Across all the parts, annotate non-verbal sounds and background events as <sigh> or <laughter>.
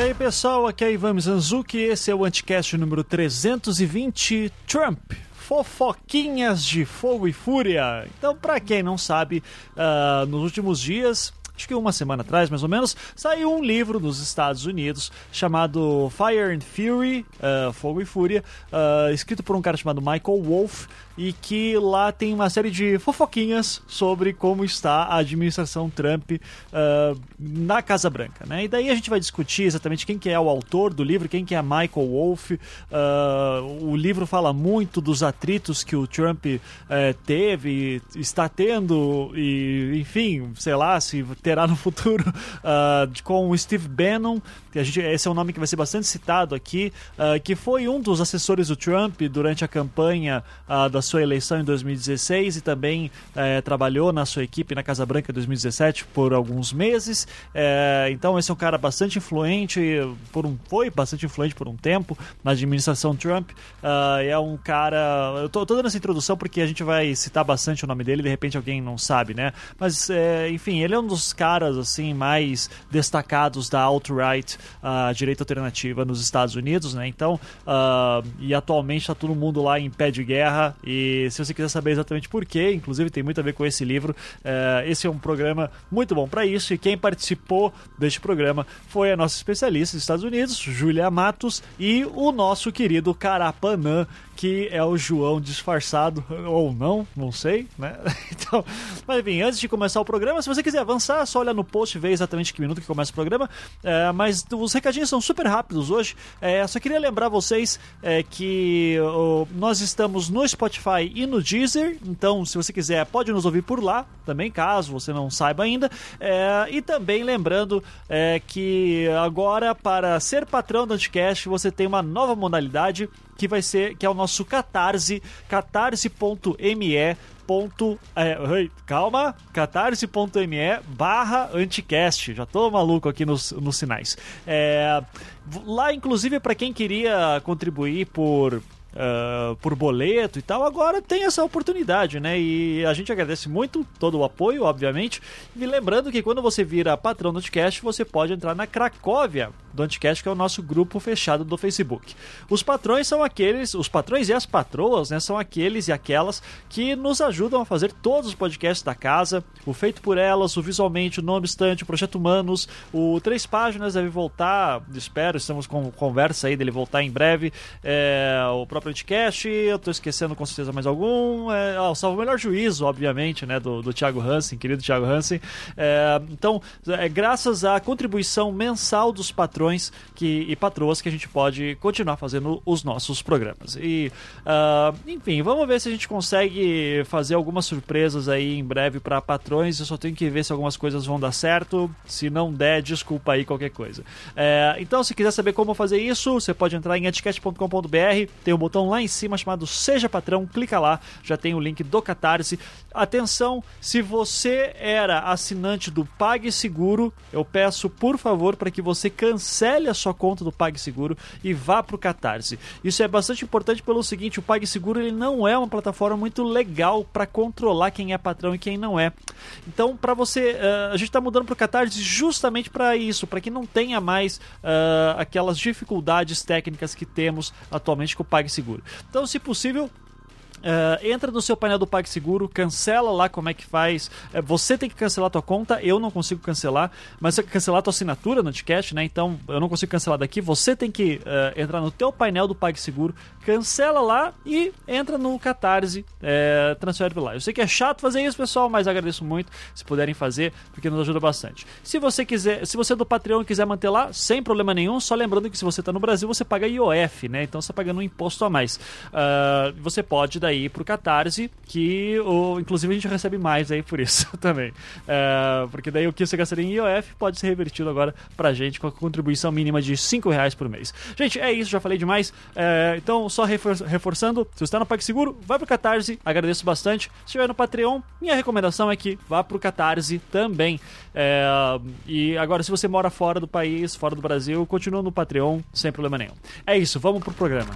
E aí pessoal, aqui é Ivan Mizanzuki, esse é o Anticast número 320, Trump, fofoquinhas de fogo e fúria. Então, para quem não sabe, uh, nos últimos dias acho que uma semana atrás, mais ou menos, saiu um livro nos Estados Unidos chamado Fire and Fury, uh, Fogo e Fúria, uh, escrito por um cara chamado Michael Wolff, e que lá tem uma série de fofoquinhas sobre como está a administração Trump uh, na Casa Branca, né? E daí a gente vai discutir exatamente quem que é o autor do livro, quem que é Michael Wolff. Uh, o livro fala muito dos atritos que o Trump uh, teve, está tendo e, enfim, sei lá, se terá no futuro <laughs> com o Steve Bannon, a gente, esse é um nome que vai ser bastante citado aqui, que foi um dos assessores do Trump durante a campanha da sua eleição em 2016 e também é, trabalhou na sua equipe na Casa Branca em 2017 por alguns meses. É, então esse é um cara bastante influente, por um, foi bastante influente por um tempo na administração Trump. Uh, é um cara. Eu tô, tô, dando essa introdução porque a gente vai citar bastante o nome dele, de repente alguém não sabe, né? Mas é, enfim, ele é um dos caras assim mais destacados da alt-right, uh, direita alternativa nos Estados Unidos, né? Então, uh, e atualmente está todo mundo lá em pé de guerra e se você quiser saber exatamente por quê, inclusive tem muito a ver com esse livro, é, esse é um programa muito bom para isso. E quem participou deste programa foi a nossa especialista dos Estados Unidos, Julia Matos, e o nosso querido Carapanã, que é o João disfarçado, ou não, não sei, né? <laughs> Então, mas enfim, antes de começar o programa, se você quiser avançar, só olha no post e vê exatamente que minuto que começa o programa. É, mas os recadinhos são super rápidos hoje. É, só queria lembrar vocês é, que nós estamos no Spotify e no Deezer, então se você quiser, pode nos ouvir por lá também, caso você não saiba ainda. É, e também lembrando é, que agora, para ser patrão do Anticast, você tem uma nova modalidade que vai ser que é o nosso Catarse, catarse.me ponto, é, calma, catarse.me barra anticast. Já tô maluco aqui nos, nos sinais. É, lá, inclusive, para quem queria contribuir por uh, por boleto e tal, agora tem essa oportunidade, né? E a gente agradece muito todo o apoio, obviamente. E lembrando que quando você vira patrão do Anticast, você pode entrar na Cracóvia do Anticast, que é o nosso grupo fechado do Facebook. Os patrões são aqueles, os patrões e as patroas, né? São aqueles e aquelas que nos ajudam a fazer todos os podcasts da casa, o Feito por Elas, o Visualmente, o Não Obstante, o Projeto Humanos, o Três Páginas deve voltar, espero, estamos com conversa aí dele voltar em breve, é, o próprio Anticast, eu tô esquecendo com certeza mais algum. É, o Salvo Melhor Juízo, obviamente, né, do, do Thiago Hansen, querido Thiago Hansen. É, então, é graças à contribuição mensal dos patrões que, e patroas que a gente pode continuar fazendo os nossos programas. E, uh, enfim, vamos ver se a gente consegue fazer algumas surpresas aí em breve para patrões. Eu só tenho que ver se algumas coisas vão dar certo. Se não der, desculpa aí qualquer coisa. É, então, se quiser saber como fazer isso, você pode entrar em anticast.com.br, tem um botão lá em cima chamado Seja Patrão, clica lá, já tem o link do Catarse. Atenção, se você era assinante do PagSeguro, eu peço por favor para que você cancele a sua conta do PagSeguro e vá para o Catarse. Isso é bastante importante pelo seguinte, o PagSeguro ele não é uma plataforma muito legal para controlar quem é patrão e quem não é. Então, para você, uh, a gente está mudando para o Catarse justamente para isso, para que não tenha mais uh, aquelas dificuldades técnicas que temos atualmente com o PagSeguro seguro. Então, se possível, Uh, entra no seu painel do PagSeguro, cancela lá como é que faz. Uh, você tem que cancelar a tua conta, eu não consigo cancelar, mas você cancelar a tua assinatura no Anticast, né? Então eu não consigo cancelar daqui. Você tem que uh, entrar no teu painel do PagSeguro, cancela lá e entra no Catarse, é, transfere lá. Eu sei que é chato fazer isso, pessoal, mas agradeço muito se puderem fazer, porque nos ajuda bastante. Se você quiser, se você é do Patreon e quiser manter lá, sem problema nenhum, só lembrando que se você está no Brasil, você paga IOF, né? Então você está pagando um imposto a mais. você pode dar aí pro Catarse, que o, inclusive a gente recebe mais aí por isso <laughs> também. É, porque daí o que você gastaria em IOF pode ser revertido agora pra gente com a contribuição mínima de 5 reais por mês. Gente, é isso, já falei demais. É, então, só refor reforçando, se você está no PagSeguro, vai pro Catarse, agradeço bastante. Se estiver no Patreon, minha recomendação é que vá pro Catarse também. É, e agora, se você mora fora do país, fora do Brasil, continua no Patreon, sem problema nenhum. É isso, vamos pro programa.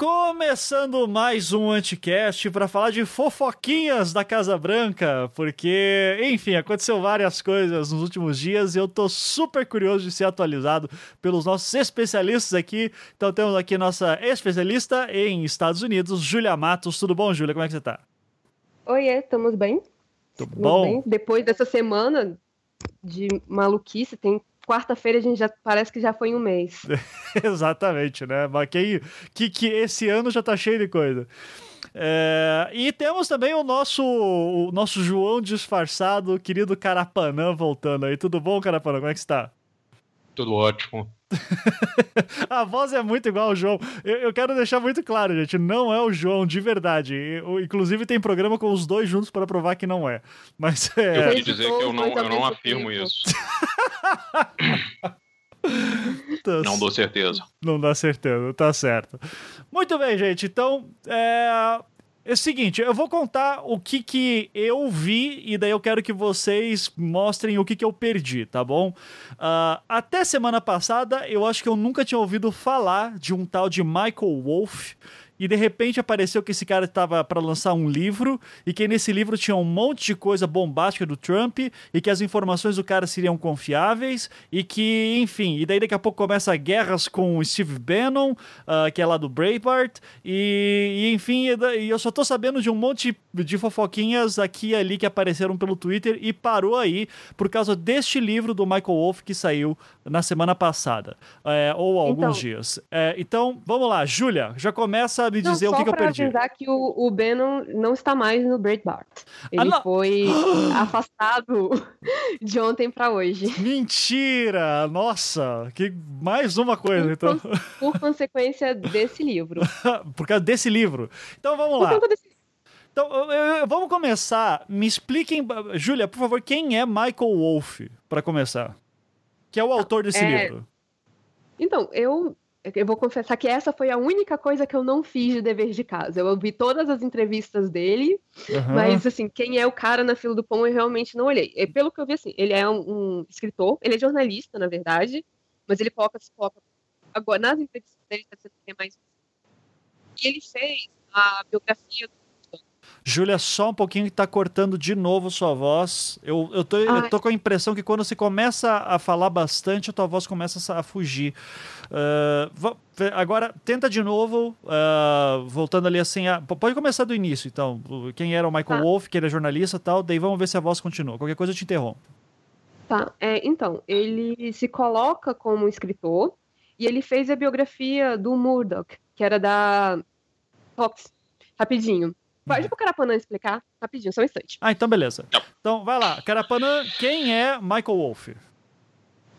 Começando mais um Anticast para falar de fofoquinhas da Casa Branca, porque, enfim, aconteceu várias coisas nos últimos dias e eu tô super curioso de ser atualizado pelos nossos especialistas aqui. Então temos aqui nossa especialista em Estados Unidos, Júlia Matos. Tudo bom, Júlia? Como é que você tá? Oiê, estamos bem? Tudo bom? Bem. Depois dessa semana de maluquice, tem quarta-feira a gente já parece que já foi um mês. <laughs> Exatamente, né? Mas que, que, que esse ano já tá cheio de coisa. É, e temos também o nosso, o nosso João disfarçado, querido Carapanã, voltando aí. Tudo bom, Carapanã? Como é que está? Tudo ótimo. <laughs> a voz é muito igual ao João. Eu, eu, quero deixar muito claro, gente, não é o João de verdade. Eu, inclusive tem programa com os dois juntos para provar que não é. Mas é... Eu queria dizer que eu não, eu não afirmo isso. <laughs> Tá não dou certeza. Não dá certeza, tá certo. Muito bem, gente. Então, é, é o seguinte, eu vou contar o que que eu vi e daí eu quero que vocês mostrem o que que eu perdi, tá bom? Uh, até semana passada, eu acho que eu nunca tinha ouvido falar de um tal de Michael Wolff e de repente apareceu que esse cara estava para lançar um livro e que nesse livro tinha um monte de coisa bombástica do Trump e que as informações do cara seriam confiáveis e que, enfim, e daí daqui a pouco começa guerras com o Steve Bannon, uh, que é lá do Breitbart, e, e enfim, e eu só tô sabendo de um monte de fofoquinhas aqui e ali que apareceram pelo Twitter e parou aí por causa deste livro do Michael Wolff que saiu na semana passada, é, ou alguns então, dias. É, então, vamos lá, Júlia, já começa me dizer não, o que, que eu perdi. Só avisar que o, o Bannon não está mais no Breitbart. Ele ah, foi <gasps> afastado <laughs> de ontem para hoje. Mentira! Nossa, que mais uma coisa, por, então. Por consequência desse livro. <laughs> por causa desse livro. Então vamos lá. Desse... Então, vamos começar. Me expliquem, Júlia, por favor, quem é Michael Wolff, para começar? Que é o autor desse é... livro. Então, eu eu vou confessar que essa foi a única coisa que eu não fiz de dever de casa. Eu ouvi todas as entrevistas dele, uhum. mas assim, quem é o cara na fila do pão eu realmente não olhei. E, pelo que eu vi, assim, ele é um, um, escritor, ele é jornalista, na verdade, mas ele coloca, se coloca agora nas entrevistas dele está sendo mais. E ele fez a biografia do Júlia, só um pouquinho que tá cortando de novo sua voz. Eu, eu, tô, eu tô com a impressão que quando você começa a falar bastante, a tua voz começa a fugir. Uh, agora, tenta de novo, uh, voltando ali assim. A, pode começar do início, então. Quem era o Michael tá. Wolff, que ele é jornalista e tal, daí vamos ver se a voz continua. Qualquer coisa eu te interrompo. Tá, é, então, ele se coloca como escritor e ele fez a biografia do Murdoch, que era da Fox. Rapidinho. Pode pro Carapanã explicar rapidinho, só um instante. Ah, então beleza. Então, vai lá. Carapanã, quem é Michael Wolff?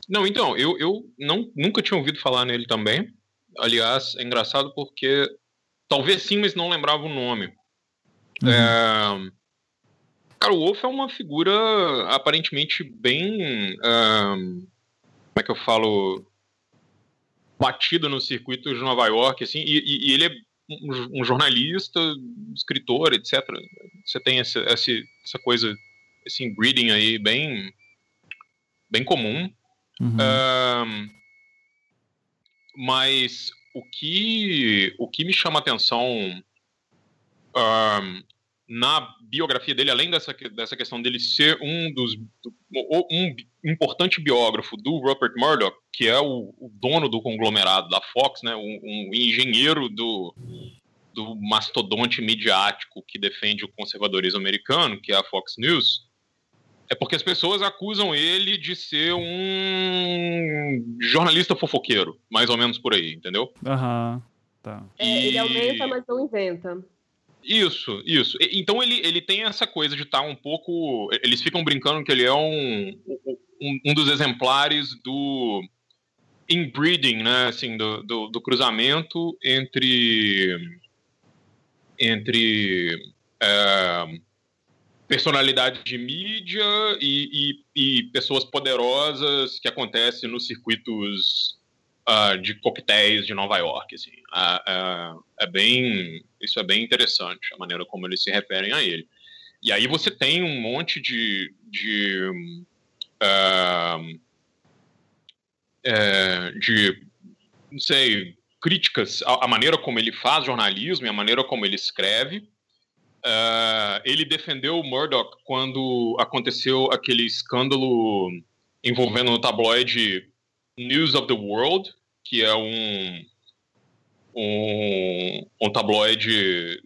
Não, então, eu, eu não, nunca tinha ouvido falar nele também. Aliás, é engraçado porque talvez sim, mas não lembrava o nome. Uhum. É... Cara, o Wolf é uma figura aparentemente bem. como é que eu falo? Batida no circuito de Nova York, assim, e, e, e ele é um, jornalista, escritor, etc. Você tem essa, essa, essa coisa, esse inbreeding aí bem, bem comum. Uhum. Um, mas o que, o que me chama atenção um, na biografia dele, além dessa, dessa questão dele ser um dos um importante biógrafo do Rupert Murdoch, que é o, o dono do conglomerado da Fox, né, um, um, engenheiro do, do mastodonte midiático que defende o conservadorismo americano, que é a Fox News, é porque as pessoas acusam ele de ser um jornalista fofoqueiro, mais ou menos por aí, entendeu? Aham, uhum, tá. É, ele aumenta, mas não inventa. Isso, isso. Então ele, ele tem essa coisa de estar tá um pouco. Eles ficam brincando que ele é um, um, um dos exemplares do inbreeding, né? Assim, do, do, do cruzamento entre. entre. É, personalidade de mídia e, e, e, pessoas poderosas que acontecem nos circuitos uh, de coquetéis de Nova York. Assim. Uh, uh, é bem, isso é bem interessante, a maneira como eles se referem a ele. E aí você tem um monte de, de, é, de não sei, críticas à, maneira como ele faz jornalismo e à maneira como ele escreve. Ele defendeu o Murdoch quando aconteceu aquele escândalo envolvendo o tabloide News of the World, que é um, um, um tabloide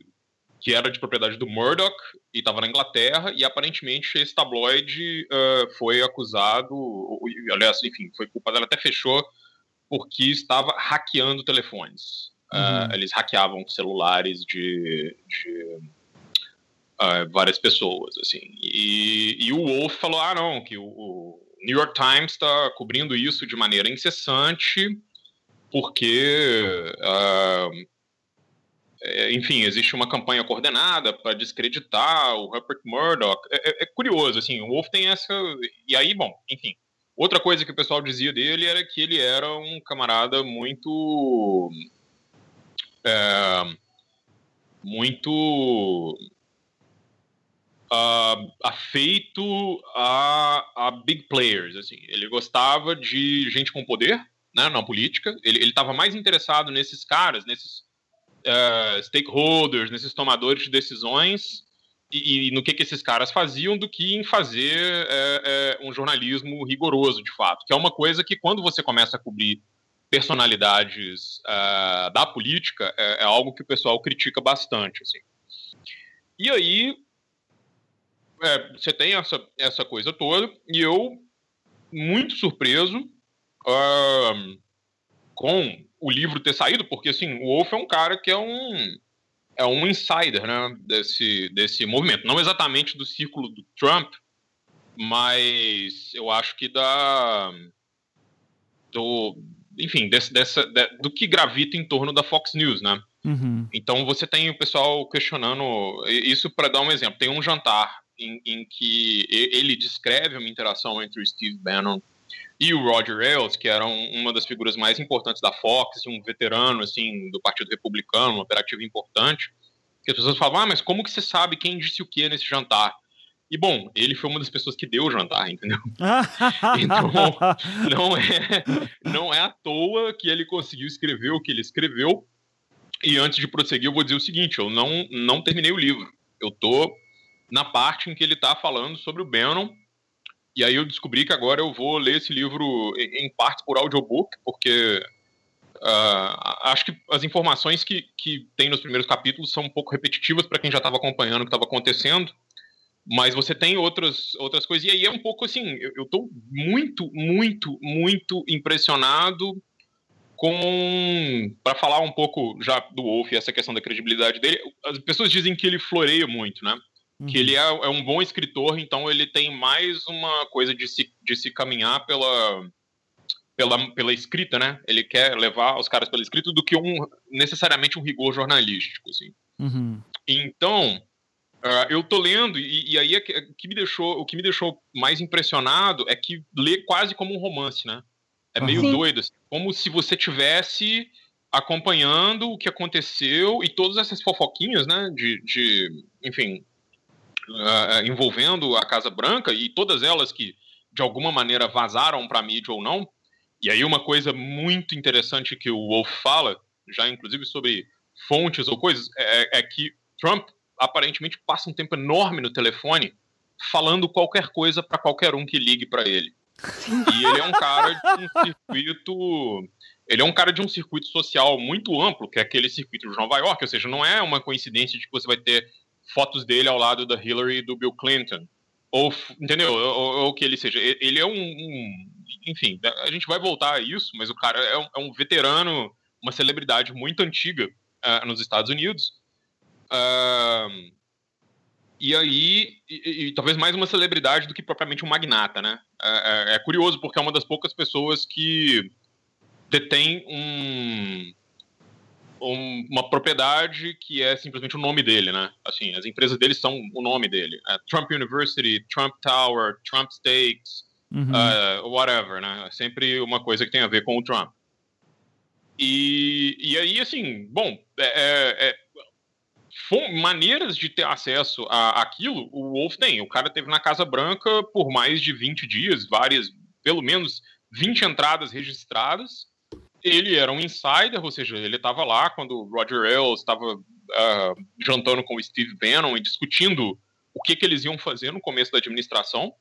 que era de propriedade do Murdoch e estava na Inglaterra, e aparentemente esse tabloide uh, foi acusado, aliás, enfim, foi culpado, ela até fechou porque estava hackeando telefones. Uhum. Uh, eles hackeavam celulares de, de uh, várias pessoas, assim. E, e, o Wolf falou, ah, não, que o, o New York Times está cobrindo isso de maneira incessante, porque, uh, enfim, existe uma campanha coordenada para descreditar o Rupert Murdoch. É, é, é, curioso, assim, o Wolf tem essa... E aí, bom, enfim, Outra coisa que o pessoal dizia dele era que ele era um camarada muito. É, muito. Uh, afeito a, a big players. Assim. Ele gostava de gente com poder né, na política. Ele estava mais interessado nesses caras, nesses uh, stakeholders, nesses tomadores de decisões e, e, no que, que esses caras faziam do que em fazer é, é, um jornalismo rigoroso, de fato. Que é uma coisa que, quando você começa a cobrir personalidades uh, da política, é, é, algo que o pessoal critica bastante. Assim. E aí, é, você tem essa, essa coisa toda, e eu, muito surpreso uh, com o livro ter saído, porque assim, o Wolf é um cara que é um é um insider né, desse, desse movimento. Não exatamente do círculo do Trump, mas eu acho que da. Do, enfim, desse, dessa, de, do que gravita em torno da Fox News, né? Uhum. Então você tem o pessoal questionando. Isso para dar um exemplo. Tem um jantar em, em que ele descreve uma interação entre o Steve Bannon e o Roger Ailes, que era uma das figuras mais importantes da Fox, um veterano assim do Partido Republicano, um operativo importante, que as pessoas falavam, ah, mas como que você sabe quem disse o que nesse jantar? E bom, ele foi uma das pessoas que deu o jantar, entendeu? <laughs> então, <laughs> não é, não é à toa que ele conseguiu escrever o que ele escreveu. E antes de prosseguir, eu vou dizer o seguinte: eu não, não terminei o livro. Eu tô na parte em que ele está falando sobre o Bannon e aí eu descobri que agora eu vou ler esse livro em parte por audiobook, porque uh, acho que as informações que, que tem nos primeiros capítulos são um pouco repetitivas para quem já estava acompanhando o que estava acontecendo. Mas você tem outras, outras coisas. E aí é um pouco assim, eu estou muito, muito, muito impressionado com. Para falar um pouco já do Wolf essa questão da credibilidade dele, as pessoas dizem que ele floreia muito, né? Uhum. Que ele é, é, um bom escritor, então ele tem mais uma coisa de se, de se caminhar pela, pela, pela escrita, né? Ele quer levar os caras pela escrita do que um necessariamente um rigor jornalístico, assim. Uhum. Então, uh, eu tô lendo e, e aí é que, é que, me deixou, o que me deixou mais impressionado é que lê quase como um romance, né? É meio Sim. doido, assim, como se você tivesse acompanhando o que aconteceu e todas essas fofoquinhas, né? De, de enfim, uh, envolvendo a Casa Branca e todas elas que de alguma maneira vazaram para a mídia ou não. E aí uma coisa muito interessante que o Wolf fala, já inclusive sobre fontes ou coisas, é, é que Trump aparentemente passa um tempo enorme no telefone falando qualquer coisa para qualquer um que ligue para ele. E ele é um cara de um circuito ele é um cara de um circuito social muito amplo, que é aquele circuito de Nova York, ou seja, não é uma coincidência de que você vai ter fotos dele ao lado da Hillary e do Bill Clinton. Ou, entendeu? Ou, ou que ele seja. Ele é um, um, Enfim, a gente vai voltar a isso, mas o cara é um, é um veterano, uma celebridade muito antiga uh, nos Estados Unidos. Uh, e aí, e, e, talvez mais uma celebridade do que propriamente um magnata, né? É, é curioso porque é uma das poucas pessoas que detém um, um, uma propriedade que é simplesmente o nome dele, né? Assim, as empresas dele são o nome dele. É Trump University, Trump Tower, Trump Stakes, uhum. uh, whatever, né? É sempre uma coisa que tem a ver com o Trump. E, e aí, assim, bom, é, é, é maneiras de ter acesso a aquilo, o Wolf tem. O cara teve na Casa Branca por mais de 20 dias, várias, pelo menos 20 entradas registradas ele era um insider, ou seja, ele estava lá quando o Roger Ailes estava uh, jantando com o Steve Bannon e discutindo o que, que eles iam fazer no começo da administração.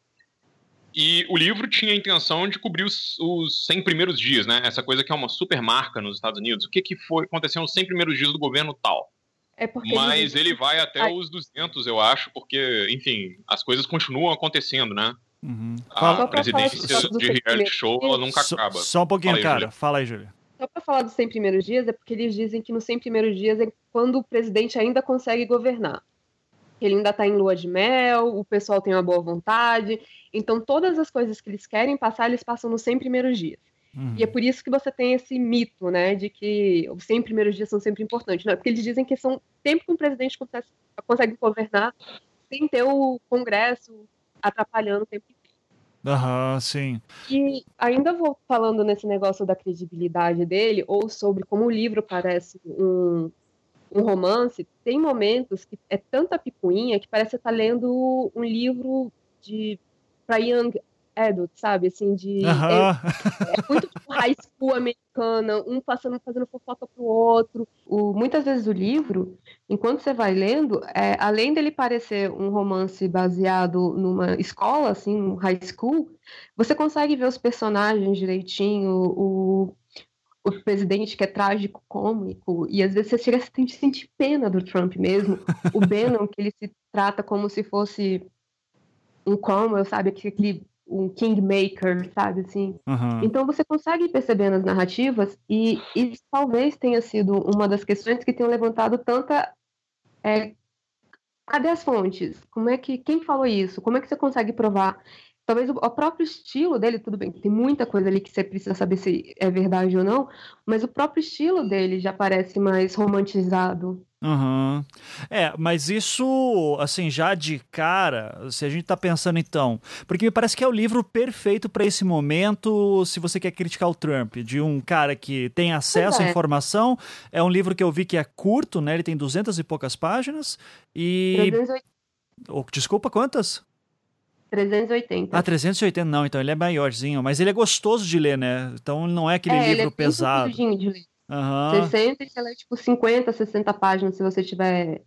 E o livro tinha a intenção de cobrir os, os 100 primeiros dias, né? Essa coisa que é uma super marca nos Estados Unidos. O que, que foi aconteceu nos 100 primeiros dias do governo tal. É Mas ele... ele vai até Ai. os 200, eu acho, porque, enfim, as coisas continuam acontecendo, né? Uhum. A presidência de reality show ela nunca só, acaba. Só um pouquinho, aí, cara. Julia. Fala aí, Júlia. Só para falar dos 100 primeiros dias, é porque eles dizem que nos 100 primeiros dias é quando o presidente ainda consegue governar. Ele ainda está em lua de mel, o pessoal tem uma boa vontade. Então, todas as coisas que eles querem passar, eles passam nos 100 primeiros dias. Uhum. E é por isso que você tem esse mito, né, de que os 100 primeiros dias são sempre importantes. Não, é porque eles dizem que são tempo que um presidente consegue, consegue governar sem ter o Congresso atrapalhando o tempo Aham, sim. E ainda vou falando nesse negócio da credibilidade dele, ou sobre como o livro parece um, um romance, tem momentos que é tanta picuinha que parece você tá lendo um livro de para young adult, sabe? Assim, de. Uh -huh. é, é, muito tipo <laughs> high school americana, um passando, fazendo fofoca pro outro. O, muitas vezes o livro, enquanto você vai lendo, é, além dele parecer um romance baseado numa escola, assim, um high school, você consegue ver os personagens direitinho, o, o presidente que é trágico, cômico, e às vezes você chega a sentir pena do Trump mesmo. O <laughs> Bannon, que ele se trata como se fosse um Cromwell, sabe? Aquele um kingmaker, sabe assim? Uhum. Então você consegue perceber nas narrativas e isso talvez tenha sido uma das questões que tenham levantado tanta é, cadê as fontes? Como é que quem falou isso? Como é que você consegue provar? Talvez o, o, próprio estilo dele, tudo bem, tem muita coisa ali que você precisa saber se é verdade ou não, mas o próprio estilo dele já parece mais romantizado. Uhum. É, mas isso, assim, já de cara, se a gente tá pensando então, porque me parece que é o livro perfeito para esse momento, se você quer criticar o Trump, de um cara que tem acesso é. à informação, é um livro que eu vi que é curto, né, ele tem duzentas e poucas páginas, e... 380. Oh, desculpa, quantas? 380. Ah, 380 não, então ele é maiorzinho, mas ele é gostoso de ler, né? Então não é aquele é, livro ele é pesado. De ler. Uhum. 60 e você lê tipo 50, 60 páginas se você tiver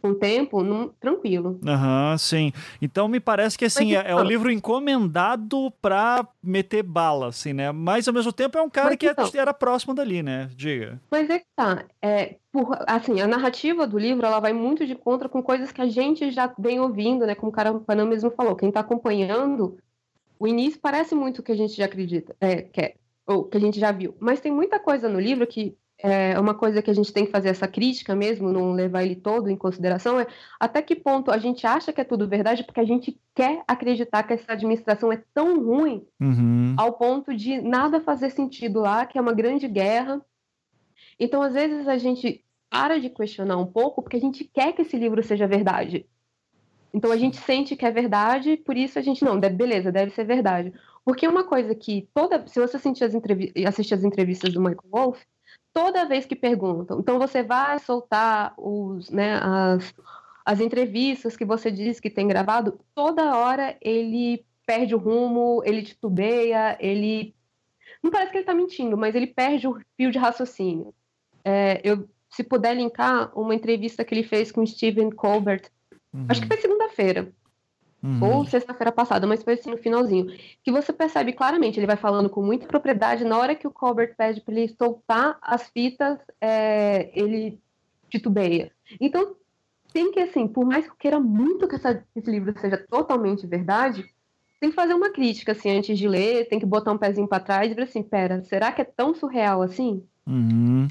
com tempo, num, tranquilo. Aham, uhum, sim. Então me parece que assim, é, é um então livro encomendado pra meter bala, assim, né? Mas ao mesmo tempo é um cara Mas, que é, então, era próximo dali, né? Diga. Mas é que tá. É, por, assim, a narrativa do livro ela vai muito de contra com coisas que a gente já vem ouvindo, né? Como o cara Panam mesmo falou, quem tá acompanhando, o início parece muito o que a gente já acredita, é, quer ou que a gente já viu. Mas tem muita coisa no livro que é uma coisa que a gente tem que fazer essa crítica mesmo, não levar ele todo em consideração, é até que ponto a gente acha que é tudo verdade porque a gente quer acreditar que essa administração é tão ruim uhum. ao ponto de nada fazer sentido lá, que é uma grande guerra. Então, às vezes, a gente para de questionar um pouco porque a gente quer que esse livro seja verdade. Então, a gente sente que é verdade, por isso a gente, não, deve, beleza, deve ser verdade. Porque uma coisa que toda. Se você assistir as, assistir as entrevistas do Michael Wolff, toda vez que perguntam, então você vai soltar os, né, as, as entrevistas que você diz que tem gravado, toda hora ele perde o rumo, ele titubeia, ele. Não parece que ele está mentindo, mas ele perde o fio de raciocínio. É, eu, se puder linkar uma entrevista que ele fez com Stephen Colbert, uhum. acho que foi segunda-feira. Uhum. Ou sexta-feira passada, mas foi assim no finalzinho. Que você percebe claramente, ele vai falando com muita propriedade. Na hora que o Colbert pede para ele soltar as fitas, é, ele titubeia. Então, tem que, assim, por mais que eu queira muito que essa, esse livro seja totalmente verdade, tem que fazer uma crítica, assim, antes de ler, tem que botar um pezinho para trás e ver assim: pera, será que é tão surreal assim? Uhum.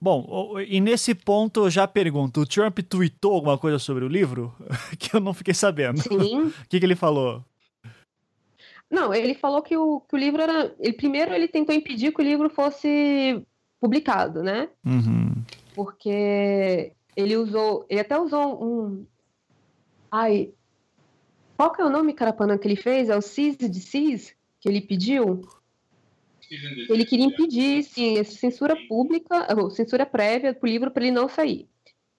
Bom, e nesse ponto eu já pergunto: o Trump tweetou alguma coisa sobre o livro? <laughs> que eu não fiquei sabendo. Sim. <laughs> o que, que ele falou? Não, ele falou que o, que o livro era. Ele, primeiro, ele tentou impedir que o livro fosse publicado, né? Uhum. Porque ele usou. Ele até usou um. Ai. Qual que é o nome, Carapana, que ele fez? É o CIS de CIS que ele pediu? Ele queria impedir, sim, essa censura pública, ou censura prévia para o livro para ele não sair.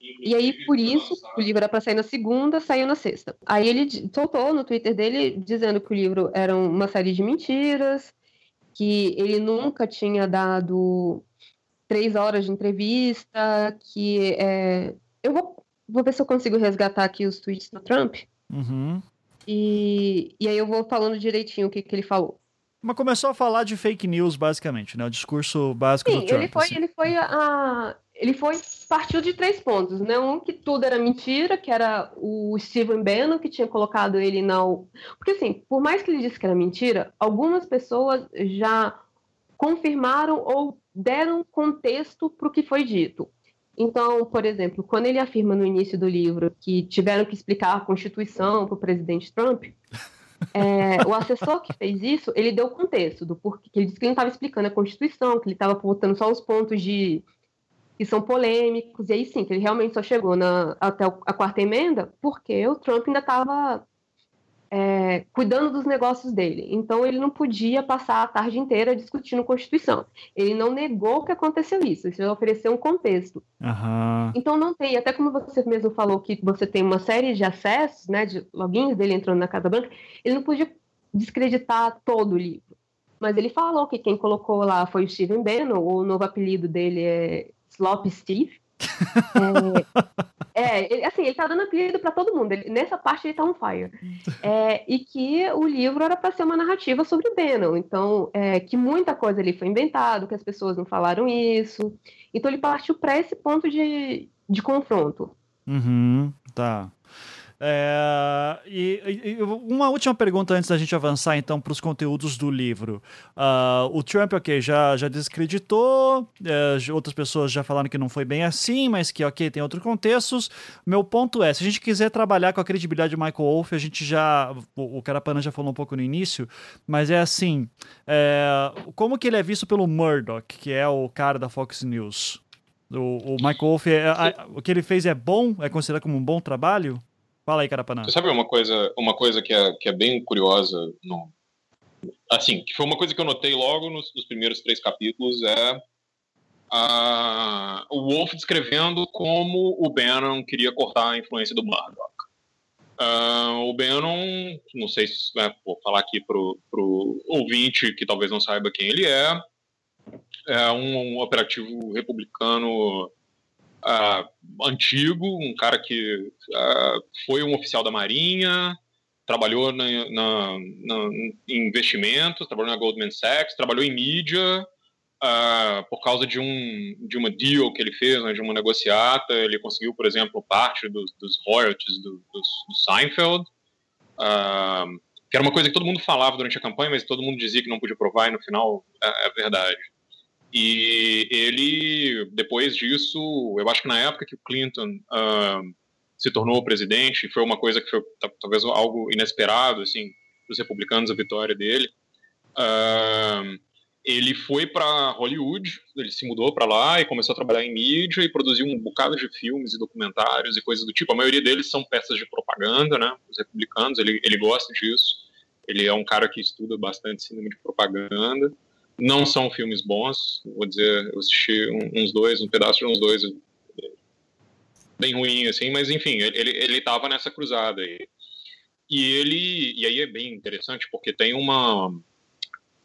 E aí, por isso, o livro era para sair na segunda, saiu na sexta. Aí ele soltou no Twitter dele dizendo que o livro era uma série de mentiras, que ele nunca tinha dado três horas de entrevista, que é... eu vou, vou ver se eu consigo resgatar aqui os tweets do Trump. Uhum. E, e aí eu vou falando direitinho o que, que ele falou. Mas começou a falar de fake news, basicamente, né? O discurso básico Sim, do Trump. Ele foi, assim. ele foi a. Ele foi. Partiu de três pontos, né? Um que tudo era mentira, que era o Steven Bannon, que tinha colocado ele na. Porque, assim, por mais que ele disse que era mentira, algumas pessoas já confirmaram ou deram contexto para o que foi dito. Então, por exemplo, quando ele afirma no início do livro que tiveram que explicar a Constituição para o presidente Trump, é, o assessor que fez isso, ele deu contexto do porquê. Ele disse que ele não estava explicando a Constituição, que ele estava botando só os pontos de que são polêmicos, e aí sim, que ele realmente só chegou na, até a quarta emenda porque o Trump ainda estava é, cuidando dos negócios dele. Então ele não podia passar a tarde inteira discutindo Constituição. Ele não negou que aconteceu isso, ele ofereceu um contexto. Uhum. Então não tem, até como você mesmo falou que você tem uma série de acessos, né, de logins dele entrando na Casa Branca, ele não podia descreditar todo o livro. Mas ele falou que quem colocou lá foi o Steven Bannon, o novo apelido dele é Slop Steve. É, é assim, ele tá dando apelido para todo mundo. Ele, nessa parte ele tá on fire. É, e que o livro era para ser uma narrativa sobre Bannon. Então, é, que muita coisa ali foi inventado, que as pessoas não falaram isso. Então ele partiu para esse ponto de, de confronto. Uhum, tá. É, e, e, uma última pergunta antes da gente avançar então para os conteúdos do livro. Uh, o Trump, ok, já, já descreditou, é, outras pessoas já falaram que não foi bem assim, mas que ok, tem outros contextos. Meu ponto é, se a gente quiser trabalhar com a credibilidade de Michael Wolff, a gente já, o, o Carapana já falou um pouco no início, mas é assim, é, como que ele é visto pelo Murdoch, que é o cara da Fox News? O, o Michael Wolff, é, a, o que ele fez é bom? É considerado como um bom trabalho? Fala aí, Carapanã. Você sabe uma coisa, uma coisa que, é, que é bem curiosa? No... Assim, que foi uma coisa que eu notei logo nos, nos primeiros três capítulos, é a, o Wolf descrevendo como o Bannon queria cortar a influência do Murdoch. Uh, o Bannon, não sei se né, vou falar aqui pro, pro ouvinte que talvez não saiba quem ele é, é um, um operativo republicano uh, antigo, um cara que uh, foi um oficial da Marinha, trabalhou na, na, na, em investimentos, trabalhou na Goldman Sachs, trabalhou em mídia, uh, por causa de, um, de uma deal que ele fez, né, de uma negociata, ele conseguiu, por exemplo, parte dos, dos royalties do, do, do Seinfeld, uh, que era uma coisa que todo mundo falava durante a campanha, mas todo mundo dizia que não podia provar, e no final é, é verdade. E ele, depois disso, eu acho que na época que o Clinton uh, se tornou presidente, foi uma coisa que foi talvez algo inesperado, assim, para os republicanos, a vitória dele. Uh, ele foi para Hollywood, ele se mudou para lá e começou a trabalhar em mídia e produziu um bocado de filmes e documentários e coisas do tipo. A maioria deles são peças de propaganda, né? Os republicanos, ele, ele gosta disso. Ele é um cara que estuda bastante cinema de propaganda. Não são filmes bons, vou dizer, eu assisti uns dois, um pedaço de uns dois, bem ruim, assim, mas enfim, ele, ele tava nessa cruzada aí. E ele, e aí é bem interessante, porque tem uma,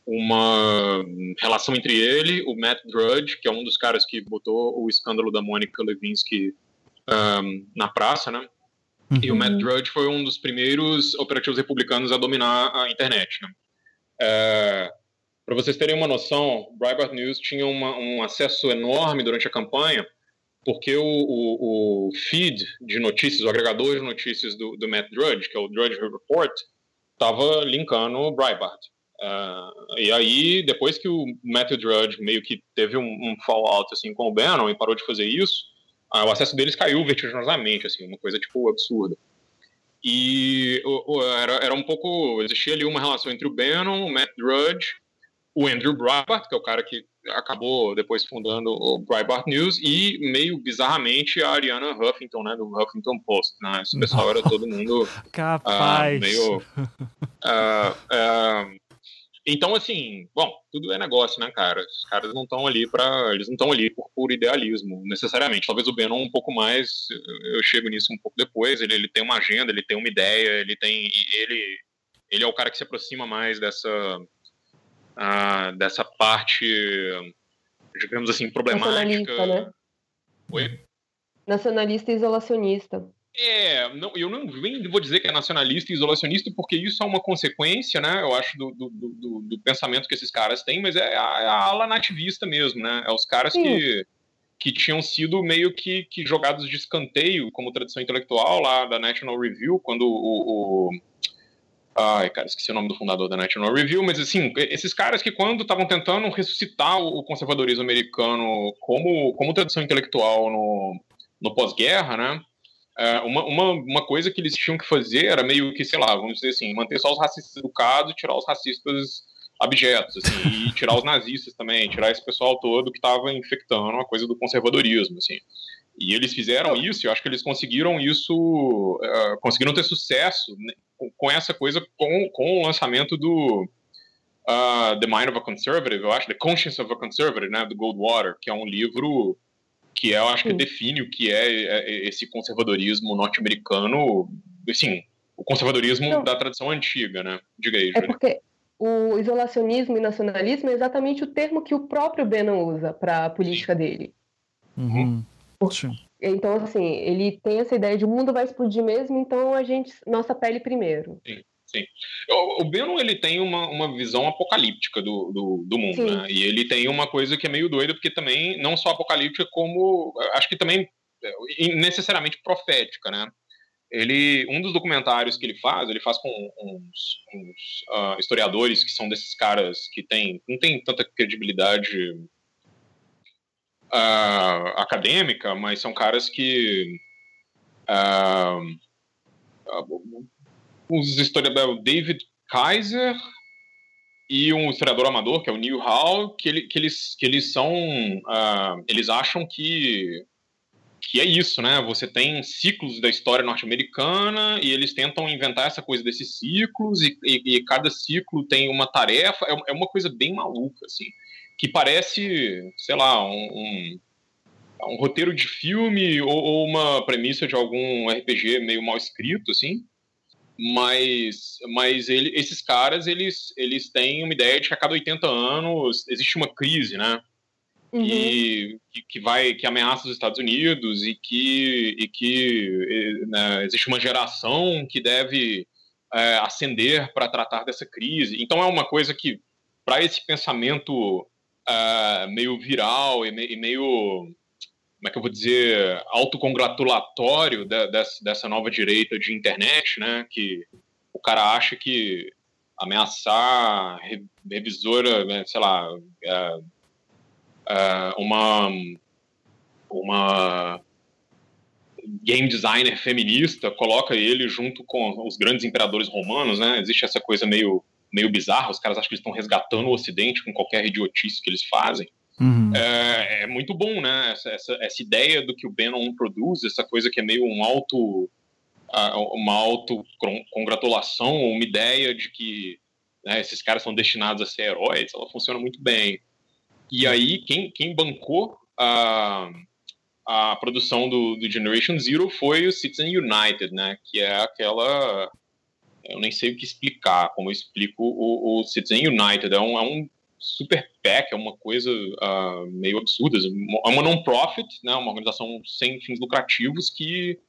uma relação entre ele, o Matt Drudge, que é um dos caras que botou o escândalo da Monica Lewinsky um, na praça, né? Uhum. E o Matt Drudge foi um dos primeiros operativos republicanos a dominar a internet. Né? É, Para vocês terem uma noção, Breitbart News tinha uma, um acesso enorme durante a campanha, porque o, o, o, feed de notícias, o agregador de notícias do, do Matt Drudge, que é o Drudge Report, estava linkando o Breitbart. Uh, e aí, depois que o Matthew Drudge meio que teve um, um fallout assim, com o Bannon e parou de fazer isso, uh, o acesso deles caiu vertiginosamente, assim, uma coisa tipo absurda. E uh, era, era um pouco. Existia ali uma relação entre o Bannon, o Matt Drudge, o Andrew Breitbart, que é o cara que acabou depois fundando o Breitbart News, e meio bizarramente a Ariana Huffington, né, do Huffington Post. Né? Esse pessoal era todo mundo. <laughs> Capaz. meio. Então, assim, bom, tudo é negócio, né, cara? Os caras não estão ali para, eles não estão ali por puro idealismo, necessariamente. Talvez o Bannon um pouco mais, eu chego nisso um pouco depois. Ele, ele tem uma agenda, ele tem uma ideia, ele tem, ele, ele é o cara que se aproxima mais dessa uh, dessa parte, digamos assim, problemática. Nacionalista, né? Oi? Nacionalista e isolacionista. É, não, eu não nem vou dizer que é nacionalista e isolacionista, porque isso é uma consequência, né? Eu acho, do, do, do, do pensamento que esses caras têm, mas é a, é a ala nativista mesmo, né? É os caras que, que tinham sido meio que, que jogados de escanteio como tradição intelectual lá da National Review, quando o, o Ai, cara, esqueci o nome do fundador da National Review, mas assim, esses caras que quando estavam tentando ressuscitar o conservadorismo americano como, como tradição intelectual no, no pós-guerra, né? É, uma, uma, uma coisa que eles tinham que fazer era meio que, sei lá, vamos dizer assim, manter só os racistas educados e tirar os racistas abjetos, assim, e tirar os nazistas também, tirar esse pessoal todo que estava infectando a coisa do conservadorismo, assim. E eles fizeram isso, eu acho que eles conseguiram isso, uh, conseguiram ter sucesso né, com, essa coisa com, com o lançamento do uh, The Mind of a Conservative, eu acho, The Conscience of a Conservative, né, do Goldwater, que é um livro que é, eu acho que define o que é, é esse conservadorismo norte-americano, assim, o conservadorismo Não. da tradição antiga, né? Diga aí, É porque o isolacionismo e nacionalismo é exatamente o termo que o próprio Bannon usa para a política dele. Uhum. Então, assim, ele tem essa ideia de o mundo vai explodir mesmo, então a gente, nossa pele primeiro. Sim. Sim. O, o ele tem uma, uma visão apocalíptica do, do, do mundo, né? E ele tem uma coisa que é meio doida, porque também, não só apocalíptica, como, acho que também é, necessariamente profética, né? Ele, um dos documentários que ele faz, ele faz com uns, uns uh, historiadores que são desses caras que tem, não tem tanta credibilidade uh, acadêmica, mas são caras que uh, os historiadores David Kaiser e um historiador amador que é o Neil Hall que, ele, que eles que eles são uh, eles acham que que é isso, né? Você tem ciclos da história norte-americana e eles tentam inventar essa coisa desses ciclos e, e, e cada ciclo tem uma tarefa. É, é, uma coisa bem maluca, assim, que parece, sei lá, um, um, um roteiro de filme ou, ou, uma premissa de algum RPG meio mal escrito, assim mas, mas ele, esses caras eles, eles têm uma ideia de que a cada 80 anos existe uma crise, né? Uhum. E que, que, vai que ameaça os Estados Unidos e que, e que né, existe uma geração que deve é, ascender para tratar dessa crise. Então é uma coisa que para esse pensamento é, meio viral e, me, e meio como é que eu vou dizer, autocongratulatório de, dessa, dessa nova direita de internet, né? Que o cara acha que ameaçar revisora, né, sei lá, é, é, uma uma game designer feminista coloca ele junto com os grandes imperadores romanos, né? Existe essa coisa meio meio bizarra, os caras acham que eles estão resgatando o Ocidente com qualquer idiotice que eles fazem. Uhum. É, é, muito bom, né? Essa, essa, essa, ideia do que o Bannon produz, essa coisa que é meio um auto, uma autocongratulação, uma ideia de que né, esses caras são destinados a ser heróis, ela funciona muito bem. E aí, quem, quem bancou a, a produção do, do Generation Zero foi o Citizen United, né? Que é aquela eu nem sei o que explicar, como eu explico o, o Citizen United. É um, é um super é uma coisa uh, meio absurda. É uma non-profit, né, uma organização sem fins lucrativos que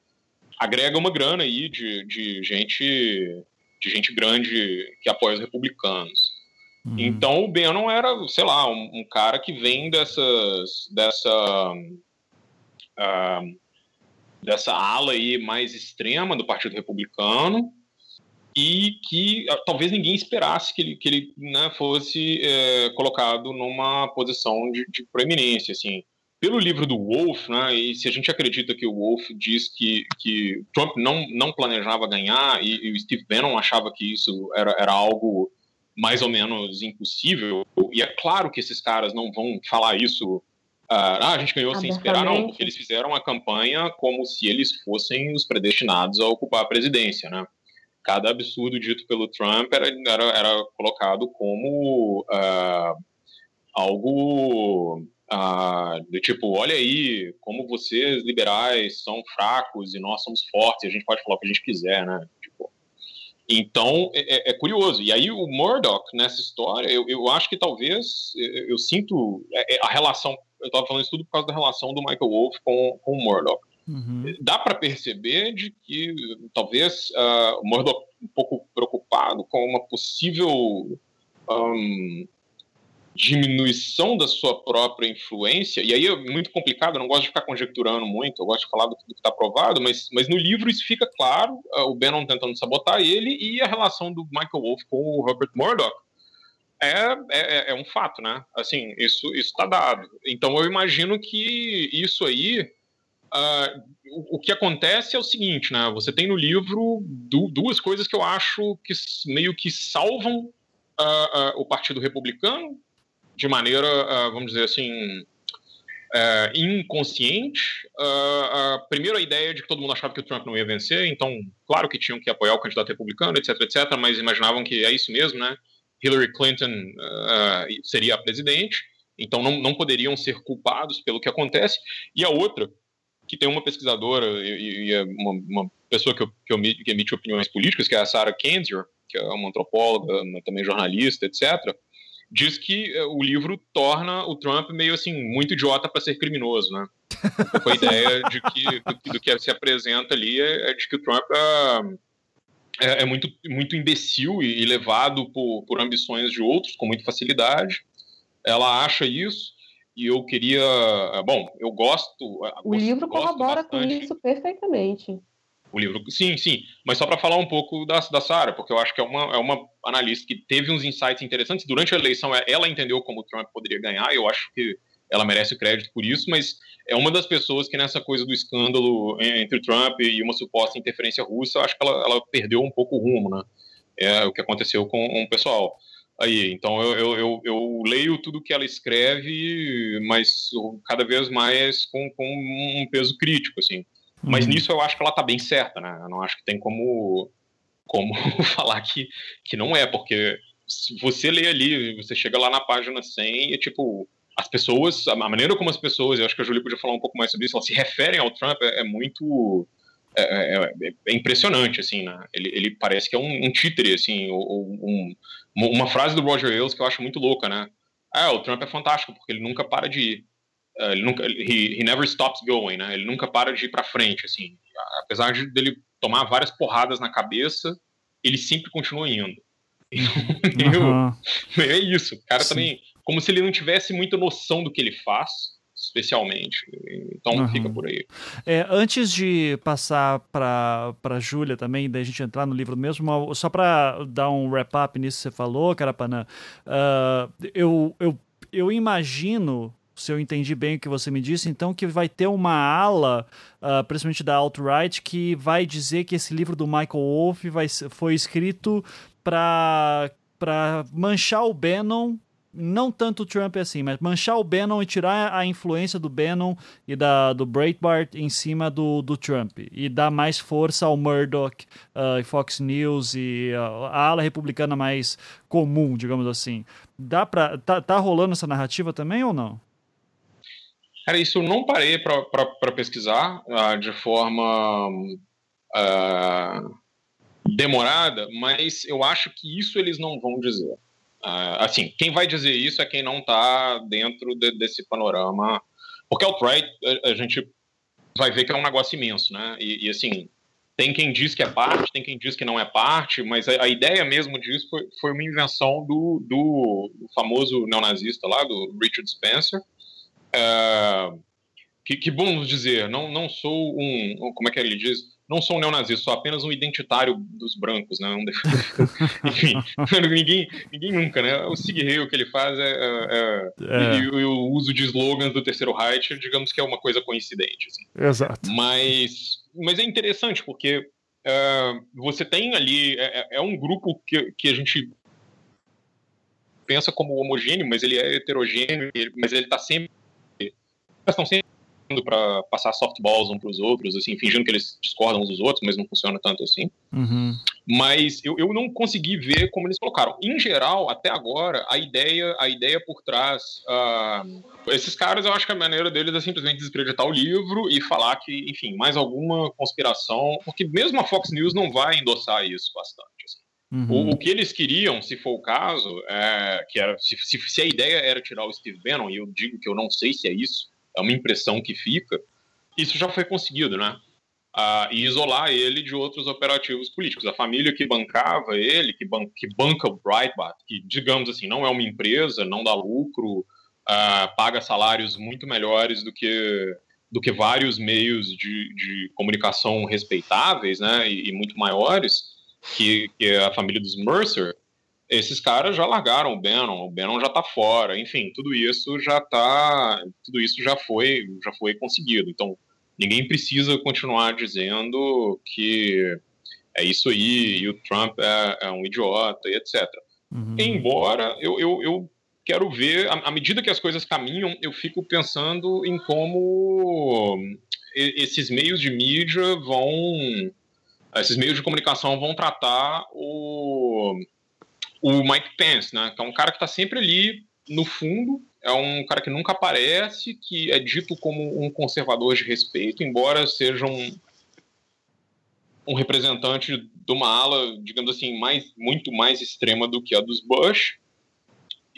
agrega uma grana aí de, de gente de gente grande que apoia os republicanos. Uhum. Então o Bannon era, sei lá, um, um, cara que vem dessas dessa uh, dessa ala aí mais extrema do Partido Republicano e que ah, talvez ninguém esperasse que ele, que ele né, fosse é, colocado numa posição de, de, proeminência, assim. Pelo livro do Wolf, né, e se a gente acredita que o Wolf diz que, que Trump não, não planejava ganhar e, e o Steve Bannon achava que isso era, era algo mais ou menos impossível, e é claro que esses caras não vão falar isso ah, a gente ganhou sem esperar, não, porque eles fizeram a campanha como se eles fossem os predestinados a ocupar a presidência, né? Cada absurdo dito pelo Trump era, era, era colocado como uh, algo uh, do tipo, olha aí, como vocês liberais são fracos e nós somos fortes, a gente pode falar o que a gente quiser, né? Tipo, Então, é, é, curioso. E aí, o Murdoch, nessa história, eu, eu acho que talvez, eu, eu sinto é, é, a relação, eu estava falando isso tudo por causa da relação do Michael Wolff com, com o Murdoch. Uhum. Dá para perceber de que talvez uh, o Murdoch um pouco preocupado com uma possível um, diminuição da sua própria influência, e aí é muito complicado, eu não gosto de ficar conjecturando muito, eu gosto de falar do, do que está provado, mas, mas no livro isso fica claro, uh, o Bannon tentando sabotar ele e a relação do Michael Wolff com o Herbert Murdoch. É, é, é, é um fato, né? Assim, isso está dado. Então eu imagino que isso aí Uh, o, o, que acontece é o seguinte, né? Você tem no livro du duas coisas que eu acho que meio que salvam uh, uh, o Partido Republicano de maneira, vamos dizer assim, inconsciente. primeiro, a ideia de que todo mundo achava que o Trump não ia vencer, então, claro que tinham que apoiar o candidato republicano, etc, etc, mas imaginavam que é isso mesmo, né? Hillary Clinton seria a presidente, então não, não poderiam ser culpados pelo que acontece. E a outra que tem uma pesquisadora e, e é uma, uma, pessoa que, eu, que, que, emite opiniões políticas, que é a Sarah Kendzior, que é uma antropóloga, também jornalista, etc., diz que eh, o livro torna o Trump meio assim, muito idiota para ser criminoso, né? a ideia de que do, do, que se apresenta ali é, é de que o Trump é, é, é muito, muito imbecil e, e levado por, por ambições de outros com muita facilidade. Ela acha isso e eu queria. Eh, bom, eu gosto. Eh, o livro corrobora com isso perfeitamente. O livro, sim, sim. Mas só para falar um pouco da, da Sarah, porque eu acho que é uma, é uma analista que teve uns insights interessantes. Durante a eleição, é, ela entendeu como o Trump poderia ganhar, eu acho que ela merece o crédito por isso, mas é uma das pessoas que nessa coisa do escândalo entre Trump e uma suposta interferência russa, eu acho que ela, ela perdeu um pouco o rumo, né? É o que aconteceu com o pessoal aí. Então eu, eu, eu, eu, leio tudo que ela escreve, mas cada vez mais com, com um peso crítico, assim. Uhum. Mas nisso eu acho que ela está bem certa, né? Eu não acho que tem como, como <laughs> falar que, que não é, porque se você lê ali, você chega lá na página 100 e, tipo, as pessoas, a maneira como as pessoas, eu acho que a Julia podia falar um pouco mais sobre isso, elas se referem ao Trump é, é muito... É, é, é, é, impressionante, assim, né? Ele, ele parece que é um, um títere, assim, ou, um, uma frase do Roger Ailes que eu acho muito louca, né? Ah, o Trump é fantástico porque ele nunca para de ir. Uh, ele nunca, he, he never stops going, né? Ele nunca para de ir para frente, assim. Apesar de dele tomar várias porradas na cabeça, ele sempre continua indo. <laughs> Uhum. é isso. O cara Sim. também, como se ele não tivesse muita noção do que ele faz especialmente. Então uhum. fica por aí. É, antes de passar para a Júlia também, da gente entrar no livro mesmo, só para dar um wrap-up nisso que você falou, Carapanã, uh, eu, eu, eu imagino se eu entendi bem o que você me disse, então que vai ter uma ala, uh, principalmente da alt-right, que vai dizer que esse livro do Michael Wolff vai, foi escrito para manchar o Bannon não tanto o Trump assim, mas manchar o Bannon e tirar a influência do Bannon e da, do Breitbart em cima do, do Trump e dar mais força ao Murdoch, uh, Fox News e uh, a ala republicana mais comum, digamos assim. Dá pra, tá, tá rolando essa narrativa também ou não? Cara, isso eu não parei para pesquisar uh, de forma demorada, mas eu acho que isso eles não vão dizer. Uh, assim, quem vai dizer isso é quem não está dentro de, desse panorama. Porque outright a, a, gente vai ver que é um negócio imenso, né? E, e, assim, tem quem diz que é parte, tem quem diz que não é parte, mas a, a ideia mesmo disso foi, foi uma invenção do, do, famoso neonazista lá, do Richard Spencer. Uh, que, que bom dizer, não, não sou um. Como é que ele diz? Não sou um neonazista, sou apenas um identitário dos brancos, né? Um <laughs> Enfim, <laughs> ninguém, ninguém nunca, né? O Sig Heil, que ele faz é, é, é. E, o uso de slogans do terceiro Reich, digamos que é uma coisa coincidente. Assim. Exato. Mas, mas é interessante, porque uh, você tem ali, é, é, é, um grupo que, que a gente pensa como homogêneo, mas ele é heterogêneo, mas ele está sempre estão sempre para passar softballs uns para os outros, assim, fingindo que eles discordam uns dos outros, mas não funciona tanto assim. Uhum. Mas eu, eu não consegui ver como eles colocaram. Em geral, até agora, a ideia, a ideia por trás, uh, esses caras, eu acho que a maneira deles é simplesmente desacreditar o livro e falar que, enfim, mais alguma conspiração, porque mesmo a Fox News não vai endossar isso bastante. Assim. Uhum. O, o, que eles queriam, se for o caso, é, que era se, se, se, a ideia era tirar o Steve Bannon, e eu digo que eu não sei se é isso, é uma impressão que fica, isso já foi conseguido, né? Ah, e isolar ele de outros operativos políticos. A família que bancava ele, que, ban que banca o Breitbart, que, digamos assim, não é uma empresa, não dá lucro, ah, paga salários muito melhores do que, do que vários meios de, de comunicação respeitáveis né, e, e muito maiores, que, que a família dos Mercer, esses caras já largaram o Bannon, o Bannon já está fora, enfim, tudo isso já tá, tudo isso já foi, já foi conseguido. Então, ninguém precisa continuar dizendo que é isso aí e o Trump é, é um idiota e etc. Uhum. Embora eu, eu, eu, quero ver, à medida que as coisas caminham, eu fico pensando em como esses meios de mídia vão esses meios de comunicação vão tratar o, o Mike Pence, né? Que é um cara que está sempre ali no fundo, é um cara que nunca aparece, que é dito como um conservador de respeito, embora seja um, um representante de uma ala, digamos assim, mais, muito mais extrema do que a dos Bush.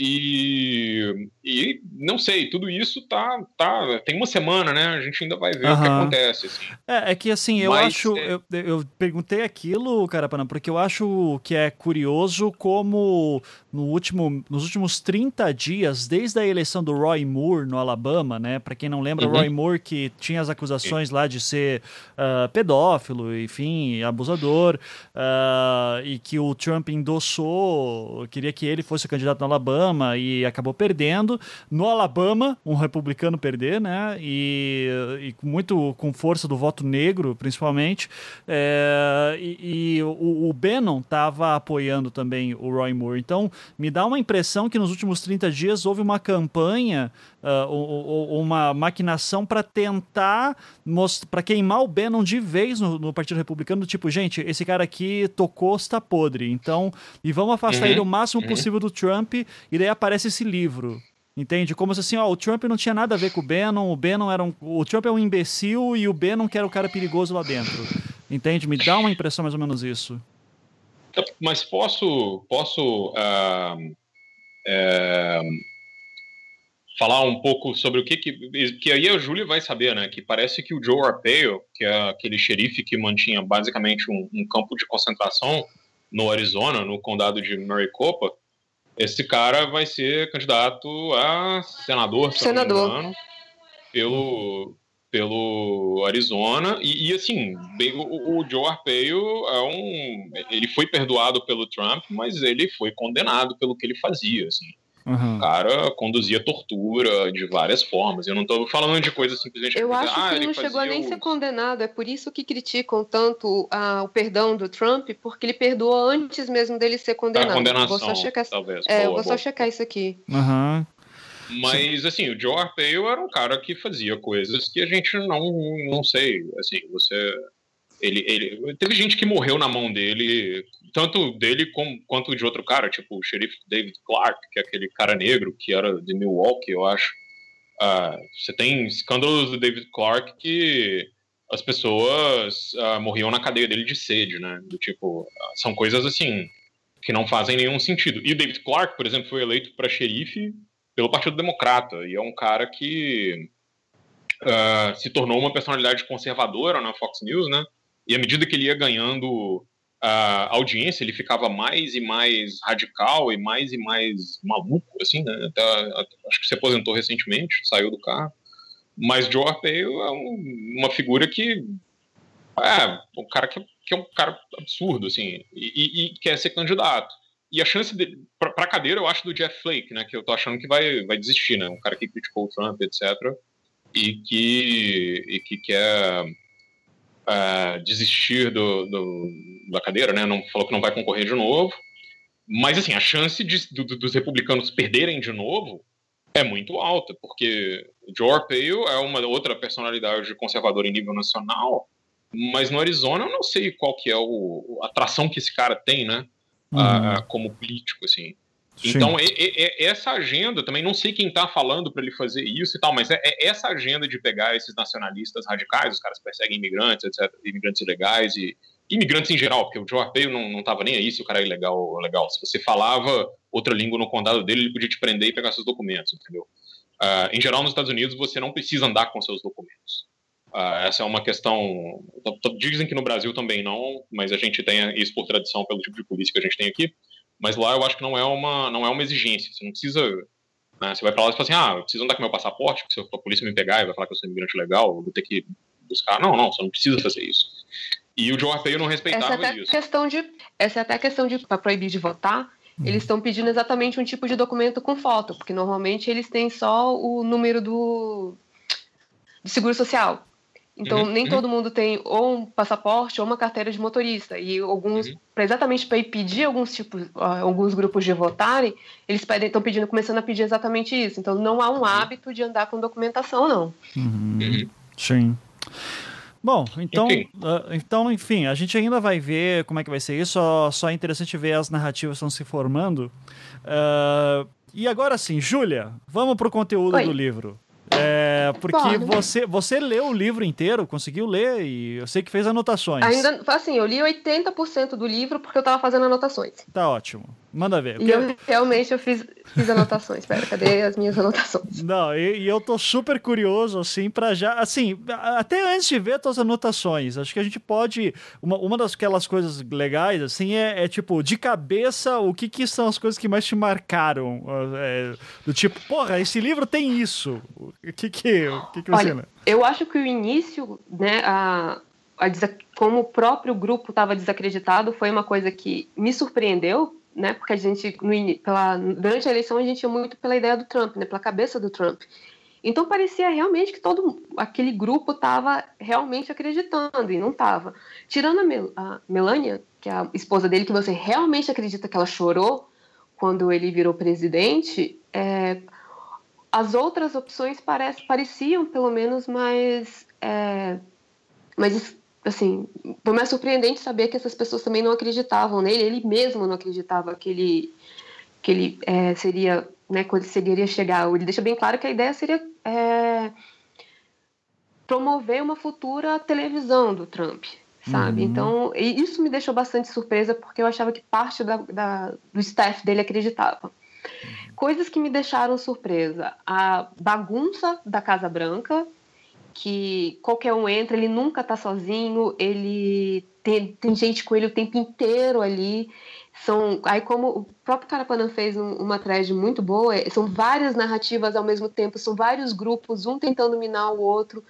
E, e não sei, tudo isso tá, tá. Tem uma semana, né? A gente ainda vai ver uhum. o que acontece. Assim. É, é que assim, eu Mas, acho. É... Eu, eu perguntei aquilo, Carapana, porque eu acho que é curioso como no último, nos últimos 30 dias, desde a eleição do Roy Moore no Alabama, né? Para quem não lembra, uhum. Roy Moore que tinha as acusações lá de ser uh, pedófilo, enfim, abusador, uh, e que o Trump endossou, queria que ele fosse o candidato no Alabama e acabou perdendo. No Alabama, um republicano perder, né? E, e muito com força do voto negro, principalmente. É, e, e o, o Bannon estava apoiando também o Roy Moore. Então, me dá uma impressão que nos últimos 30 dias houve uma campanha uh, uma maquinação para tentar para queimar o Bannon de vez no, no, Partido Republicano, tipo, gente, esse cara aqui tocou, está podre, então, e vamos afastar uhum. ele o máximo uhum. possível do Trump, e daí aparece esse livro. Entende? Como se assim, ó, o Trump não tinha nada a ver com o Bannon, o Bannon era um. O Trump é um imbecil e o Bannon que era o cara perigoso lá dentro. Entende? Me dá uma impressão mais ou menos isso. Mas posso. Posso. Uh, uh, falar um pouco sobre o que que, que aí a Júlia vai saber, né? Que parece que o Joe Arpaio, que é aquele xerife que mantinha basicamente um, um campo de concentração no Arizona, no condado de Maricopa, esse cara vai ser candidato a senador, senador. Engano, pelo pelo Arizona e, e assim bem, o, o, Joe Arpaio é um ele foi perdoado pelo Trump mas ele foi condenado pelo que ele fazia assim Uhum. O cara conduzia tortura de várias formas. Eu não estou falando de coisas simplesmente. Eu acho ah, que não chegou a nem ser condenado. É por isso que criticam tanto ah, o perdão do Trump, porque ele perdoou antes mesmo dele ser condenado. A condenação, vou só checar, talvez. É, boa, vou só checar isso aqui. Uhum. Mas, assim, o Joe Arpaio era um cara que fazia coisas que a gente não, não sei, assim, você... Ele, ele, teve gente que morreu na mão dele tanto dele como, quanto de outro cara, tipo o xerife David Clark, que é aquele cara negro que era de Milwaukee, eu acho. Uh, você tem escândalos do David Clark que as pessoas uh, morriam na cadeia dele de sede, né? Do tipo, são coisas assim que não fazem nenhum sentido. E o David Clark, por exemplo, foi eleito para xerife pelo Partido Democrata e é um cara que se tornou uma personalidade conservadora na Fox News, né? E à medida que ele ia ganhando a audiência ele ficava mais e mais radical e mais e mais maluco, assim, né? Até, acho que se aposentou recentemente, saiu do carro. Mas Joe Arpaio é um, uma figura que é um cara que, que, é um cara absurdo, assim, e, e, e quer ser candidato. E a chance para a cadeira, eu acho do Jeff Flake, né? Que eu tô achando que vai, vai desistir, né? Um cara que criticou o Trump, etc. E que, e que quer uh, desistir do, do, da cadeira, né? Não falou que não vai concorrer de novo. Mas assim, a chance de, do, dos republicanos perderem de novo é muito alta, porque Joe Arpaio é uma outra personalidade conservadora em nível nacional, mas no Arizona eu não sei qual que é o, a atração que esse cara tem, né? Uhum. Uh, como político, assim. Então, e, e, essa agenda, também não sei quem está falando para ele fazer isso e tal, mas é, é, essa agenda de pegar esses nacionalistas radicais, os caras perseguem imigrantes, etc., imigrantes ilegais e, imigrantes em geral, porque o Joe Arpaio não, não tava nem aí se o cara é ilegal legal. Se você falava outra língua no condado dele, ele podia te prender e pegar seus documentos, entendeu? Uh, em geral, nos Estados Unidos, você não precisa andar com seus documentos. Uh, essa é uma questão. Dizem que no Brasil também não, mas a gente tem isso por tradição pelo tipo de polícia que a gente tem aqui. Mas lá eu acho que não é uma, não é uma exigência. Você não precisa. Né, você vai pra lá e fala assim: ah, eu preciso andar com meu passaporte, porque se a polícia me pegar e vai falar que eu sou imigrante legal, eu vou ter que buscar. Não, não, você não precisa fazer isso. E o Joe Arpaio não respeitava essa é isso. Questão de, essa é até a questão de para proibir de votar. Eles estão pedindo exatamente um tipo de documento com foto, porque normalmente eles têm só o número do, do seguro social. Então, uhum, nem uhum. todo mundo tem ou um passaporte ou uma carteira de motorista. E alguns, uhum. exatamente para impedir alguns tipos, alguns grupos de votarem, eles estão pedindo, começando a pedir exatamente isso. Então, não há um uhum. hábito de andar com documentação, não. Uhum. Uhum. Sim. Bom, então, enfim. Uh, então, enfim, a gente ainda vai ver como é que vai ser isso. Só, só é interessante ver as narrativas estão se formando. Uh, e agora sim, Júlia, vamos pro conteúdo Oi. do livro. É, porque você, você leu o livro inteiro, conseguiu ler e eu sei que fez anotações. Ainda, assim, eu li 80% do livro porque eu tava fazendo anotações. Tá ótimo. Manda ver. E eu, realmente eu fiz, fiz anotações. Pera, cadê as minhas anotações? <laughs> Não, e, e, eu tô super curioso, assim, para já. Assim, até antes de ver tuas anotações, acho que a gente pode. Uma, uma das aquelas coisas legais, assim, é, é tipo, de cabeça, o que, que são as coisas que mais te marcaram? É, do tipo, porra, esse livro tem isso. O que que, o que, que você. Olha, eu acho que o início, né, a, a, como o próprio grupo estava desacreditado, foi uma coisa que me surpreendeu né? Porque a gente, no, pela, durante a eleição, a gente ia muito pela ideia do Trump, né? Pela cabeça do Trump. Então parecia realmente que todo aquele grupo estava realmente acreditando e não estava. Tirando a, Mel, a Melania, que é a esposa dele, que você realmente acredita que ela chorou quando ele virou presidente, é, as outras opções parece, pareciam pelo menos mais, é, mais assim, foi mais surpreendente saber que essas pessoas também não acreditavam nele, ele mesmo não acreditava que ele, que ele é, seria, né, quando ele conseguiria chegar. Ele deixa bem claro que a ideia seria é, promover uma futura televisão do Trump, sabe? Uhum. Então, isso me deixou bastante surpresa, porque eu achava que parte da, da, do staff dele acreditava. Coisas que me deixaram surpresa: a bagunça da Casa Branca, que qualquer um entra, ele nunca tá sozinho, ele tem, tem gente com ele o tempo inteiro ali. São, aí como o próprio Carapanã fez um, uma thread muito boa, é, são várias narrativas ao mesmo tempo, são vários grupos, um tentando minar o outro.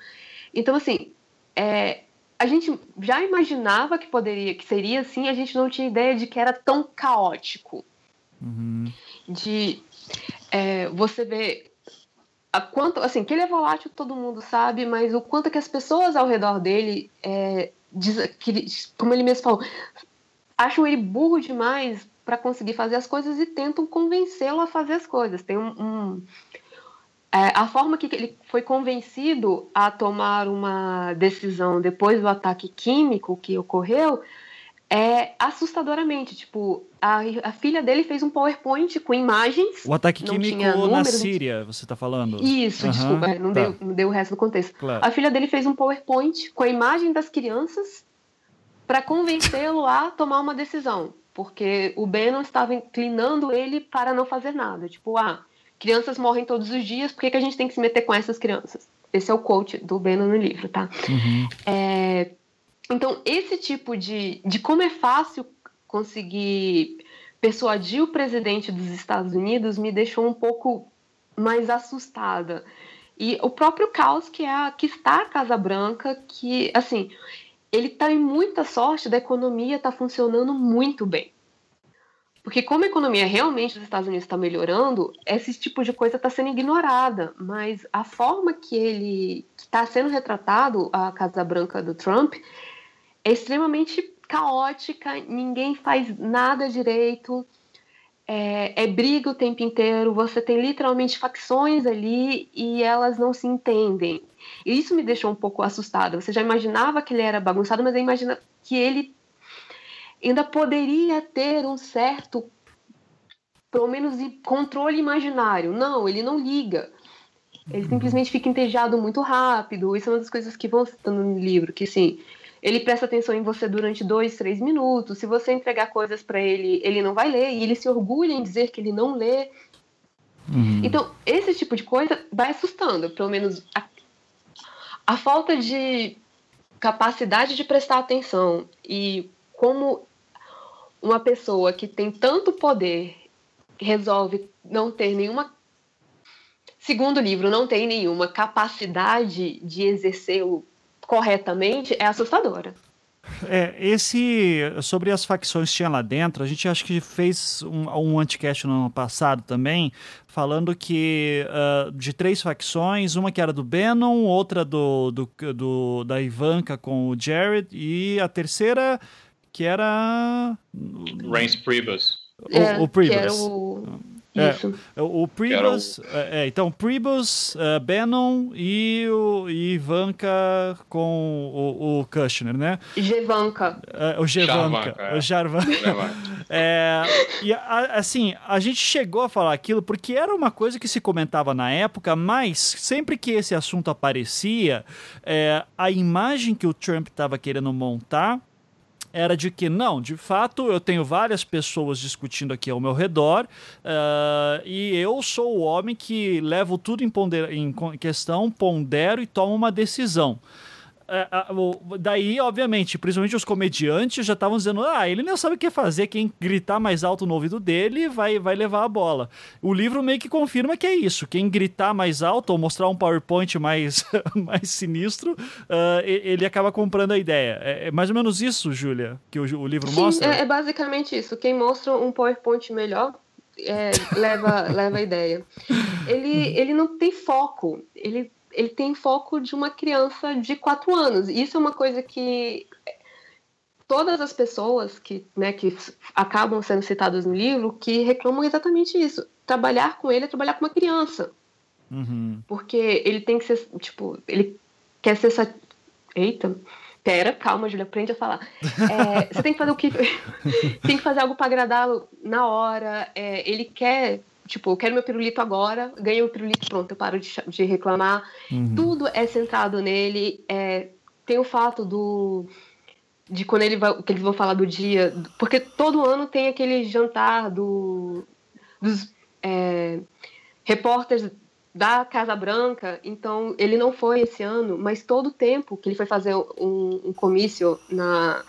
Então, assim, é, a gente já imaginava que poderia, que seria assim, a gente não tinha ideia de que era tão caótico. Uhum. De é, você ver a quanto, assim, que ele é volátil todo mundo sabe, mas o quanto que as pessoas ao redor dele, é, diz, que, como ele mesmo falou, acham ele burro demais para conseguir fazer as coisas e tentam convencê-lo a fazer as coisas. Tem um, um é, a forma que ele foi convencido a tomar uma decisão depois do ataque químico que ocorreu é assustadoramente. Tipo, a, a filha dele fez um PowerPoint com imagens. O ataque químico na Síria, você está falando? Isso, uhum, desculpa, não, tá. deu, não deu o resto do contexto. Claro. A filha dele fez um PowerPoint com a imagem das crianças para convencê-lo a tomar uma decisão. Porque o Bannon estava inclinando ele para não fazer nada. Tipo, ah, crianças morrem todos os dias, por que, que a gente tem que se meter com essas crianças? Esse é o quote do Bannon no livro, tá? Uhum. É, então, esse tipo de, de como é fácil conseguir persuadir o presidente dos Estados Unidos me deixou um pouco mais assustada. E o próprio caos que é a, que está a Casa Branca, que assim, ele está em muita sorte da economia estar tá funcionando muito bem. Porque como a economia realmente dos Estados Unidos está melhorando, esse tipo de coisa está sendo ignorada. Mas a forma que ele está sendo retratado, a Casa Branca do Trump, é extremamente caótica, ninguém faz nada direito, é, é, briga o tempo inteiro, você tem literalmente facções ali e elas não se entendem. E isso me deixou um pouco assustada. Você já imaginava que ele era bagunçado, mas eu imagino que ele ainda poderia ter um certo, pelo menos, controle imaginário. Não, ele não liga. Ele simplesmente fica entediado muito rápido. Isso é uma das coisas que vão citando no livro, que assim, ele presta atenção em você durante dois, três minutos. Se você entregar coisas para ele, ele não vai ler e ele se orgulha em dizer que ele não lê. Uhum. Então, esse tipo de coisa vai assustando, pelo menos a, a falta de capacidade de prestar atenção e como uma pessoa que tem tanto poder resolve não ter nenhuma segundo livro não tem nenhuma capacidade de exercê-lo corretamente é assustadora. É, esse sobre as facções que tinha lá dentro, a gente acho que fez um, um anticast no ano passado também, falando que uh, de três facções, uma que era do Bannon, outra do, do, do, da Ivanka com o Jared, e a terceira que era. Rance Priebus. O, é, o Priebus. Que era o é, Isso. É, o Priebus, é, é, então, Priebus, uh, Bannon e o e Ivanka com o, o Kushner, né? Gevanka. Uh, o Gevanka. O Jarvanka. <laughs> é, e a, assim, a gente chegou a falar aquilo porque era uma coisa que se comentava na época, mas sempre que esse assunto aparecia, é, a imagem que o Trump estava querendo montar era de que, não, de fato, eu tenho várias pessoas discutindo aqui ao meu redor uh, e eu sou o homem que levo tudo em, ponder, em questão, pondero e tomo uma decisão. É, daí, obviamente, principalmente os comediantes já estavam dizendo: ah, ele não sabe o que fazer, quem gritar mais alto no ouvido dele vai, vai levar a bola. O livro meio que confirma que é isso: quem gritar mais alto ou mostrar um PowerPoint mais, <laughs> mais sinistro, uh, ele acaba comprando a ideia. É, é, mais ou menos isso, Júlia, que o, o livro Sim, mostra? É, é basicamente isso. Quem mostra um PowerPoint melhor é, leva, <laughs> leva a ideia. Ele, ele não tem foco. Ele ele tem foco de uma criança de quatro anos. Isso é uma coisa que todas as pessoas que, né, que acabam sendo citadas no livro que reclamam exatamente isso. Trabalhar com ele é trabalhar com uma criança. Uhum. Porque ele tem que ser, tipo, ele quer ser. Eita, pera, calma, Julia, aprende a falar. É, você tem que fazer o que. <laughs> tem que fazer algo para agradá-lo na hora. É, ele quer tipo, eu quero meu pirulito agora, ganhei o pirulito, pronto, eu paro de, de reclamar. Uhum. Tudo é centrado nele. É, tem o fato do de quando ele vai, que eles vão falar do dia, porque todo ano tem aquele jantar do dos é, repórteres da Casa Branca, então ele não foi esse ano, mas todo o tempo que ele foi fazer um, um comício na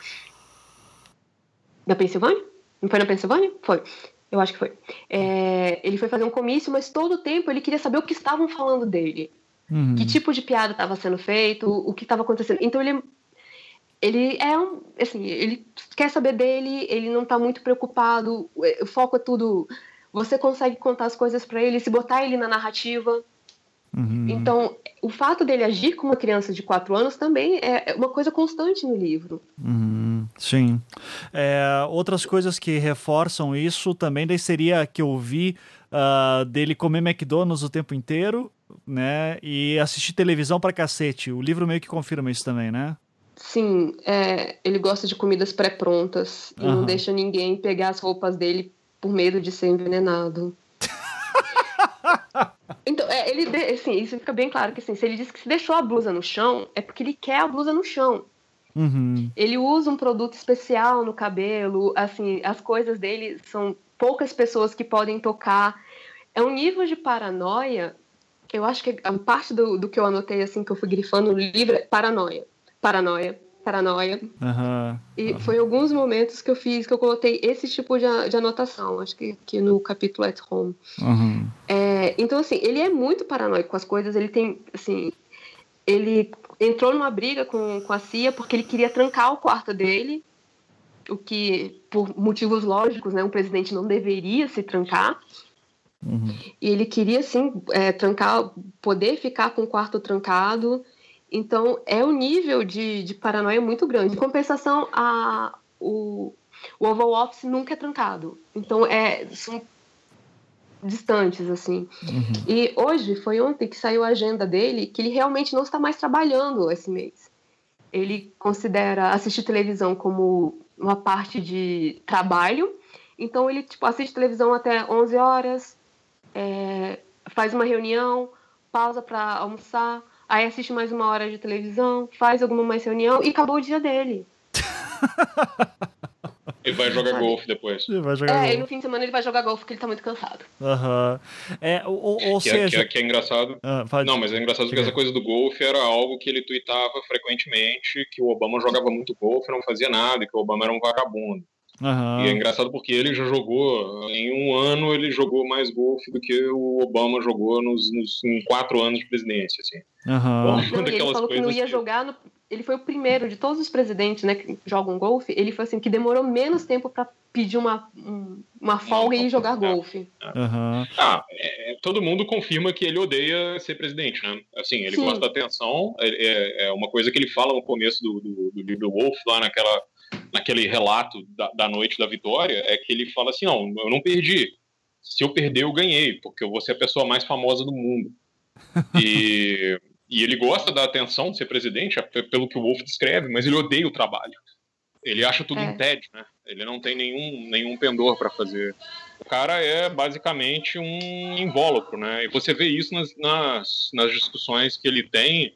na Pensilvânia, não foi na Pensilvânia? Foi. Eu acho que foi. É, ele foi fazer um comício, mas todo o tempo ele queria saber o que estavam falando dele. Uhum. Que tipo de piada estava sendo feito, o que estava acontecendo. Então ele ele é um, assim, ele quer saber dele, ele não está muito preocupado, o foco é tudo, você consegue contar as coisas para ele, se botar ele na narrativa. Uhum. Então, o fato dele agir como uma criança de 4 anos também é uma coisa constante no livro. Uhum. Sim. É, outras coisas que reforçam isso também daí seria que eu vi uh, dele comer McDonald's o tempo inteiro, né? E assistir televisão pra cacete. O livro meio que confirma isso também, né? Sim, é, ele gosta de comidas pré-prontas e uhum. não deixa ninguém pegar as roupas dele por medo de ser envenenado. <laughs> Então, é, ele, assim, isso fica bem claro que assim, se ele diz que se deixou a blusa no chão, é porque ele quer a blusa no chão. Uhum. Ele usa um produto especial no cabelo, assim, as coisas dele são poucas pessoas que podem tocar. É um nível de paranoia. Eu acho que a parte do, do que eu anotei, assim, que eu fui grifando no livro é paranoia. Paranoia paranoia. Uhum, e uhum. foi alguns momentos que eu fiz, que eu coloquei esse tipo de, de anotação, acho que, que no capítulo At Home. Uhum. É, então, assim, ele é muito paranoico com as coisas, ele tem, assim, ele entrou numa briga com, com a CIA porque ele queria trancar o quarto dele, o que, por motivos lógicos, né, um presidente não deveria se trancar. Uhum. E ele queria, sim, é, trancar, poder ficar com o quarto trancado então, é um nível de, de paranoia muito grande. Em compensação, a, o, o Oval Office nunca é trancado. Então, é, são distantes, assim. Uhum. E hoje, foi ontem que saiu a agenda dele, que ele realmente não está mais trabalhando esse mês. Ele considera assistir televisão como uma parte de trabalho. Então, ele tipo, assiste televisão até 11 horas, é, faz uma reunião, pausa para almoçar, aí assiste mais uma hora de televisão, faz alguma mais reunião e acabou o dia dele. Ele <laughs> vai jogar Sabe? golfe depois. Ele vai jogar é, golfe. e no fim de semana ele vai jogar golfe porque ele tá muito cansado. Aham. Uhum. É, ou, ou que seja... É, que, é, que é engraçado. Ah, não, mas é engraçado porque essa coisa do golfe era algo que ele tweetava frequentemente, que o Obama jogava muito golfe, não fazia nada, que o Obama era um vagabundo. Uhum. E é engraçado porque ele já jogou, em um ano ele jogou mais golfe do que o Obama jogou nos, nos em quatro anos de presidência, assim. Uhum. Então, não, ele falou que não ia que... jogar no, ele foi o primeiro de todos os presidentes né, que jogam golfe, ele foi assim, que demorou menos tempo para pedir uma, uma folga e jogar golfe. Uhum. Ah, é, todo mundo confirma que ele odeia ser presidente, né? Assim, ele Sim. gosta da atenção, é, é, uma coisa que ele fala no começo do, do, do livro Wolf, lá naquela, naquele relato da, da noite da vitória, é que ele fala assim, não, eu não perdi, se eu perder eu ganhei, porque eu vou ser a pessoa mais famosa do mundo. E e ele gosta da atenção de ser presidente, é pelo que o Wolf descreve, mas ele odeia o trabalho. Ele acha tudo é. um tédio, né? Ele não tem nenhum, nenhum pendor para fazer. O cara é basicamente um invólucro, né? E você vê isso nas, nas, nas discussões que ele tem.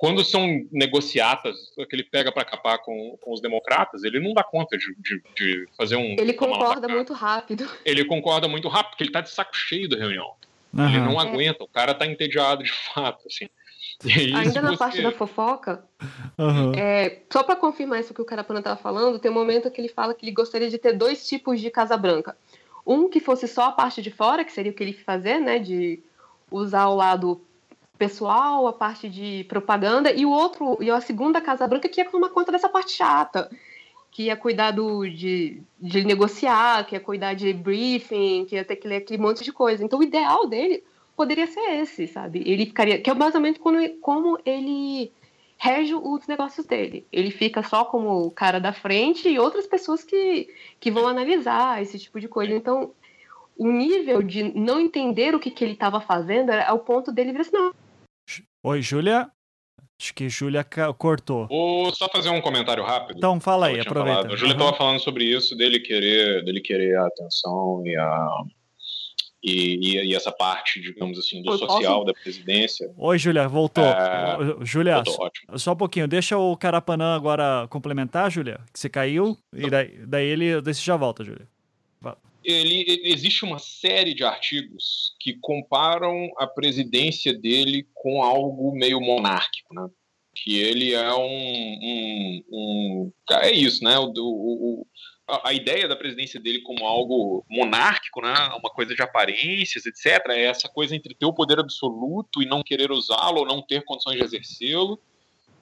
Quando são negociatas que ele pega para capar com, com os democratas, ele não dá conta de, de, de fazer um. Ele concorda muito rápido. Ele concorda muito rápido, porque ele tá de saco cheio da reunião. Uhum. Ele não aguenta, o cara tá entediado de fato, assim. <laughs> É Ainda na você... parte da fofoca, uhum. é, só para confirmar isso que o Carapana estava falando, tem um momento que ele fala que ele gostaria de ter dois tipos de Casa Branca. Um que fosse só a parte de fora, que seria o que ele fazer, né, de usar o lado pessoal, a parte de propaganda, e o outro, e a segunda Casa Branca que ia tomar conta dessa parte chata, que ia cuidar do, de, de negociar, que ia cuidar de briefing, que ia ter que ler aquele monte de coisa. Então, o ideal dele poderia ser esse, sabe? Ele ficaria. Que é basicamente como, como ele rege os negócios dele. Ele fica só como o cara da frente e outras pessoas que, que vão analisar esse tipo de coisa. Então, o nível de não entender o que, que ele estava fazendo é o ponto dele virar assim, não. Oi, Júlia. Acho que Júlia cortou. Vou só fazer um comentário rápido. Então fala aí, aproveita. Falado. A Júlia estava uhum. falando sobre isso, dele querer, dele querer a atenção e a e, e, e, essa parte, digamos assim, do social da presidência. Oi, Júlia, voltou. É... Júlia, só um pouquinho, deixa o Carapanã agora complementar, Júlia, que você caiu, e daí, daí ele daí você já volta, Júlia. Ele, existe uma série de artigos que comparam a presidência dele com algo meio monárquico, né? Que ele é um, um, um é isso, né? O, o, a, ideia da presidência dele como algo monárquico, né, uma coisa de aparências, etc., é essa coisa entre ter o poder absoluto e não querer usá-lo ou não ter condições de exercê-lo.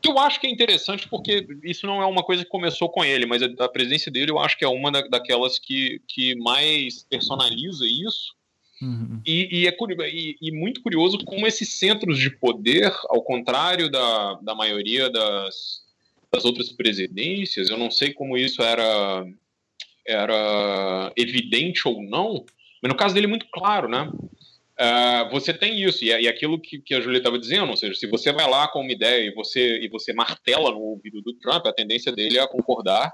Que eu acho que é interessante porque isso não é uma coisa que começou com ele, mas a, presidência dele eu acho que é uma da, daquelas que, que mais personaliza isso. Uhum. E, e, é e, e, muito curioso como esses centros de poder, ao contrário da, da maioria das, das outras presidências, eu não sei como isso era era evidente ou não, mas no caso dele é muito claro, né? Uh, você tem isso, e, é, e é aquilo que, que a Julia estava dizendo, ou seja, se você vai lá com uma ideia e você, e você martela no ouvido do Trump, a tendência dele é a concordar,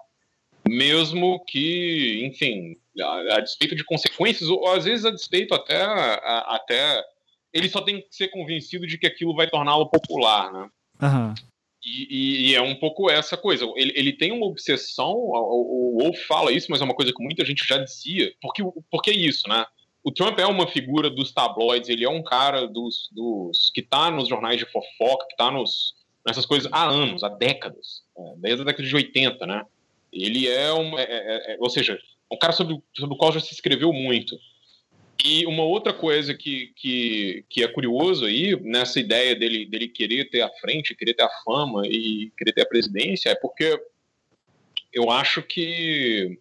mesmo que, enfim, a, a despeito de consequências, ou às vezes a despeito até, a, até ele só tem que ser convencido de que aquilo vai torná-lo popular, né? Uhum. E, e, é um pouco essa coisa. Ele, ele tem uma obsessão, o, o Wolf fala isso, mas é uma coisa que muita gente já dizia. Porque, porque é isso, né? O Trump é uma figura dos tabloides, ele é um cara dos, dos que está nos jornais de fofoca, que está nessas coisas há anos, há décadas, é, desde a década de 80, né? Ele é um. É, é, é, ou seja, um cara sobre, sobre o qual já se escreveu muito. E uma outra coisa que, que, que é curioso aí, nessa ideia dele, dele querer ter a frente, querer ter a fama e querer ter a presidência, é porque eu acho que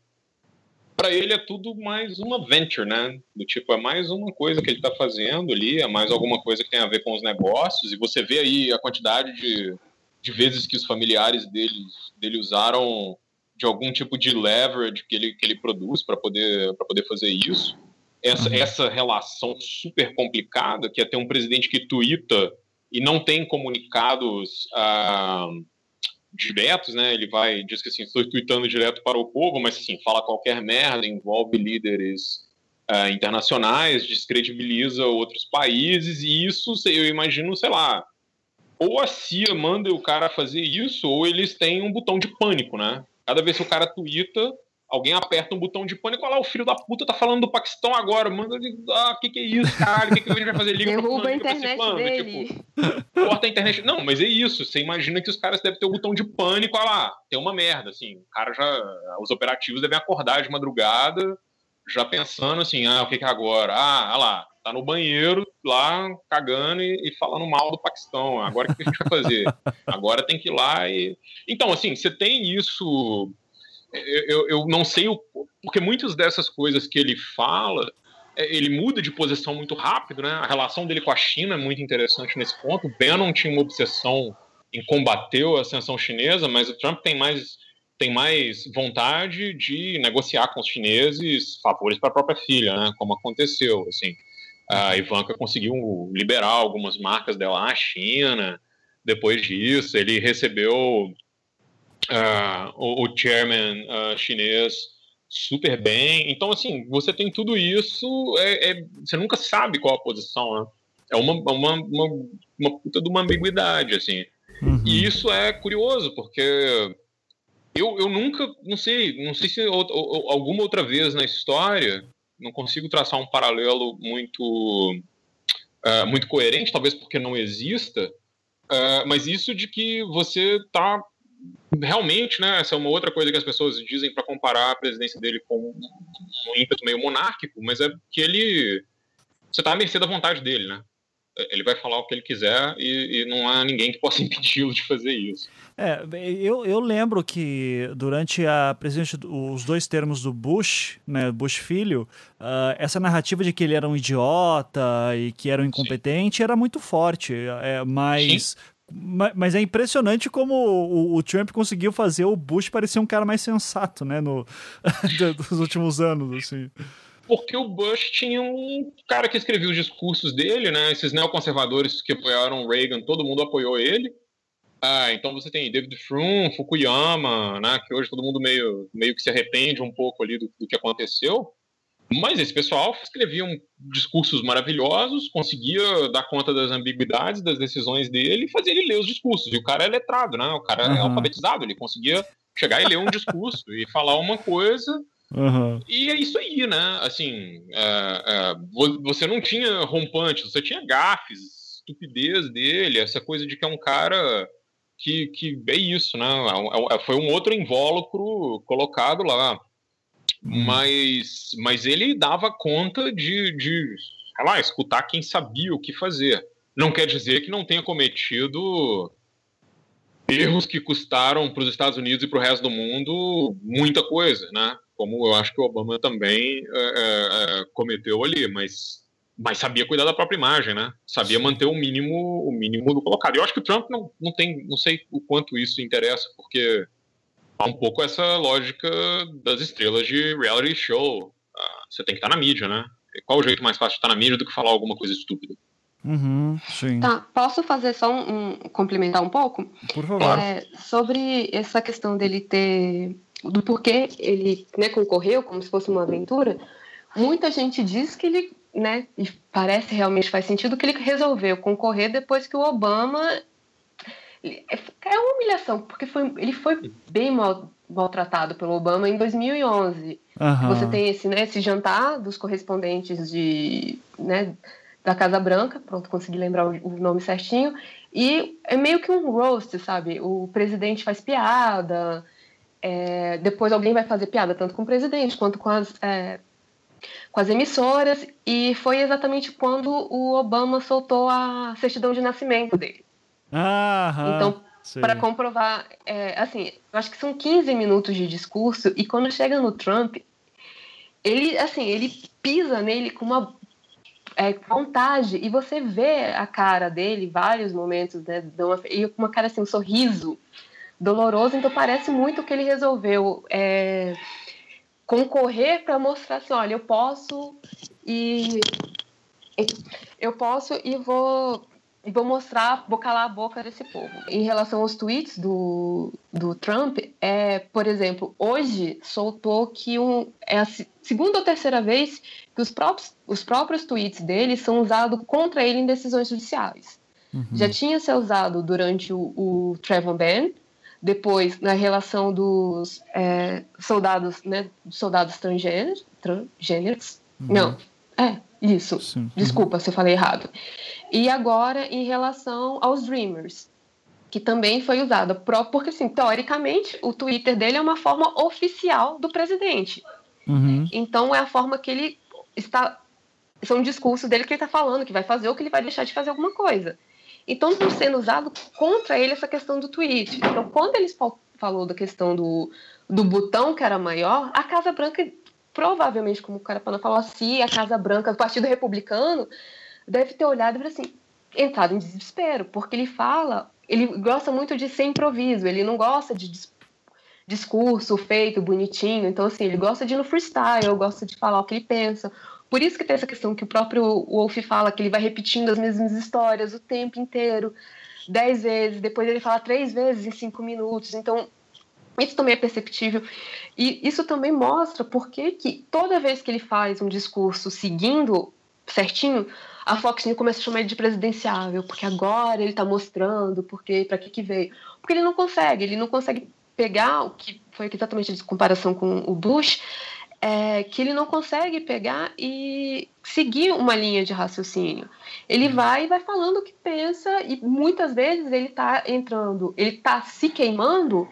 para ele é tudo mais uma venture, né? Do tipo, é mais uma coisa que ele está fazendo ali, é mais alguma coisa que tem a ver com os negócios, e você vê aí a quantidade de, de vezes que os familiares dele, dele usaram de algum tipo de leverage que ele, que ele produz para poder, poder fazer isso essa, uhum. essa relação super complicada, que é ter um presidente que tuita e não tem comunicados ah, diretos, né? Ele vai, diz que assim, estou tweetando direto para o povo, mas assim, fala qualquer merda, envolve líderes ah, internacionais, descredibiliza outros países, e isso eu imagino, sei lá, ou a CIA manda o cara fazer isso, ou eles têm um botão de pânico, né? Cada vez que o cara twitta, alguém aperta um botão de pânico, olha lá, o filho da puta tá falando do Paquistão agora, manda ele, ah, o que que é isso, cara, o que que a gente vai fazer? Liga Derruba a internet plano, dele. Tipo, corta a internet. Não, mas é isso, você imagina que os caras devem ter um botão de pânico, olha lá, tem uma merda, assim, o cara já, os operativos devem acordar de madrugada, já pensando assim, ah, o que que é agora? Ah, olha lá, tá no banheiro lá cagando e, e, falando mal do Paquistão. Agora o que a gente vai fazer? <laughs> Agora tem que ir lá e. Então, assim, você tem isso. Eu, eu não sei o. Porque muitas dessas coisas que ele fala, é, ele muda de posição muito rápido, né? A relação dele com a China é muito interessante nesse ponto. O Bannon tinha uma obsessão em combater a ascensão chinesa, mas o Trump tem mais tem mais vontade de negociar com os chineses favores para a própria filha, né? Como aconteceu, assim. A Ivanka conseguiu liberar algumas marcas dela à China. Depois disso, ele recebeu uh, o, o, chairman uh, chinês super bem. Então, assim, você tem tudo isso, é, é, você nunca sabe qual a posição, né? É uma, uma, uma, uma puta de uma ambiguidade, assim. Uhum. E isso é curioso, porque eu, eu nunca, não sei, não sei se alguma outra vez na história não consigo traçar um paralelo muito, uh, muito coerente, talvez porque não exista, uh, mas isso de que você está realmente, né, essa é uma outra coisa que as pessoas dizem para comparar a presidência dele com um ímpeto meio monárquico, mas é que ele você está à mercê da vontade dele, né? Ele vai falar o que ele quiser e, e não há ninguém que possa <laughs> impedi-lo de fazer isso. É, eu, eu lembro que durante a presidência, os dois termos do Bush, né, Bush filho, uh, essa narrativa de que ele era um idiota e que era um incompetente Sim. era muito forte, é, mas mas é impressionante como o, o, Trump conseguiu fazer o Bush parecer um cara mais sensato, né, no, <laughs> dos últimos anos, assim. Porque o Bush tinha um cara que escrevia os discursos dele, né, esses neoconservadores que apoiaram Reagan, todo mundo apoiou ele, ah, então você tem David Frum, Fukuyama, né, que hoje todo mundo meio, meio que se arrepende um pouco ali do, do que aconteceu. Mas esse pessoal escrevia discursos maravilhosos, conseguia dar conta das ambiguidades das decisões dele e fazia ele ler os discursos. E o cara é letrado, né? O cara uhum. é alfabetizado, ele conseguia chegar e ler um discurso e falar uma coisa. Uhum. E é isso aí, né? Assim, é, é, você não tinha rompantes, você tinha gafes, estupidez dele, essa coisa de que é um cara que, que é isso, né? É é foi um outro invólucro colocado lá. Hum. Mas, mas ele dava conta de, de sei lá, escutar quem sabia o que fazer. Não quer dizer que não tenha cometido erros que custaram para os Estados Unidos e para o resto do mundo muita coisa, né? Como eu acho que o Obama também é, é, cometeu ali, mas mas sabia cuidar da própria imagem, né? Sabia manter o mínimo, o mínimo do colocado. Eu acho que o Trump não, não tem, não sei o quanto isso interessa, porque há um pouco essa lógica das estrelas de reality show. Ah, você tem que estar na mídia, né? E qual o jeito mais fácil de estar na mídia do que falar alguma coisa estúpida? Uhum, sim. Tá, posso fazer só um, um complementar um pouco? Por favor. É, sobre essa questão dele ter do porquê ele né, concorreu como se fosse uma aventura. Muita gente diz que ele né, e parece realmente faz sentido que ele resolveu concorrer depois que o Obama é uma humilhação, porque foi, ele foi bem mal, maltratado pelo Obama em 2011. Uhum. Você tem esse, né, esse jantar dos correspondentes de, né, da Casa Branca, pronto, consegui lembrar o, o nome certinho, e é meio que um roast, sabe? O presidente faz piada, é, depois alguém vai fazer piada tanto com o presidente quanto com as é, com as emissoras, e foi exatamente quando o Obama soltou a certidão de nascimento dele. Aham, então, para comprovar, é, assim, eu acho que são 15 minutos de discurso, e quando chega no Trump, ele, assim, ele pisa nele com uma é, vontade, e você vê a cara dele, vários momentos, né, uma, e com uma cara assim, um sorriso doloroso, então parece muito que ele resolveu é, concorrer para mostrar assim, olha, eu posso e eu posso e vou e vou mostrar, vou calar a boca desse povo. Em relação aos tweets do, do Trump, é, por exemplo, hoje soltou que um, é a segunda ou terceira vez que os próprios, os próprios tweets dele são usados contra ele em decisões judiciais. Uhum. Já tinha sido usado durante o, o Trevor Ban, depois na relação dos é, soldados, né, soldados transgêneros, transgêneros. Uhum. não, é, isso, Sim. desculpa se eu falei errado. E agora em relação aos Dreamers, que também foi usada, porque assim, teoricamente, o Twitter dele é uma forma oficial do presidente. Uhum. Então é a forma que ele está. São discursos dele que ele está falando, que vai fazer ou que ele vai deixar de fazer alguma coisa. Então está sendo usado contra ele essa questão do tweet. Então, quando eles falou da questão do, do botão que era maior, a Casa Branca, provavelmente, como o cara falou assim, a Casa Branca, o Partido Republicano, deve ter olhado e assim, entrado em desespero, porque ele fala, ele gosta muito de ser improviso, ele não gosta de discurso feito bonitinho, então assim, ele gosta de ir no freestyle, gosta de falar o que ele pensa. Por isso que tem essa questão que o próprio Wolf fala, que ele vai repetindo as mesmas histórias o tempo inteiro, dez vezes, depois ele fala três vezes em cinco minutos. Então, isso também é perceptível. E isso também mostra por que, toda vez que ele faz um discurso seguindo certinho, a Fox News começa a chamar ele de presidenciável, porque agora ele está mostrando porque para que, que veio. Porque ele não consegue, ele não consegue pegar o que foi exatamente a comparação com o Bush, é, que ele não consegue pegar e seguir uma linha de raciocínio. Ele uhum. vai e vai falando o que pensa e muitas vezes ele está entrando, ele está se queimando,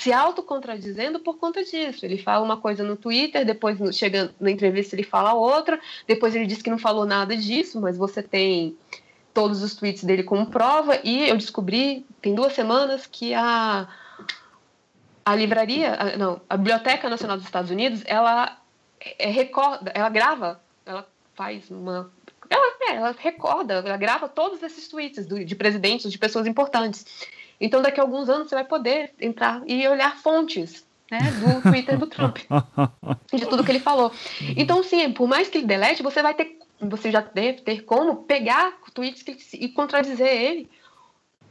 se autocontradizendo por conta disso. Ele fala uma coisa no Twitter, depois chega na entrevista ele fala outra, depois ele diz que não falou nada disso, mas você tem todos os tweets dele como prova e eu descobri tem duas semanas que a a livraria, a, não, a Biblioteca Nacional dos Estados Unidos, ela é, recorda, ela grava, ela faz uma ela, é, ela recorda, ela grava todos esses tweets do, de presidentes, de pessoas importantes. Então, daqui a alguns anos, você vai poder entrar e olhar fontes né, do <laughs> Twitter do Trump, de tudo que ele falou. Então, sim, por mais que ele delete, você vai ter, você já deve ter como pegar tweets que, e contradizer ele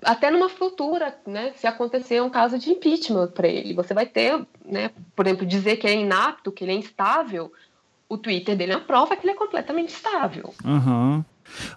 até numa futura, né, se acontecer um caso de impeachment para ele, você vai ter, né, por exemplo, dizer que é inapto, que ele é instável, o Twitter dele é uma prova que ele é completamente estável. Uhum.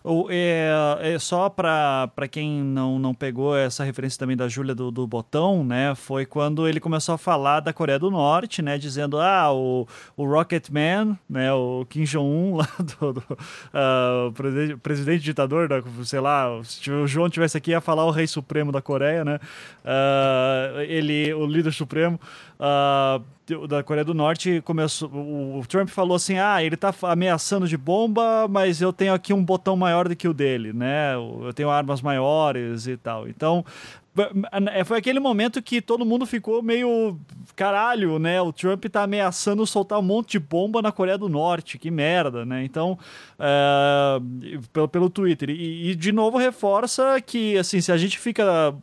O, é, é só para quem não, não pegou essa referência também da Júlia do, do Botão, né? Foi quando ele começou a falar da Coreia do Norte, né? Dizendo, ah, o, o Rocket Man, né? O Kim Jong-un <laughs> lá do, do uh, presidente, presidente ditador, da, sei lá, se o João tivesse aqui ia falar o rei supremo da Coreia, né? Uh, ele, o líder supremo. Uh, da Coreia do Norte começou. O Trump falou assim: ah, ele tá ameaçando de bomba, mas eu tenho aqui um botão maior do que o dele, né? Eu tenho armas maiores e tal. Então, é, foi aquele momento que todo mundo ficou meio caralho, né? O Trump tá ameaçando soltar um monte de bomba na Coreia do Norte, que merda, né? Então, é, pelo, pelo Twitter. E, e, de novo reforça que, assim, se a gente fica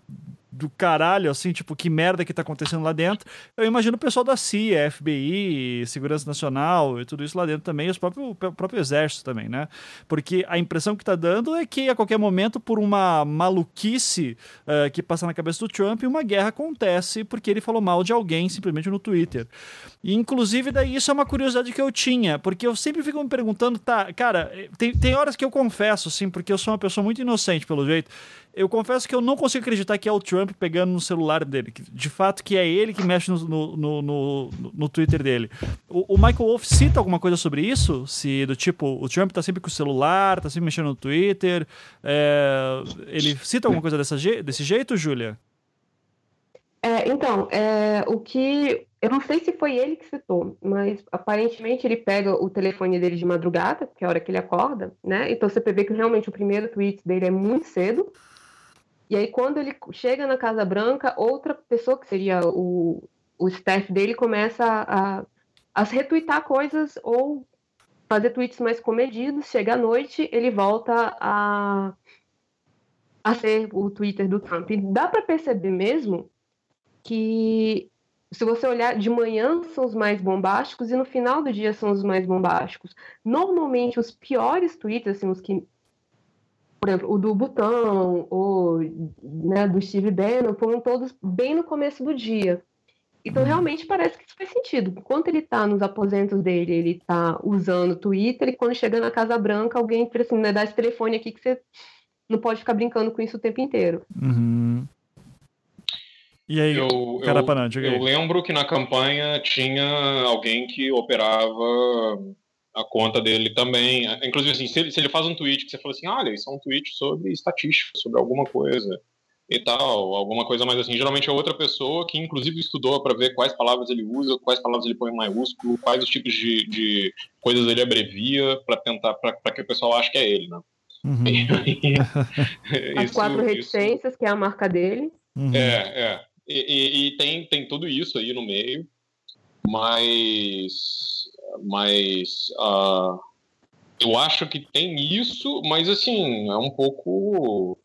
do caralho, assim, tipo, que merda que tá acontecendo lá dentro. Eu imagino o pessoal da CIA, FBI, Segurança Nacional e tudo isso lá dentro também, e os próprios, o próprio exército também, né? Porque a impressão que tá dando é que a qualquer momento, por uma maluquice uh, que passa na cabeça do Trump, uma guerra acontece porque ele falou mal de alguém simplesmente no Twitter. E, inclusive, daí isso é uma curiosidade que eu tinha, porque eu sempre fico me perguntando, tá, cara, tem, tem horas que eu confesso, assim, porque eu sou uma pessoa muito inocente, pelo jeito, eu confesso que eu não consigo acreditar que é o Trump pegando no celular dele. De fato, que é ele que mexe no, no, no, no Twitter dele. O, o, Michael Wolff cita alguma coisa sobre isso? Se do tipo, o Trump tá sempre com o celular, tá sempre mexendo no Twitter. É, ele cita alguma coisa dessa, desse jeito, Júlia? É, então, é, o que. Eu não sei se foi ele que citou, mas aparentemente ele pega o telefone dele de madrugada, que é a hora que ele acorda, né? Então você vê que realmente o primeiro tweet dele é muito cedo. E aí, quando ele chega na Casa Branca, outra pessoa, que seria o, o staff dele, começa a, a retweetar coisas ou fazer tweets mais comedidos. Chega à noite, ele volta a, a ser o Twitter do Trump. E dá para perceber mesmo que, se você olhar, de manhã são os mais bombásticos e no final do dia são os mais bombásticos. Normalmente, os piores tweets, assim, os que por exemplo, o do Butão ou né, do Steve Bannon foram todos bem no começo do dia. Então, uhum. realmente parece que isso faz sentido. Enquanto ele está nos aposentos dele, ele está usando o Twitter, e quando chega na Casa Branca, alguém fala assim, né, dá esse telefone aqui que você não pode ficar brincando com isso o tempo inteiro. Uhum. E aí, eu, Carapanã, eu, eu lembro que na campanha tinha alguém que operava a conta dele também. Inclusive, assim, se ele, se ele faz um tweet que você fala assim, olha, isso é um tweet sobre estatística, sobre alguma coisa e tal, alguma coisa mais assim. Geralmente é outra pessoa que, inclusive, estudou para ver quais palavras ele usa, quais palavras ele põe em maiúsculo, quais os tipos de, de coisas ele abrevia para tentar, para que o pessoal ache que é ele, né? Uhum. <laughs> As isso, quatro reticências, isso... que é a marca dele. Uhum. É, é. E, e, e, tem, tem tudo isso aí no meio, mas, mas uh, eu acho que tem isso, mas assim, é um pouco.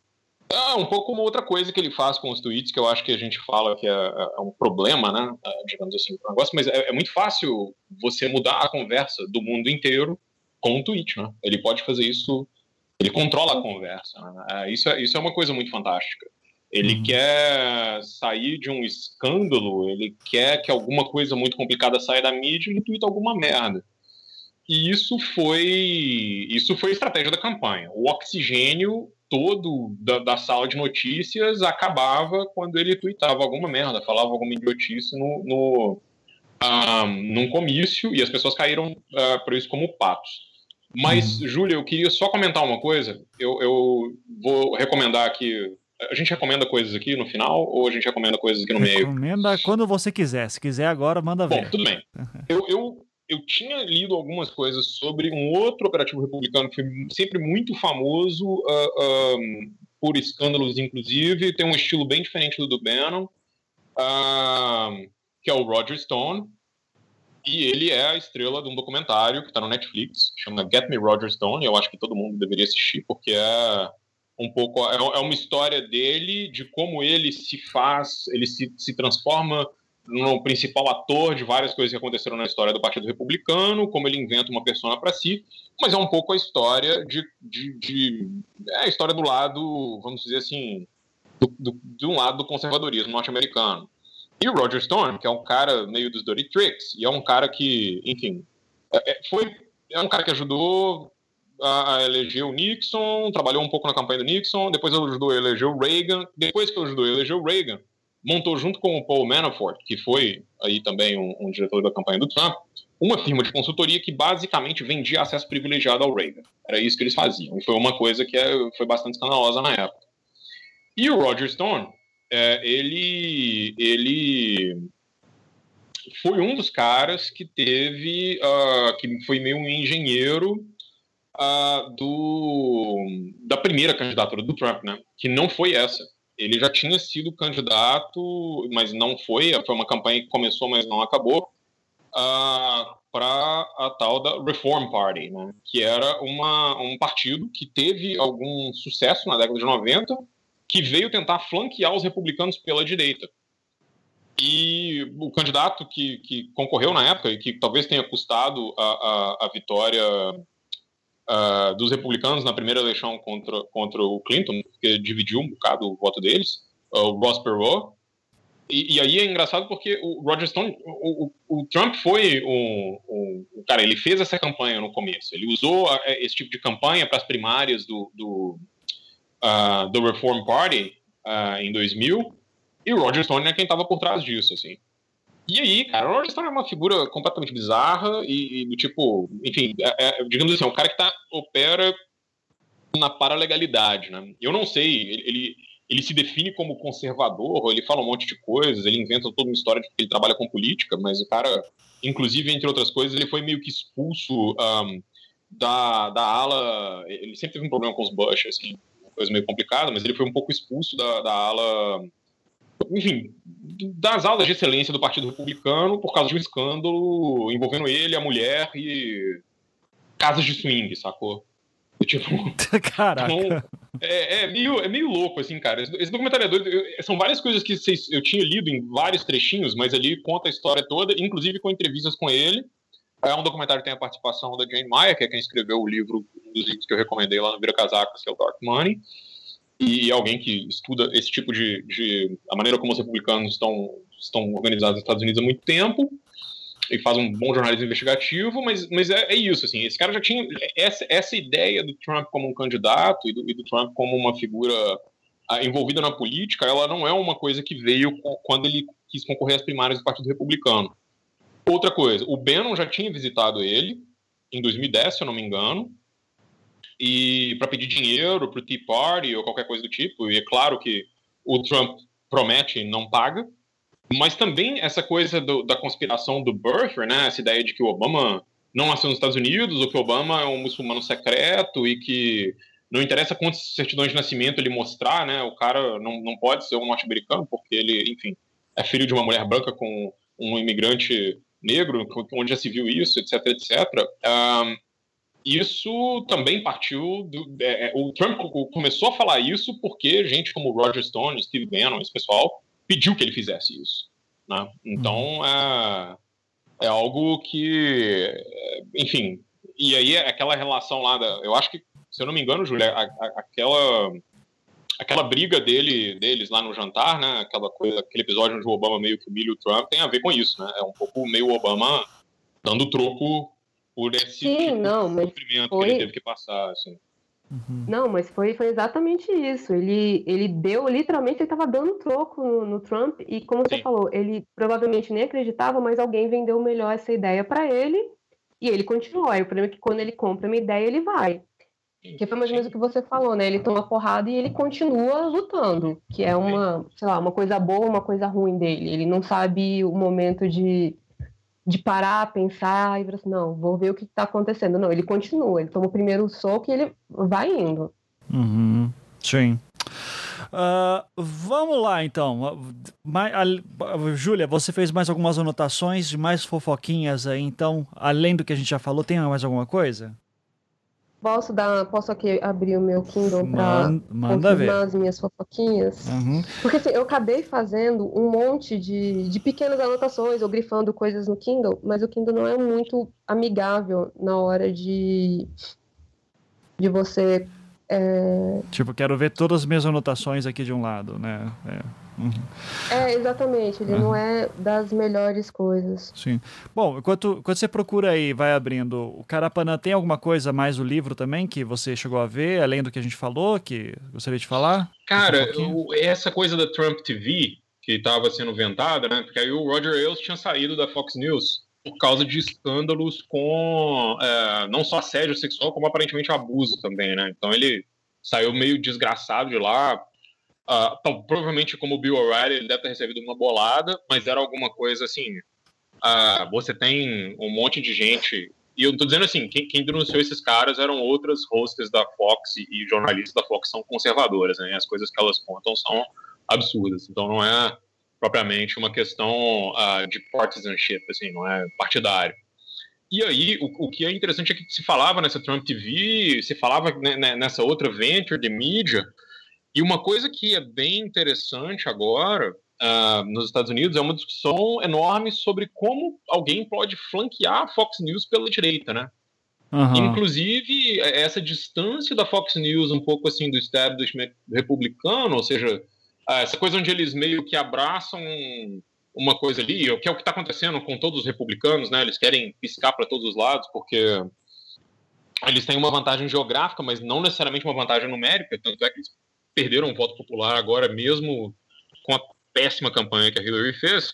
É um pouco uma outra coisa que ele faz com os tweets, que eu acho que a gente fala que é, é um problema, né? É, digamos assim, um negócio, mas é, é muito fácil você mudar a conversa do mundo inteiro com um tweet, né? Ele pode fazer isso ele controla a conversa. Né? É, isso, é, isso é uma coisa muito fantástica. Ele uhum. quer sair de um escândalo, ele quer que alguma coisa muito complicada saia da mídia e ele tuita alguma merda. E isso foi isso foi a estratégia da campanha. O oxigênio todo da, da sala de notícias acabava quando ele tuitava alguma merda, falava alguma idiotice no, no ah, num comício e as pessoas caíram uh, por isso como patos. Mas, uhum. Júlia, eu queria só comentar uma coisa. Eu, eu vou recomendar aqui. A gente recomenda coisas aqui no final ou a gente recomenda coisas aqui no meio? Recomenda quando você quiser. Se quiser agora, manda ver. Bom, tudo bem. <laughs> Eu, eu, eu tinha lido algumas coisas sobre um outro operativo republicano que foi sempre muito famoso uh, um, por escândalos, inclusive. Tem um estilo bem diferente do do Bannon, uh, que é o Roger Stone. E ele é a estrela de um documentário que está no Netflix, chama Get Me Roger Stone. Eu acho que todo mundo deveria assistir, porque é um pouco. É, é uma história dele, de como ele se faz, ele se, se transforma no principal ator de várias coisas que aconteceram na história do Partido Republicano, como ele inventa uma persona para si, mas é um pouco a história de, de, de, é a história do lado, vamos dizer assim, do, do, de um lado do conservadorismo norte-americano. E o Roger Stone, que é um cara meio dos Dirty Tricks, e é um cara que, enfim, é, é, foi, é um cara que ajudou a, eleger o Nixon, trabalhou um pouco na campanha do Nixon, depois ajudou a eleger o Reagan, depois que ajudou a eleger o Reagan, montou junto com o Paul Manafort, que foi aí também um, um diretor da campanha do Trump, uma firma de consultoria que basicamente vendia acesso privilegiado ao Reagan. Era isso que eles faziam. E foi uma coisa que é, foi bastante escandalosa na época. E o Roger Stone, é, ele, ele foi um dos caras que teve, uh, que foi meio um engenheiro uh, do, da primeira candidatura do Trump, né? Que não foi essa. Ele já tinha sido candidato, mas não foi. Foi uma campanha que começou, mas não acabou. Uh, para a tal da Reform Party, né? que era uma, um partido que teve algum sucesso na década de 90, que veio tentar flanquear os republicanos pela direita. E o candidato que, que concorreu na época e que talvez tenha custado a, a, a vitória uh, dos republicanos na primeira eleição contra, contra o Clinton, que dividiu um bocado o voto deles, uh, o Ross Perot. E, e, aí é engraçado porque o Roger Stone, o, o, o Trump foi o, o, cara, ele fez essa campanha no começo, ele usou a, esse tipo de campanha para as primárias do, do uh, do Reform Party em 2000, e o Roger Stone é quem estava por trás disso, assim. E aí, cara, o Roger é uma figura completamente bizarra e, do tipo, enfim, é, é, digamos assim, é um cara que tá, opera na paralegalidade, né? Eu não sei, ele, ele, se define como conservador, ele fala um monte de coisas, ele inventa toda uma história de que ele trabalha com política, mas o cara, inclusive, entre outras coisas, ele foi meio que expulso um, da, da ala, ele sempre teve um problema com os Bush, assim, coisa meio complicada, mas ele foi um pouco expulso da, da ala, enfim, das aulas de excelência do Partido Republicano por causa de um escândalo envolvendo ele, a mulher e casas de swing, sacou? tipo, <laughs> Caraca. Então, é, é, meio, é meio louco, assim, cara. Esse documentário é doido. são várias coisas que eu tinha lido em vários trechinhos, mas ali conta a história toda, inclusive com entrevistas com ele. É um documentário que tem a participação da Jane Meyer, que é quem escreveu o livro, um dos livros que eu recomendei lá no Vira Casacas, que é o Dark Money, e alguém que estuda esse tipo de, de a maneira como os republicanos estão, estão organizados nos Estados Unidos há muito tempo. e faz um bom jornalismo investigativo, mas, mas é, é, isso, assim, esse cara já tinha essa, essa ideia do Trump como um candidato e do, e do Trump como uma figura ah, envolvida na política, ela não é uma coisa que veio quando ele quis concorrer às primárias do Partido Republicano. Outra coisa, o Bannon já tinha visitado ele em 2010, se eu não me engano, e para pedir dinheiro para o Tea Party ou qualquer coisa do tipo. E é claro que o Trump promete e não paga, mas também essa coisa do, da conspiração do birther, né? Essa ideia de que o Obama não nasceu nos Estados Unidos, ou que o Obama é um muçulmano secreto e que não interessa quantas certidões de nascimento ele mostrar, né? O cara não, não pode ser um norte-americano porque ele, enfim, é filho de uma mulher branca com um imigrante negro, onde já se viu isso, etc, etc. Um, isso também partiu do. É, é o Trump começou a falar isso porque gente como Roger Stone, Steve Bannon, esse pessoal, pediu que ele fizesse isso. Né? Então, uhum. é, é algo que. Enfim. E aí, aquela relação lá da. Eu acho que, se eu não me engano, Júlia, aquela. Aquela briga dele, deles lá no jantar, né? Aquela coisa, aquele episódio onde o Obama meio que humilha o Trump tem a ver com isso, né? É um pouco meio Obama dando troco por esse Sim, tipo não, de sofrimento foi... que ele teve que passar, assim. Uhum. Não, mas foi, foi exatamente isso. Ele, ele deu, literalmente, ele estava dando troco no, no, Trump, e como Sim. você falou, ele provavelmente nem acreditava, mas alguém vendeu melhor essa ideia para ele, e ele continuou. Aí o problema é que quando ele compra uma ideia, ele vai. Que foi mais ou menos o que você falou, né? Ele toma porrada e ele continua lutando, que é uma, sei lá, uma coisa boa, uma coisa ruim dele. Ele não sabe o momento de de parar, pensar e falar assim, não, vou ver o que está acontecendo. Não, ele continua, ele toma o primeiro soco e ele vai indo. Uhum. Sim. Uh, vamos lá, então. Júlia, você fez mais algumas anotações mais fofoquinhas aí, então, além do que a gente já falou, tem mais alguma coisa? Posso dar, posso aqui abrir o meu Kindle para confirmar as minhas fofoquinhas? Uhum. Porque assim, eu acabei fazendo um monte de, de pequenas anotações ou grifando coisas no Kindle, mas o Kindle não é muito amigável na hora de, de você é... Tipo, quero ver todas as minhas anotações aqui de um lado, né? É. Uhum. É, exatamente. Ele uhum. não é das melhores coisas. Sim. Bom, enquanto, enquanto você procura aí, vai abrindo, o Carapanã tem alguma coisa mais do livro também que você chegou a ver, além do que a gente falou, que gostaria de falar? Cara, um essa coisa da Trump TV, que estava sendo ventada, né? Porque aí o Roger Ailes tinha saído da Fox News por causa de escândalos com é, não só assédio sexual, como aparentemente abuso também, né? Então ele saiu meio desgraçado de lá, Uh, provavelmente, como o Bill O'Reilly, ele deve ter recebido uma bolada, mas era alguma coisa assim. Uh, você tem um monte de gente. E eu tô dizendo assim: quem, quem denunciou esses caras eram outras hosts da Fox e, e jornalistas da Fox são conservadoras, né? As coisas que elas contam são absurdas. Então não é propriamente uma questão uh, de partisanship, assim, não é partidário. E aí, o, o, que é interessante é que se falava nessa Trump TV, se falava né, né, nessa outra venture de mídia, e uma coisa que é bem interessante agora uh, nos Estados Unidos é uma discussão enorme sobre como alguém pode flanquear a Fox News pela direita, né? Uhum. Inclusive, é, essa distância da Fox News um pouco assim do establishment republicano, ou seja, ah, essa coisa onde eles meio que abraçam uma coisa ali, que é o que está acontecendo com todos os republicanos, né? Eles querem piscar para todos os lados, porque eles têm uma vantagem geográfica, mas não necessariamente uma vantagem numérica, tanto é que eles perderam o voto popular agora, mesmo com a péssima campanha que a Hillary fez.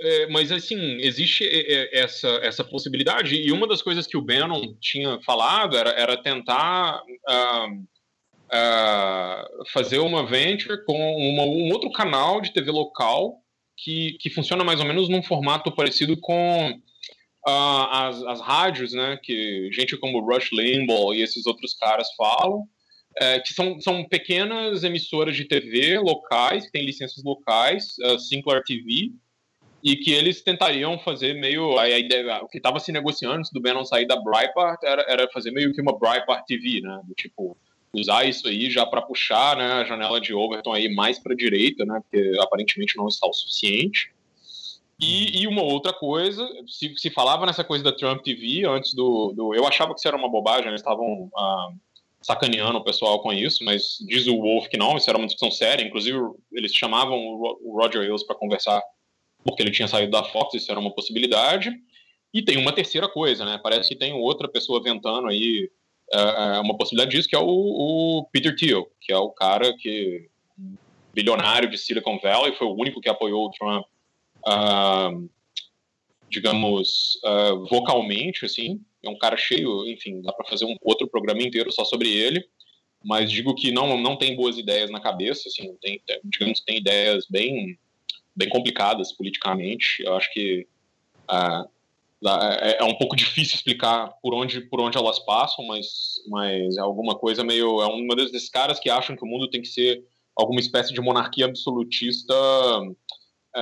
É, mas, assim, existe essa, essa possibilidade, e uma das coisas que o Bannon tinha falado era, era tentar fazer uma venture com uma, um outro canal de TV local que, que funciona mais ou menos num formato parecido com as, as rádios, né, que gente como Rush Limbaugh e esses outros caras falam, é, que são, são pequenas emissoras de TV locais, que têm licenças locais, uh, Sinclair TV, e que eles tentariam fazer meio. A, ideia, o que estava se negociando antes do Bannon sair da Breitbart era, era fazer meio que uma Breitbart TV, né? Do tipo, usar isso aí já para puxar né, a janela de Overton aí mais para a direita, né? Porque aparentemente não está o suficiente. E, e, uma outra coisa, se, se falava nessa coisa da Trump TV antes do, do eu achava que isso era uma bobagem, eles estavam ah, sacaneando o pessoal com isso, mas diz o Wolf que não, isso era uma discussão séria. Inclusive, eles chamavam o Roger Ailes para conversar porque ele tinha saído da Fox, isso era uma possibilidade. E tem uma terceira coisa, né? Parece que tem outra pessoa ventando aí uh, uma possibilidade disso, que é o, o, Peter Thiel, que é o cara que bilionário de Silicon Valley, foi o único que apoiou o Trump, uh, digamos, uh, vocalmente, assim. É um cara cheio, enfim, dá para fazer um outro programa inteiro só sobre ele. Mas digo que não, não tem boas ideias na cabeça, assim, tem, digamos, tem ideias bem, bem complicadas politicamente. Eu acho que uh, é, é um pouco difícil explicar por onde, por onde elas passam, mas, mas é alguma coisa meio. É um desses caras que acham que o mundo tem que ser alguma espécie de monarquia absolutista é,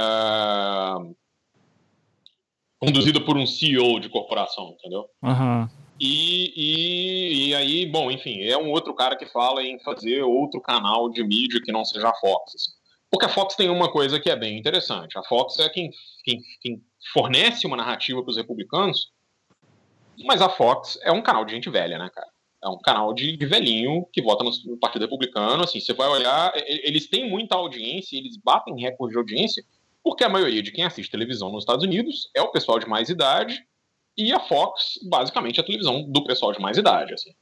conduzida por um CEO de corporação, entendeu? Uhum. E, e, e, aí, bom, enfim, é um outro cara que fala em fazer outro canal de mídia que não seja a Fox. Assim. Porque a Fox tem uma coisa que é bem interessante. A Fox é quem, quem, quem fornece uma narrativa para os republicanos, mas a Fox é um canal de gente velha, né, cara? É um canal de, de velhinho que vota no, no, Partido Republicano. Assim, você vai olhar, eles têm muita audiência, eles batem recorde de audiência, porque a maioria de quem assiste televisão nos Estados Unidos é o pessoal de mais idade, e a Fox, basicamente, é a televisão do pessoal de mais idade. Assim.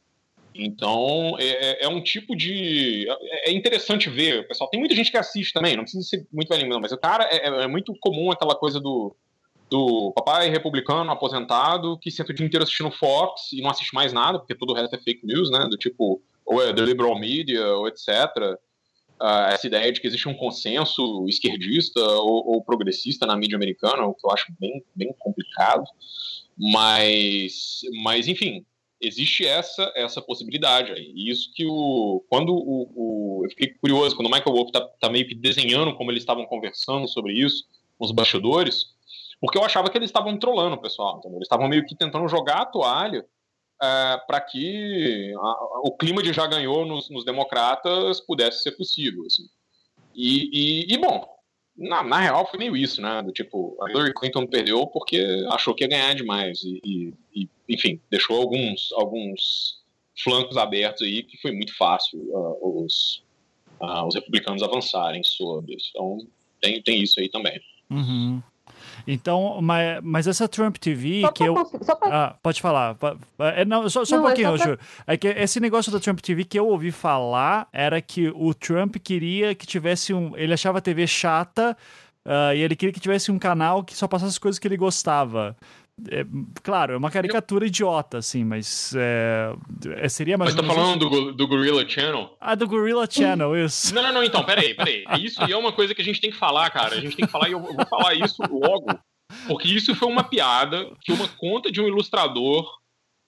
Então, é, é, um tipo de. É, é interessante ver, pessoal. Tem muita gente que assiste também, não precisa ser muito velho, não, mas o cara é, é, muito comum aquela coisa do, do papai republicano aposentado que senta o dia inteiro assistindo Fox e não assiste mais nada, porque todo o resto é fake news, né? Do tipo, ou é the liberal media, ou etc. Uh, essa ideia de que existe um consenso esquerdista ou, ou progressista na mídia americana, o que eu acho bem, bem complicado. Mas, mas enfim, existe essa essa possibilidade aí. E isso que o quando o, o eu fiquei curioso quando o Michael Wolff tá, tá, meio que desenhando como eles estavam conversando sobre isso os bastidores, porque eu achava que eles estavam trolando o pessoal, eles estavam meio que tentando jogar a toalha é, para que a, o clima de já ganhou nos, nos democratas pudesse ser possível, assim. E, e, e bom, na, na, real foi meio isso, né? Do tipo, a Hillary Clinton perdeu porque achou que ia ganhar demais. E, e, enfim, deixou alguns, alguns flancos abertos aí que foi muito fácil uh, os, uh, os republicanos avançarem sobre. Então tem, tem isso aí também. Uhum. Então, mas, mas essa Trump TV só que eu. Pra... Ah, pode falar. É, não, só, só não, um pouquinho, é só pra... É que esse negócio da Trump TV que eu ouvi falar era que o Trump queria que tivesse um. Ele achava a TV chata. Uh, e ele queria que tivesse um canal que só passasse as coisas que ele gostava. É, claro, é uma caricatura idiota, assim, mas é, é seria mais. Mas tá falando do, do Gorilla Channel? Ah, do Gorilla Channel, isso. Não, não, não, então, peraí, peraí. Isso é uma coisa que a gente tem que falar, cara. A gente tem que falar e eu vou falar isso logo. Porque isso foi uma piada que uma conta de um ilustrador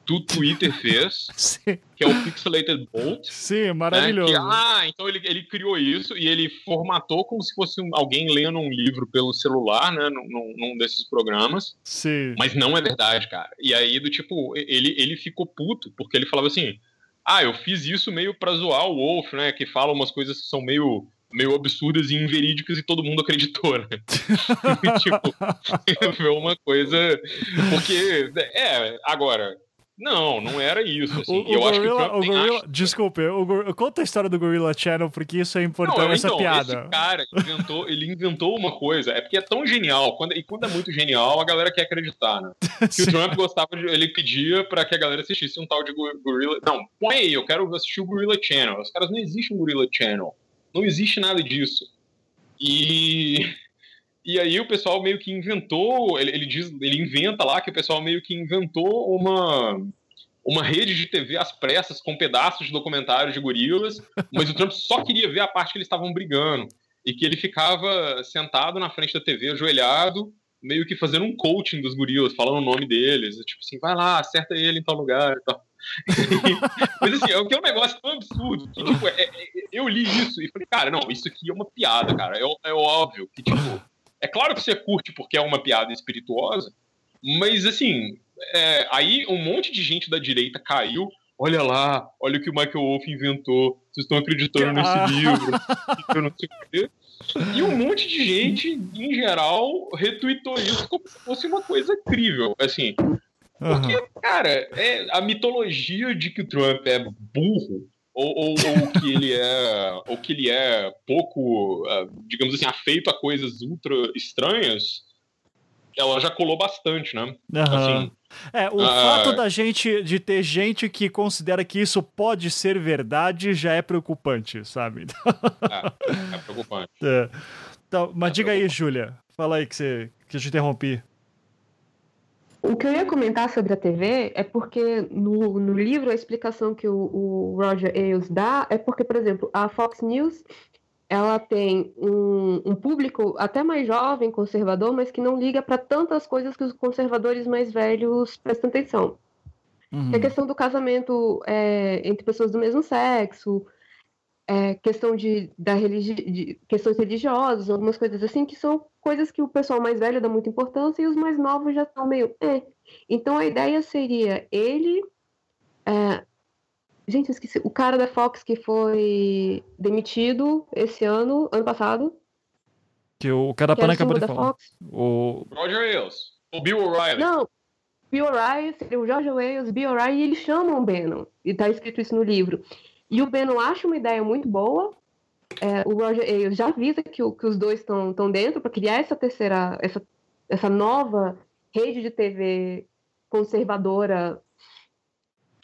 do Twitter fez, <laughs> Sim. Que é o Pixelated Bolt. Sim, maravilhoso. Né? Que, ah, então ele, ele criou isso e ele formatou como se fosse alguém lendo um livro pelo celular, né, num, num, desses programas. Sim. Mas não é verdade, cara. E aí, do tipo, ele, ele ficou puto, porque ele falava assim, ah, eu fiz isso meio pra zoar o Wolf, né, que fala umas coisas que são meio meio absurdas e inverídicas e todo mundo acreditou, né? <laughs> tipo, <laughs> foi uma coisa. Porque, é, agora, não, não era isso. Assim. O, eu o acho que o Gorilla, acha... Desculpe, o, conta a história do Gorilla Channel, porque isso é importante, não, essa então, piada. Esse cara inventou, ele inventou uma coisa, é porque é tão genial, quando, e quando é muito genial, a galera quer acreditar, né? <laughs> Que o Trump gostava de. Ele pedia para que a galera assistisse um tal de Gorilla. Não, põe aí, eu quero assistir o Gorilla Channel. Os caras não existe um Gorilla Channel. Não existe nada disso. E e aí o pessoal meio que inventou, ele, ele, diz, ele inventa lá que o pessoal meio que inventou uma uma rede de TV às pressas com pedaços de documentários de gorilas, mas o Trump só queria ver a parte que eles estavam brigando e que ele ficava sentado na frente da TV ajoelhado, meio que fazendo um coaching dos gorilas, falando o nome deles, tipo assim, vai lá, acerta ele em tal lugar e tal. <laughs> Mas assim, é é um negócio tão absurdo que, tipo, é, é, eu li isso e falei, cara, não, isso aqui é uma piada, cara. É, é óbvio que, tipo, é claro que você curte porque é uma piada espirituosa, mas assim, é, aí um monte de gente da direita caiu. Olha lá, olha o que o Michael Wolff inventou. Vocês estão acreditando nesse ah. livro. Eu não sei o quê. E um monte de gente, em geral, retweetou isso como se fosse uma coisa incrível. Assim, porque, uhum. cara, é, a mitologia de que o Trump é burro ou, ou, ou, que ele é ou que ele é pouco, uh, digamos assim, afeito a coisas ultra estranhas, ela já colou bastante, né? Uhum. Assim, é, o uh, fato da gente de ter gente que considera que isso pode ser verdade já é preocupante, sabe? <laughs> é, é preocupante. É. Então, mas é diga aí, Júlia. Fala aí que, você, que eu te interrompi. O que eu ia comentar sobre a TV é porque no, no livro a explicação que o, o Roger Ailes dá é porque, por exemplo, a Fox News ela tem um, um, público até mais jovem, conservador, mas que não liga para tantas coisas que os conservadores mais velhos prestam atenção. Uhum. É a questão do casamento é, entre pessoas do mesmo sexo, é, questão de, da religi de questões religiosas, algumas coisas assim, que são coisas que o pessoal mais velho dá muita importância e os mais novos já estão meio. É. Então a ideia seria ele. É... Gente, eu esqueci. O cara da Fox que foi demitido esse ano, ano passado. Que o cara da acabou de falar. Fox. O Roger Ailes. O Bill O'Reilly. Não, Bill O'Reilly, o George Wales, Bill O'Reilly, e eles chamam o Bannon. E tá escrito isso no livro. E o Beno acha uma ideia muito boa. É, o Roger Ailes já avisa que, o, que os dois estão dentro para criar essa terceira, essa, essa nova rede de TV conservadora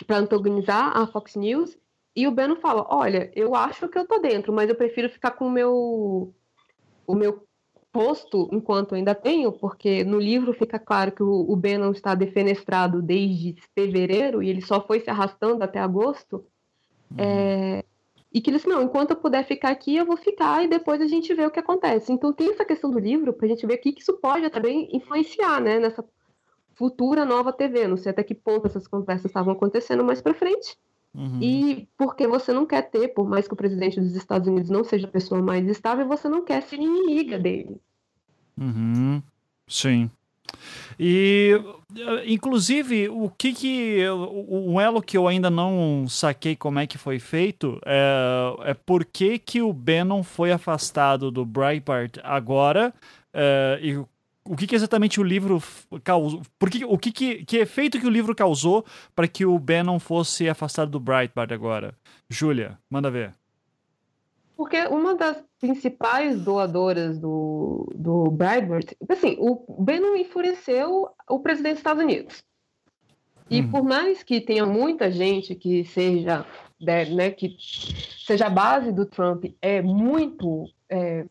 para antagonizar a Fox News. E o Beno fala: Olha, eu acho que eu tô dentro, mas eu prefiro ficar com o meu, o meu posto enquanto ainda tenho, porque no livro fica claro que o, o Bannon está defenestrado desde fevereiro e ele só foi se arrastando até agosto. É, e que eles não, enquanto eu puder ficar aqui, eu vou ficar e depois a gente vê o que acontece. Então tem essa questão do livro para a gente ver o que isso pode também influenciar, né, nessa futura nova TV. Não sei até que ponto essas conversas estavam acontecendo mais para frente. Uhum. E porque você não quer ter, por mais que o presidente dos Estados Unidos não seja a pessoa mais estável, você não quer ser inimiga dele. Uhum. Sim. E, inclusive, o que que. Um elo que eu ainda não saquei como é que foi feito é, é por que, que o Bannon foi afastado do Breitbart agora é, e o que, que, exatamente o livro causou. Por que, o que, que, que efeito que o livro causou para que o Bannon fosse afastado do Breitbart agora? Júlia, manda ver. Porque uma das principais doadoras do, do Breitbart, assim, o Bannon enfureceu o presidente dos Estados Unidos. E hum. por mais que tenha muita gente que seja, né, que seja a base do Trump, é muito, é,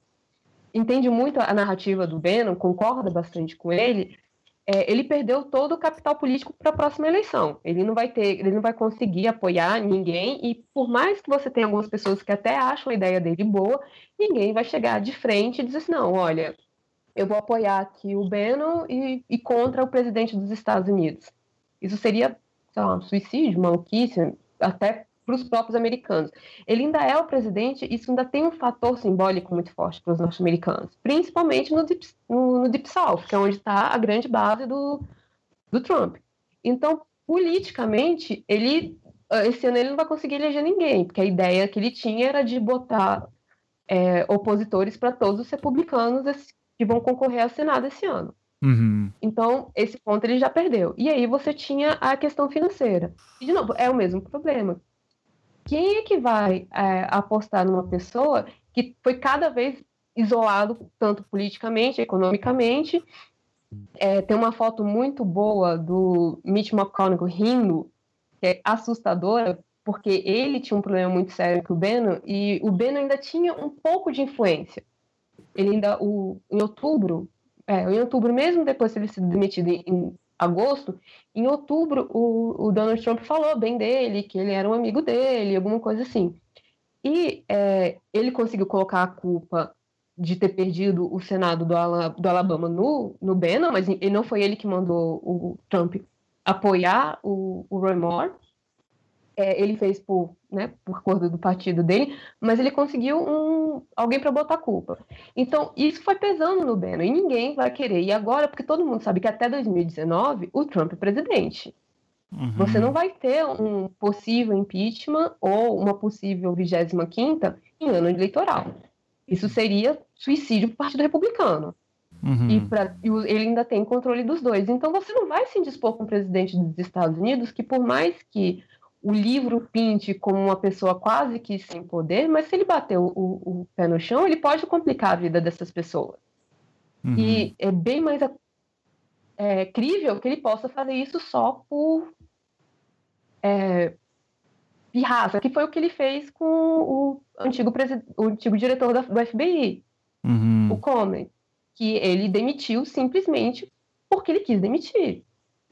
entende muito a narrativa do Bannon, concorda bastante com ele, é, ele perdeu todo o capital político para a próxima eleição. Ele não vai ter, ele não vai conseguir apoiar ninguém e por mais que você tenha algumas pessoas que até acham a ideia dele boa, ninguém vai chegar de frente e dizer assim, não, olha, eu vou apoiar aqui o Bannon e, e contra o presidente dos Estados Unidos. Isso seria, sei lá, um suicídio, maluquice, até para os próprios americanos. Ele ainda é o presidente, isso ainda tem um fator simbólico muito forte para os norte-americanos, principalmente no Deep, no, no Deep South, que é onde está a grande base do, do Trump. Então, politicamente, ele esse ano ele não vai conseguir eleger ninguém, porque a ideia que ele tinha era de botar é, opositores para todos os republicanos que vão concorrer ao Senado esse ano. Uhum. Então, esse ponto ele já perdeu. E aí você tinha a questão financeira. E, de novo, é o mesmo problema quem é que vai é, apostar numa pessoa que foi cada vez isolado, tanto politicamente, economicamente? É, tem uma foto muito boa do Mitch McConnell rindo, que é assustadora, porque ele tinha um problema muito sério com o Bannon, e o Bannon ainda tinha um pouco de influência. Ele ainda, o, em outubro, é, em outubro mesmo, depois de ele ser demitido em, agosto, em outubro o, o, Donald Trump falou bem dele, que ele era um amigo dele, alguma coisa assim. E é, ele conseguiu colocar a culpa de ter perdido o Senado do, Ala, do Alabama no, no Bannon, mas ele, não foi ele que mandou o Trump apoiar o, o Roy Moore é, ele fez por, né, por acordo do partido dele, mas ele conseguiu um, alguém para botar a culpa. Então, isso foi pesando no Bannon e ninguém vai querer. E agora, porque todo mundo sabe que até 2019 o Trump é presidente. Uhum. Você não vai ter um possível impeachment ou uma possível 25 em ano eleitoral. Isso seria suicídio para o Partido Republicano. Uhum. E, pra, e ele ainda tem controle dos dois. Então você não vai se indispor com o presidente dos Estados Unidos que, por mais que o livro pinte como uma pessoa quase que sem poder, mas se ele bater o, o pé no chão, ele pode complicar a vida dessas pessoas. Uhum. E é bem mais é, crível que ele possa fazer isso só por é, pirraça, que foi o que ele fez com o antigo, o antigo diretor da, do FBI, uhum. o Comey, que ele demitiu simplesmente porque ele quis demitir,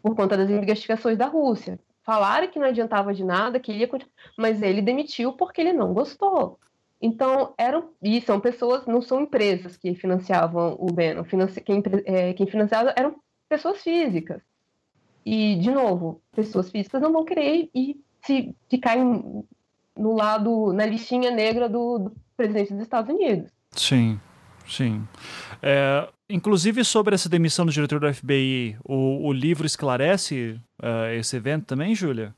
por conta das investigações da Rússia. Falaram que não adiantava de nada, que ia continuar, mas ele demitiu porque ele não gostou. Então, eram, e são pessoas, não são empresas que financiavam o Bannon, financi, quem, é, quem financiava eram pessoas físicas. E, de novo, pessoas físicas não vão querer ir se ficar em, no lado, na listinha negra do, do, presidente dos Estados Unidos. Sim, sim. É, inclusive sobre essa demissão do diretor do FBI, o, o livro esclarece uh, esse evento também, Júlia?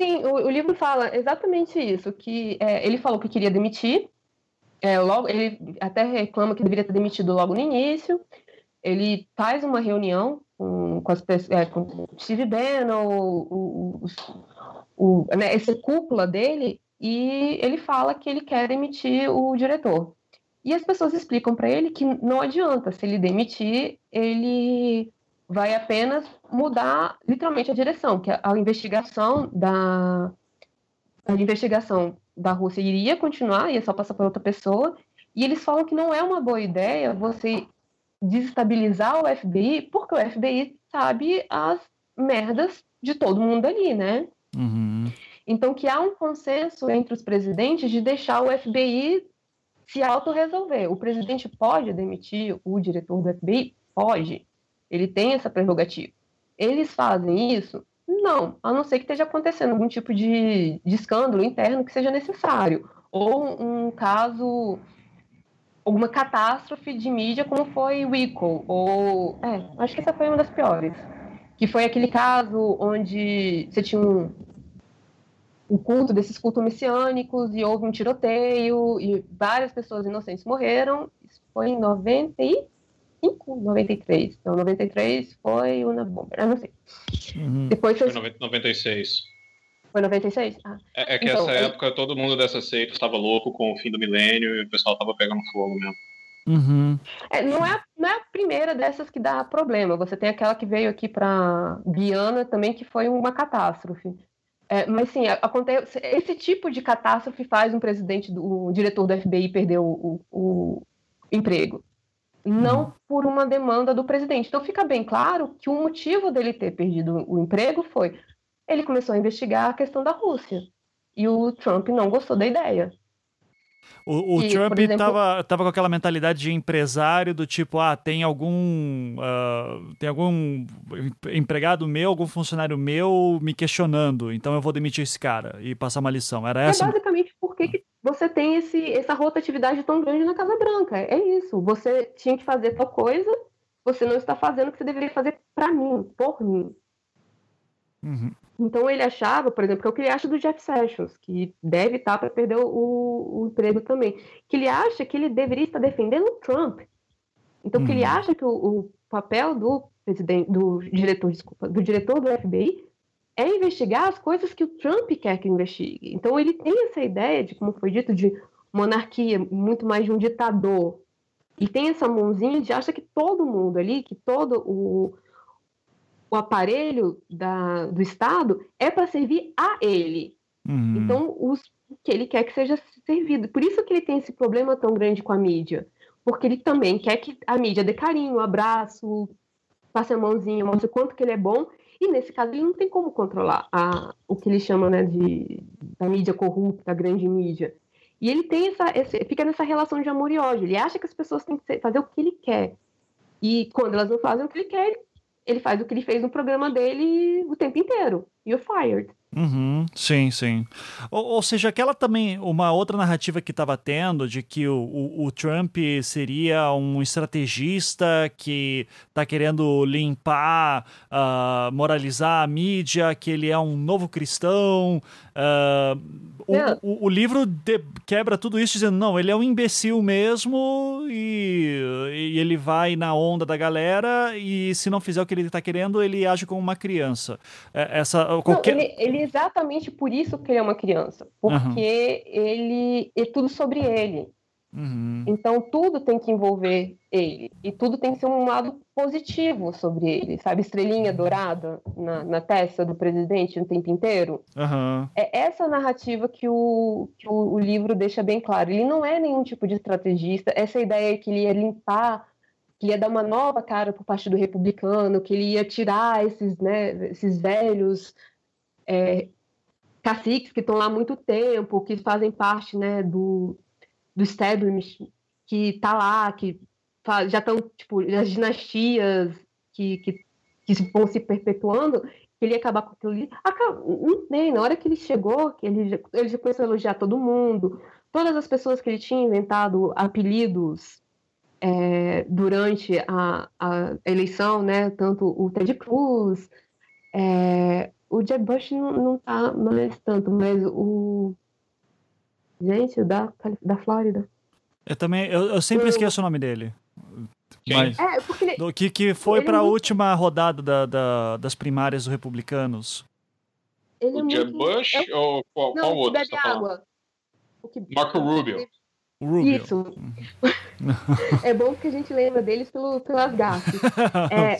Sim, o, o, livro fala exatamente isso, que é, ele falou que queria demitir, é, logo, ele até reclama que deveria ter demitido logo no início, ele faz uma reunião com, com, as, é, com Steve Bannon, o, o, o, né, essa cúpula dele, e ele fala que ele quer demitir o diretor. E as pessoas explicam para ele que não adianta, se ele demitir, ele vai apenas mudar literalmente a direção, que a investigação da a investigação da Rússia iria continuar, ia só passar para outra pessoa, e eles falam que não é uma boa ideia você desestabilizar o FBI, porque o FBI sabe as merdas de todo mundo ali, né? Uhum. Então, que há um consenso entre os presidentes de deixar o FBI se autorresolver. O presidente pode demitir o diretor do FBI? Pode. Ele tem essa prerrogativa. Eles fazem isso? Não, a não ser que esteja acontecendo algum tipo de, de escândalo interno que seja necessário. Ou um caso alguma catástrofe de mídia como foi o Ico, ou é, acho que essa foi uma das piores, que foi aquele caso onde você tinha um, um culto desses cultos messiânicos e houve um tiroteio e várias pessoas inocentes morreram. Isso foi em 95, 93. Então, 93 foi uma bomba, eu não sei. Uhum. Depois foi 96. Foi 96? Ah. É, é que então, essa época todo mundo dessa seita estava louco com o fim do milênio e o pessoal estava pegando fogo mesmo. Uhum. É, não, é, não é a primeira dessas que dá problema. Você tem aquela que veio aqui para Guiana também, que foi uma catástrofe. É, mas sim, acontece, esse tipo de catástrofe faz um presidente, do, o diretor do FBI perder o, o, o emprego. Não uhum. por uma demanda do presidente. Então fica bem claro que o motivo dele ter perdido o emprego foi ele começou a investigar a questão da Rússia. E o Trump não gostou da ideia. O, o e, Trump estava tava com aquela mentalidade de empresário do tipo, ah, tem algum uh, tem algum empregado meu, algum funcionário meu me questionando, então eu vou demitir esse cara e passar uma lição. Era é essa? basicamente porque que você tem esse, essa rotatividade tão grande na Casa Branca. É isso. Você tinha que fazer tal coisa, você não está fazendo o que você deveria fazer para mim, por mim. Uhum. Então ele achava, por exemplo, que é o que ele acha do Jeff Sessions, que deve estar para perder o, o, emprego também, que ele acha que ele deveria estar defendendo o Trump. Então uhum. que ele uhum. acha que o, o, papel do presidente, do diretor, desculpa, do diretor do FBI é investigar as coisas que o Trump quer que investigue. Então ele tem essa ideia de, como foi dito, de monarquia, muito mais de um ditador. E tem essa mãozinha de acha que todo mundo ali, que todo o o aparelho da, do Estado é para servir a ele. Uhum. Então, os, que ele quer que seja servido. Por isso que ele tem esse problema tão grande com a mídia. Porque ele também quer que a mídia dê carinho, abraço, passe a mãozinha, mostre quanto que ele é bom. E nesse caso ele não tem como controlar a, o que ele chama né, de da mídia corrupta, a grande mídia. E ele tem essa, esse, fica nessa relação de amor e ódio. Ele acha que as pessoas têm que fazer o que ele quer. E quando elas não fazem o que ele quer, ele ele faz o que ele fez no programa dele o tempo inteiro. You're fired. Uhum, sim, sim. Ou, ou, seja, aquela também, uma outra narrativa que estava tendo de que o, o, o, Trump seria um estrategista que está querendo limpar, uh, moralizar a mídia, que ele é um novo cristão. Uh, o, o, o, livro de, quebra tudo isso dizendo, não, ele é um imbecil mesmo e, e, ele vai na onda da galera e se não fizer o que ele está querendo, ele age como uma criança. É, essa, qualquer... Não, ele, ele, exatamente por isso que ele é uma criança, porque uhum. ele é tudo sobre ele. Uhum. Então tudo tem que envolver ele e tudo tem que ser um lado positivo sobre ele, sabe? Estrelinha dourada na, na testa do presidente o tempo inteiro. Uhum. É essa narrativa que, o, que o, o, livro deixa bem claro. Ele não é nenhum tipo de estrategista. Essa ideia que ele ia limpar, que ia dar uma nova cara para o Partido Republicano, que ele ia tirar esses, né, esses velhos é, caciques que estão lá há muito tempo, que fazem parte né, do do establishment que tá lá, que já estão, tipo, as dinastias que, que, que vão se perpetuando, que ele ia acabar com aquilo ali. Não nem, na hora que ele chegou, que ele, ele já começou a elogiar todo mundo, todas as pessoas que ele tinha inventado apelidos é, durante a, a, eleição, né? Tanto o Ted Cruz, é, o Jeb Bush não, não tá mais tanto, mas o Gente, da, da Flórida. Eu também, eu, eu sempre eu... esqueço o nome dele. Mas, é, porque do, que, que foi para a muito... última rodada da, da, das primárias dos republicanos. Ele o é Jeb muito... Bush eu... ou qual, Não, qual outro? Bebe tá água. Que... Marco Rubio. Rubio. Isso. <laughs> é bom que a gente lembra deles pelo, pelas gafes. <laughs> É,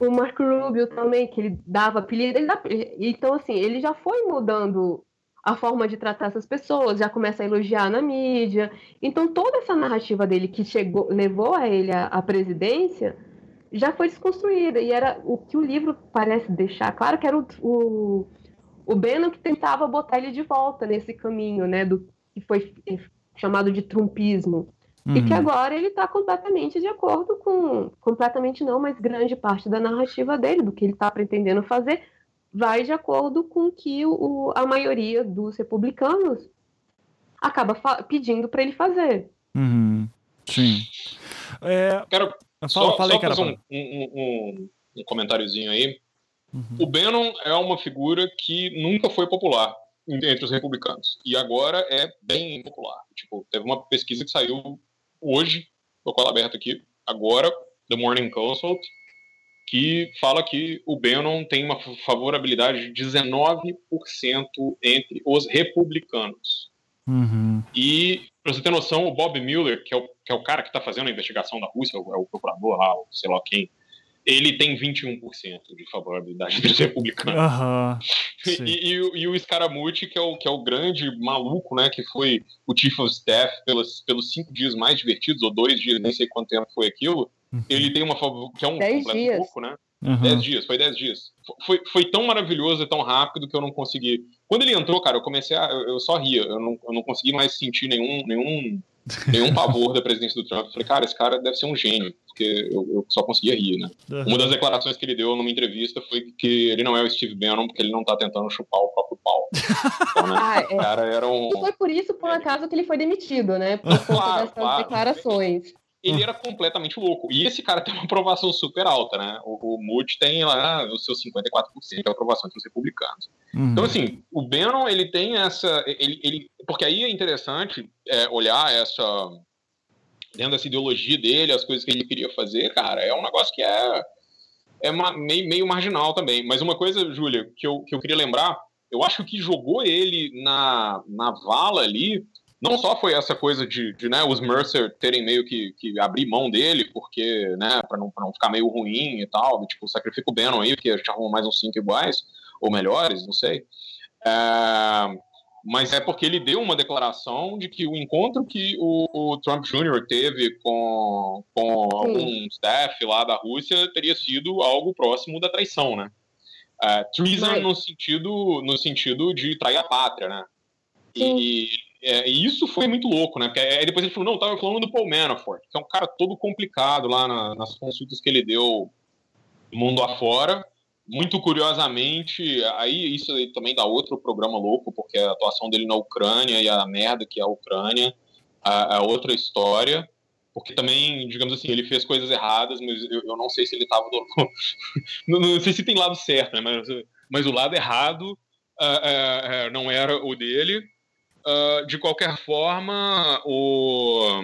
o, o Marco Rubio também, que ele dava apelido. Ele dava, então, assim, ele já foi mudando a forma de tratar essas pessoas, já começa a elogiar na mídia. Então, toda essa narrativa dele que chegou, levou a ele à, presidência já foi desconstruída. E era o que o livro parece deixar claro que era o, o, o Bannon que tentava botar ele de volta nesse caminho, né, do que foi chamado de trumpismo. Uhum. E que uhum. agora ele está completamente de acordo com, completamente não, mas grande parte da narrativa dele, do que ele está pretendendo fazer, vai de acordo com o que o, a maioria dos republicanos acaba pedindo para ele fazer. Uhum. Sim. É... Quero só, falei, só fazer um, um, um, um, comentáriozinho aí. Uhum. O Bannon é uma figura que nunca foi popular entre os republicanos. E agora é bem popular. Tipo, teve uma pesquisa que saiu hoje, tô com ela aberta aqui, agora, The Morning Consult, que fala que o Bannon tem uma favorabilidade de 19% entre os republicanos. Uhum. E, para você ter noção, o Bob Mueller, que é o, que é o cara que está fazendo a investigação da Rússia, é o, é o procurador lá, sei lá quem, ele tem 21% de favorabilidade dos republicanos. Uhum, e, e, e, o Scaramucci, que é o, que é o grande maluco, né, que foi o Chief of Staff pelos, pelos cinco dias mais divertidos, ou dois dias, nem sei quanto tempo foi aquilo, Uhum. Ele tem uma que é um dez dias. pouco, né? Uhum. Dez dias, foi dez dias. Foi, foi tão maravilhoso e tão rápido que eu não consegui. Quando ele entrou, cara, eu comecei a. Eu, eu só ria, eu não, eu não consegui mais sentir nenhum, nenhum, <laughs> nenhum pavor da presidência do Trump. Eu falei, cara, esse cara deve ser um gênio, porque eu, eu só conseguia rir, né? Uhum. Uma das declarações que ele deu numa entrevista foi que ele não é o Steve Bannon porque ele não tá tentando chupar o próprio pau. Então, né, <laughs> ah, é. cara era um. E foi por isso, por acaso, que ele foi demitido, né? Por <laughs> conta claro, dessas claro. declarações ele era completamente louco. E esse cara <laughs> tem uma aprovação super alta, né? O, o Moody tem lá os seus 54% de aprovação entre os republicanos. Uhum. Então, assim, o Bannon, ele tem essa... Ele, ele, porque aí é interessante é, olhar essa... Dentro dessa ideologia dele, as coisas que ele queria fazer, cara, é um negócio que é, é meio, meio marginal também. Mas uma coisa, Júlia, que eu, que eu queria lembrar, eu acho que jogou ele na, na vala ali não só foi essa coisa de, de né, os Mercer terem meio que, que abrir mão dele, porque, né, para não, não ficar meio ruim e tal, tipo, sacrifica o Bannon aí, porque a gente arruma mais uns cinco iguais, ou melhores, não sei. É, mas é porque ele deu uma declaração de que o encontro que o, o Trump Jr. teve com, com algum staff lá da Rússia teria sido algo próximo da traição, né? Uh, treason mas... no sentido no sentido de trair a pátria, né? E, é, e isso foi muito louco, né? Porque aí depois ele falou, não, tava falando do Paul Manafort, que é um cara todo complicado lá na, nas consultas que ele deu mundo afora. Muito curiosamente, aí isso aí também dá outro programa louco, porque a atuação dele na Ucrânia e a merda que é a Ucrânia é, outra história. Porque também, digamos assim, ele fez coisas erradas, mas eu, eu não sei se ele estava. <laughs> não, não sei se tem lado certo, né? Mas, mas o lado errado uh, não era o dele. Uh, de qualquer forma, o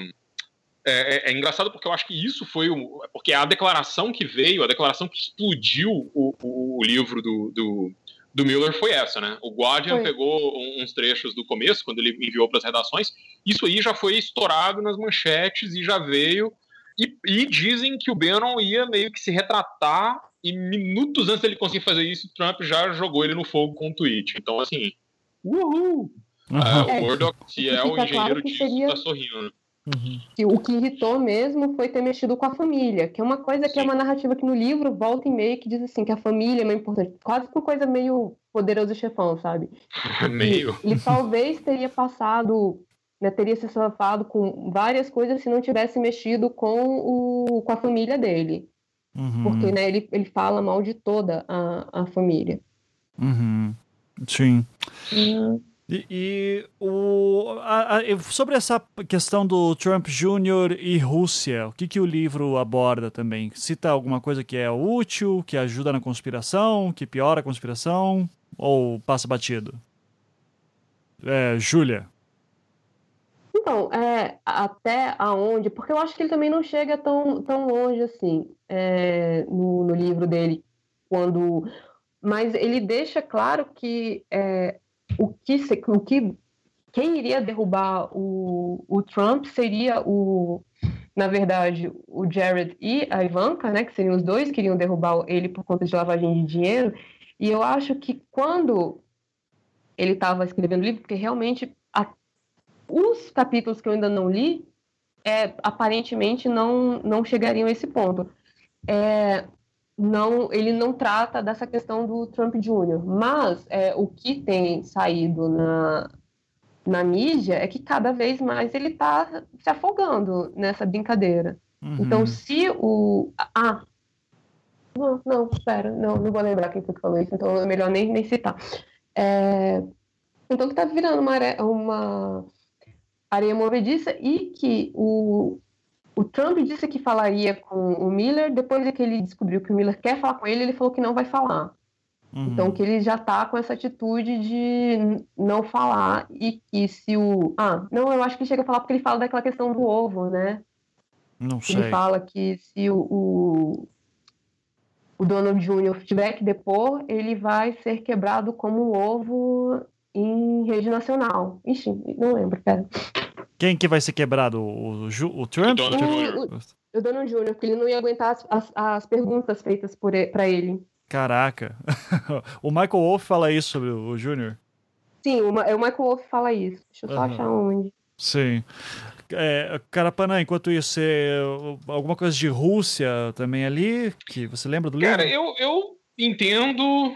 é, é, é, engraçado porque eu acho que isso foi o. Porque a declaração que veio, a declaração que explodiu o, o, o livro do, do, do, Miller foi essa, né? O Guardian foi. pegou uns trechos do começo, quando ele enviou para as redações. Isso aí já foi estourado nas manchetes e já veio. E, e, dizem que o Bannon ia meio que se retratar, e minutos antes dele conseguir fazer isso, Trump já jogou ele no fogo com um tweet. Então, assim, uhul! Uhum. Uh, o Murdoch, se é o engenheiro claro disso, seria... tá sorrindo. Uhum. o que irritou mesmo foi ter mexido com a família, que é uma coisa que Sim. é uma narrativa que no livro volta e meio que diz assim que a família é meio importante, quase por coisa meio poderoso chefão, sabe? <laughs> meio. Ele talvez teria passado, né, teria se safado com várias coisas se não tivesse mexido com, o, com a família dele. Uhum. Porque né, ele, ele fala mal de toda a, a família. Uhum. Sim. Uhum. E, e o, a, a, sobre essa questão do Trump Jr. e Rússia, o que, que o livro aborda também? Cita alguma coisa que é útil, que ajuda na conspiração, que piora a conspiração, ou passa batido? É, Júlia. Então, é, até aonde? Porque eu acho que ele também não chega tão, tão longe assim é, no, no livro dele, quando mas ele deixa claro que é, o que, o que quem iria derrubar o, o Trump seria o, na verdade, o Jared e a Ivanka, né, que seriam os dois que iriam derrubar ele por conta de lavagem de dinheiro. E eu acho que quando ele estava escrevendo o livro, porque realmente a, os capítulos que eu ainda não li, é, aparentemente não, não chegariam a esse ponto. É, não, ele não trata dessa questão do Trump Jr. Mas é, o que tem saído na, na mídia é que cada vez mais ele está se afogando nessa brincadeira. Uhum. Então, se o. Ah! Não, não, espera, não, não vou lembrar quem foi que falou isso, então é melhor nem, nem citar. É, então, que está virando uma, uma areia movediça e que o, o Trump disse que falaria com o Miller, depois que ele descobriu que o Miller quer falar com ele, ele falou que não vai falar. Uhum. Então, que ele já está com essa atitude de não falar e que se o. Ah, não, eu acho que chega a falar porque ele fala daquela questão do ovo, né? Não sei. Ele fala que se o, o, o Donald Jr. tiver que depor, ele vai ser quebrado como um ovo em rede nacional. Ixi, não lembro, pera. Quem que vai ser quebrado? O, o, o Trump? O Donald Jr. O, Donald Jr., porque ele não ia aguentar as, as, as perguntas feitas para ele. Caraca. <laughs> o Michael Wolff fala isso sobre o Jr. Sim, o, o Michael Wolff fala isso. Deixa eu só uhum. achar onde. Sim. É, Carapanã, enquanto isso, é, alguma coisa de Rússia também ali, que você lembra do livro? Cara, eu, eu entendo,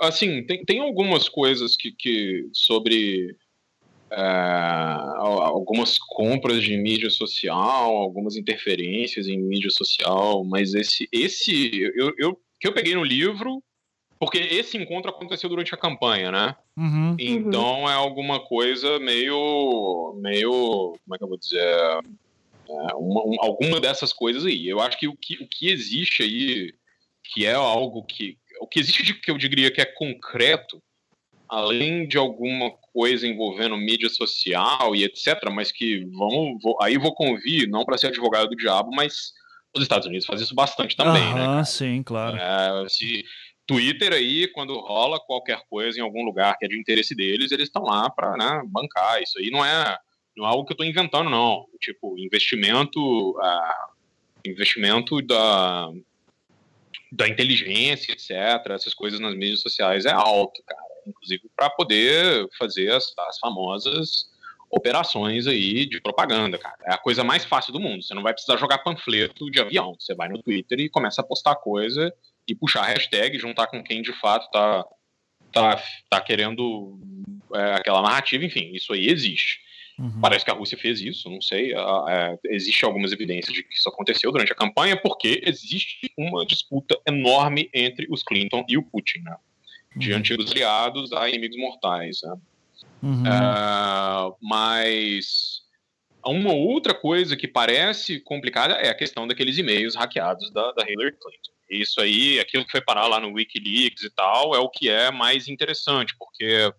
assim, tem, tem algumas coisas que, que sobre é, algumas compras de mídia social, algumas interferências em mídia social, mas esse, esse eu, eu, que eu peguei no livro, porque esse encontro aconteceu durante a campanha, né? Uhum. Então é alguma coisa meio, meio, como é que eu vou dizer, é, uma, um, alguma dessas coisas aí. Eu acho que o que, o que existe aí, que é algo que, o que existe de, que eu diria que é concreto, além de alguma coisa envolvendo mídia social e etc, mas que vamos, vou, aí vou convir, não para ser advogado do diabo, mas os Estados Unidos fazem isso bastante também, ah, né? sim, claro. É, se Twitter aí, quando rola qualquer coisa em algum lugar que é de interesse deles, eles estão lá para né, bancar. Isso aí não é, não é algo que eu estou inventando, não. Tipo, investimento, uh, investimento da, da inteligência, etc., essas coisas nas mídias sociais é alto, cara inclusive para poder fazer as, as, famosas operações aí de propaganda, cara. É a coisa mais fácil do mundo. Você não vai precisar jogar panfleto de avião. Você vai no Twitter e começa a postar coisa e puxar a hashtag, juntar com quem de fato tá, tá, tá querendo é, aquela narrativa, enfim, isso aí existe. Uhum. Parece que a Rússia fez isso, não sei. É, existe algumas evidências de que isso aconteceu durante a campanha, porque existe uma disputa enorme entre os Clinton e o Putin, né? De uhum. antigos aliados a inimigos mortais. Né? Uhum. Uh, mas Uma outra coisa que parece complicada é a questão daqueles e-mails hackeados da, da Hillary Clinton. Isso aí, aquilo que foi parar lá no Wikileaks e tal, é o que é mais interessante, porque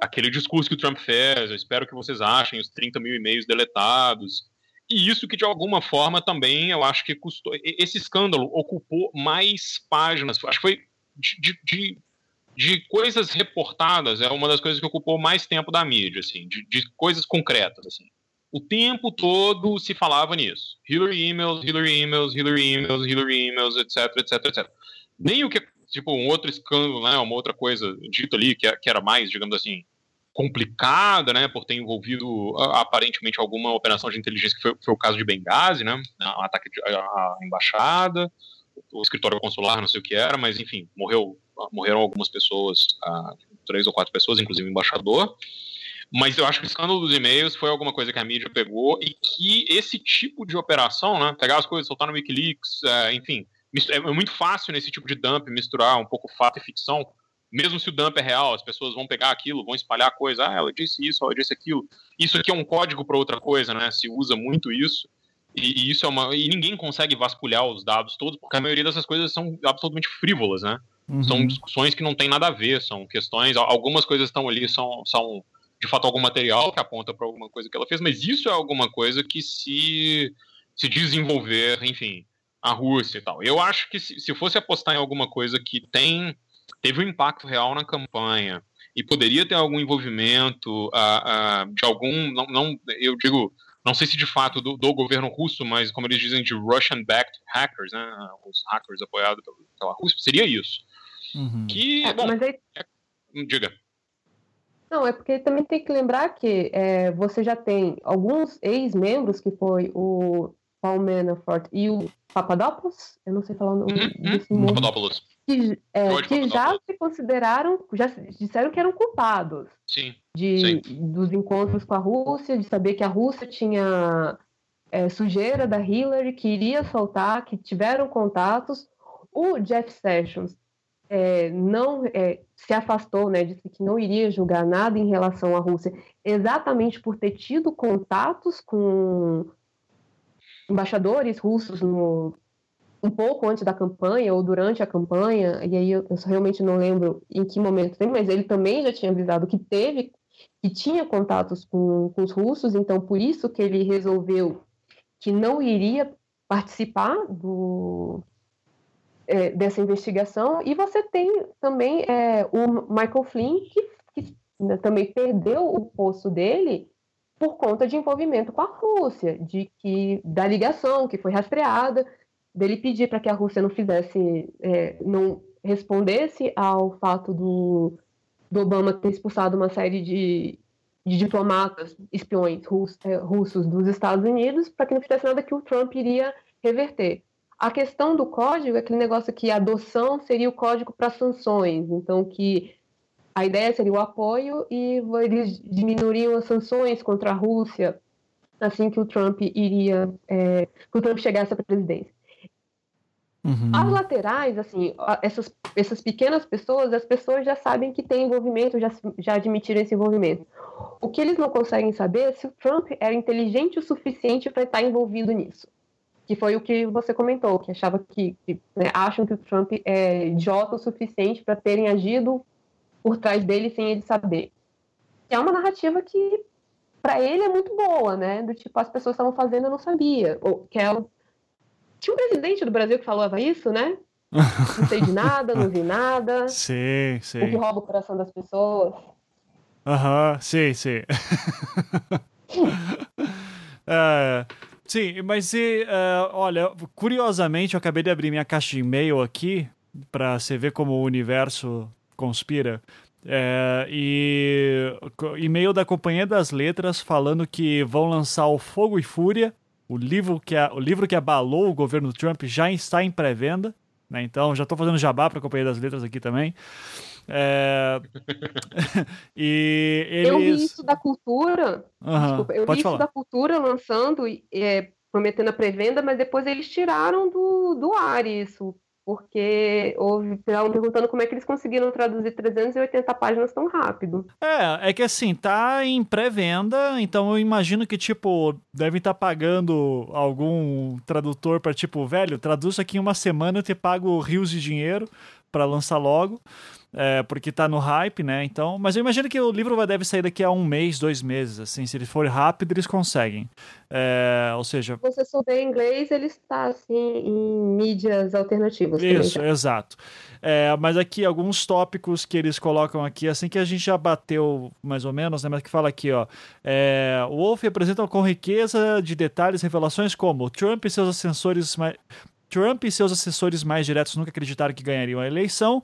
aquele discurso que o Trump fez, eu espero que vocês achem os 30 mil e-mails deletados, e isso que de alguma forma também eu acho que custou. Esse escândalo ocupou mais páginas, acho que foi de, de, de coisas reportadas, é uma das coisas que ocupou mais tempo da mídia, assim, de, de coisas concretas, assim. O tempo todo se falava nisso. Hillary emails, Hillary emails, Hillary emails, Hillary emails, etc, etc, etc. Nem o que, tipo, um outro escândalo, né, uma outra coisa dita ali, que, que era mais, digamos assim, complicada, né, por ter envolvido aparentemente alguma operação de inteligência, que foi, foi o caso de Benghazi, né, ataque à embaixada, o escritório consular, não sei o que era, mas enfim, morreu, morreram algumas pessoas, uh, três ou quatro pessoas, inclusive o embaixador. Mas eu acho que o escândalo dos e-mails foi alguma coisa que a mídia pegou e que esse tipo de operação, né, pegar as coisas, soltar no Wikileaks, uh, enfim, é muito fácil nesse tipo de dump misturar um pouco fato e ficção, mesmo se o dump é real, as pessoas vão pegar aquilo, vão espalhar coisa, ah, ela disse isso, ela disse aquilo. Isso aqui é um código para outra coisa, né? Se usa muito isso. E, e, isso é uma. E ninguém consegue vasculhar os dados todos, porque a maioria dessas coisas são absolutamente frívolas, né? Uhum. São discussões que não tem nada a ver, são questões. Algumas coisas estão ali, são, são de fato algum material que aponta para alguma coisa que ela fez, mas isso é alguma coisa que se, se desenvolver, enfim, a Rússia e tal. Eu acho que se, se fosse apostar em alguma coisa que tem teve um impacto real na campanha e poderia ter algum envolvimento uh, uh, de algum, não, não, eu digo, não sei se de fato do, do, governo russo, mas como eles dizem, de Russian-backed hackers, né, os hackers apoiados pela Rússia, seria isso. Uhum. Que, é, bom, mas aí... é, diga. Não, é porque também tem que lembrar que é, você já tem alguns ex-membros, que foi o Paul Manafort e o Papadopoulos, eu não sei falar o nome uhum, desse uhum. Papadopoulos que, é, que já se consideraram, já disseram que eram culpados sim, de, sim. dos encontros com a Rússia, de saber que a Rússia tinha é, sujeira da Hillary, que iria soltar, que tiveram contatos. O Jeff Sessions é, não é, se afastou, né, disse que não iria julgar nada em relação à Rússia, exatamente por ter tido contatos com embaixadores russos no, um pouco antes da campanha ou durante a campanha, e aí eu, eu realmente não lembro em que momento tem, mas ele também já tinha avisado que teve, que tinha contatos com, com os russos, então por isso que ele resolveu que não iria participar do, é, dessa investigação. E você tem também é, o Michael Flynn, que, que né, também perdeu o posto dele por conta de envolvimento com a Rússia, de que da ligação que foi rastreada dele pedir para que a Rússia não fizesse, é, não respondesse ao fato do, do Obama ter expulsado uma série de, de diplomatas, espiões russ, é, russos dos Estados Unidos, para que não fizesse nada que o Trump iria reverter. A questão do código é aquele negócio que a adoção seria o código para sanções, então que a ideia seria o apoio e eles diminuiriam as sanções contra a Rússia assim que o Trump iria, é, que o Trump chegasse à presidência. Uhum. As laterais, assim, essas, essas pequenas pessoas, as pessoas já sabem que tem envolvimento, já, já admitiram esse envolvimento. O que eles não conseguem saber é se o Trump era inteligente o suficiente para estar envolvido nisso. Que foi o que você comentou, que achava que, que né, acham que o Trump é idiota o suficiente para terem agido por trás dele sem ele saber. Que é uma narrativa que para ele é muito boa, né? Do tipo, as pessoas estavam fazendo, eu não sabia. Ou que é tinha um presidente do Brasil que falava isso, né? Não sei de nada, não vi nada. <laughs> Sim, sim. O que rouba o coração das pessoas. Aham, sim, sim. uh, <laughs> sim, mas e, uh, olha, curiosamente, eu acabei de abrir minha caixa de e-mail aqui para você ver como o universo conspira. É, e e-mail da Companhia das Letras falando que vão lançar o Fogo e Fúria o livro que, a, o livro que abalou o governo Trump já está em pré-venda. Né? Então, já estou fazendo jabá para a Companhia das Letras aqui também. É... <laughs> e eles... Eu vi isso da cultura. Uhum, Desculpa, eu vi falar. isso da cultura lançando, é, prometendo a pré-venda, mas depois eles tiraram do, do ar isso. Porque houve estavam perguntando como é que eles conseguiram traduzir 380 páginas tão rápido. É, é que assim, tá em pré-venda, então eu imagino que, tipo, devem estar tá pagando algum tradutor para tipo, velho, traduz aqui em uma semana, eu te pago rios de dinheiro para lançar logo é, porque tá no hype, né? Então, mas eu imagino que o livro vai, deve sair daqui a um mês, dois meses, assim, se ele for rápido, eles conseguem. É, ou seja. Se você souber inglês, ele está assim em mídias alternativas. Isso, exato. É, mas aqui alguns tópicos que eles colocam aqui, assim que a gente já bateu mais ou menos, né? Mas que fala aqui, ó. É, o Wolf apresenta com riqueza de detalhes revelações como Trump e seus assessores mais. Trump e seus assessores mais diretos nunca acreditaram que ganhariam a eleição.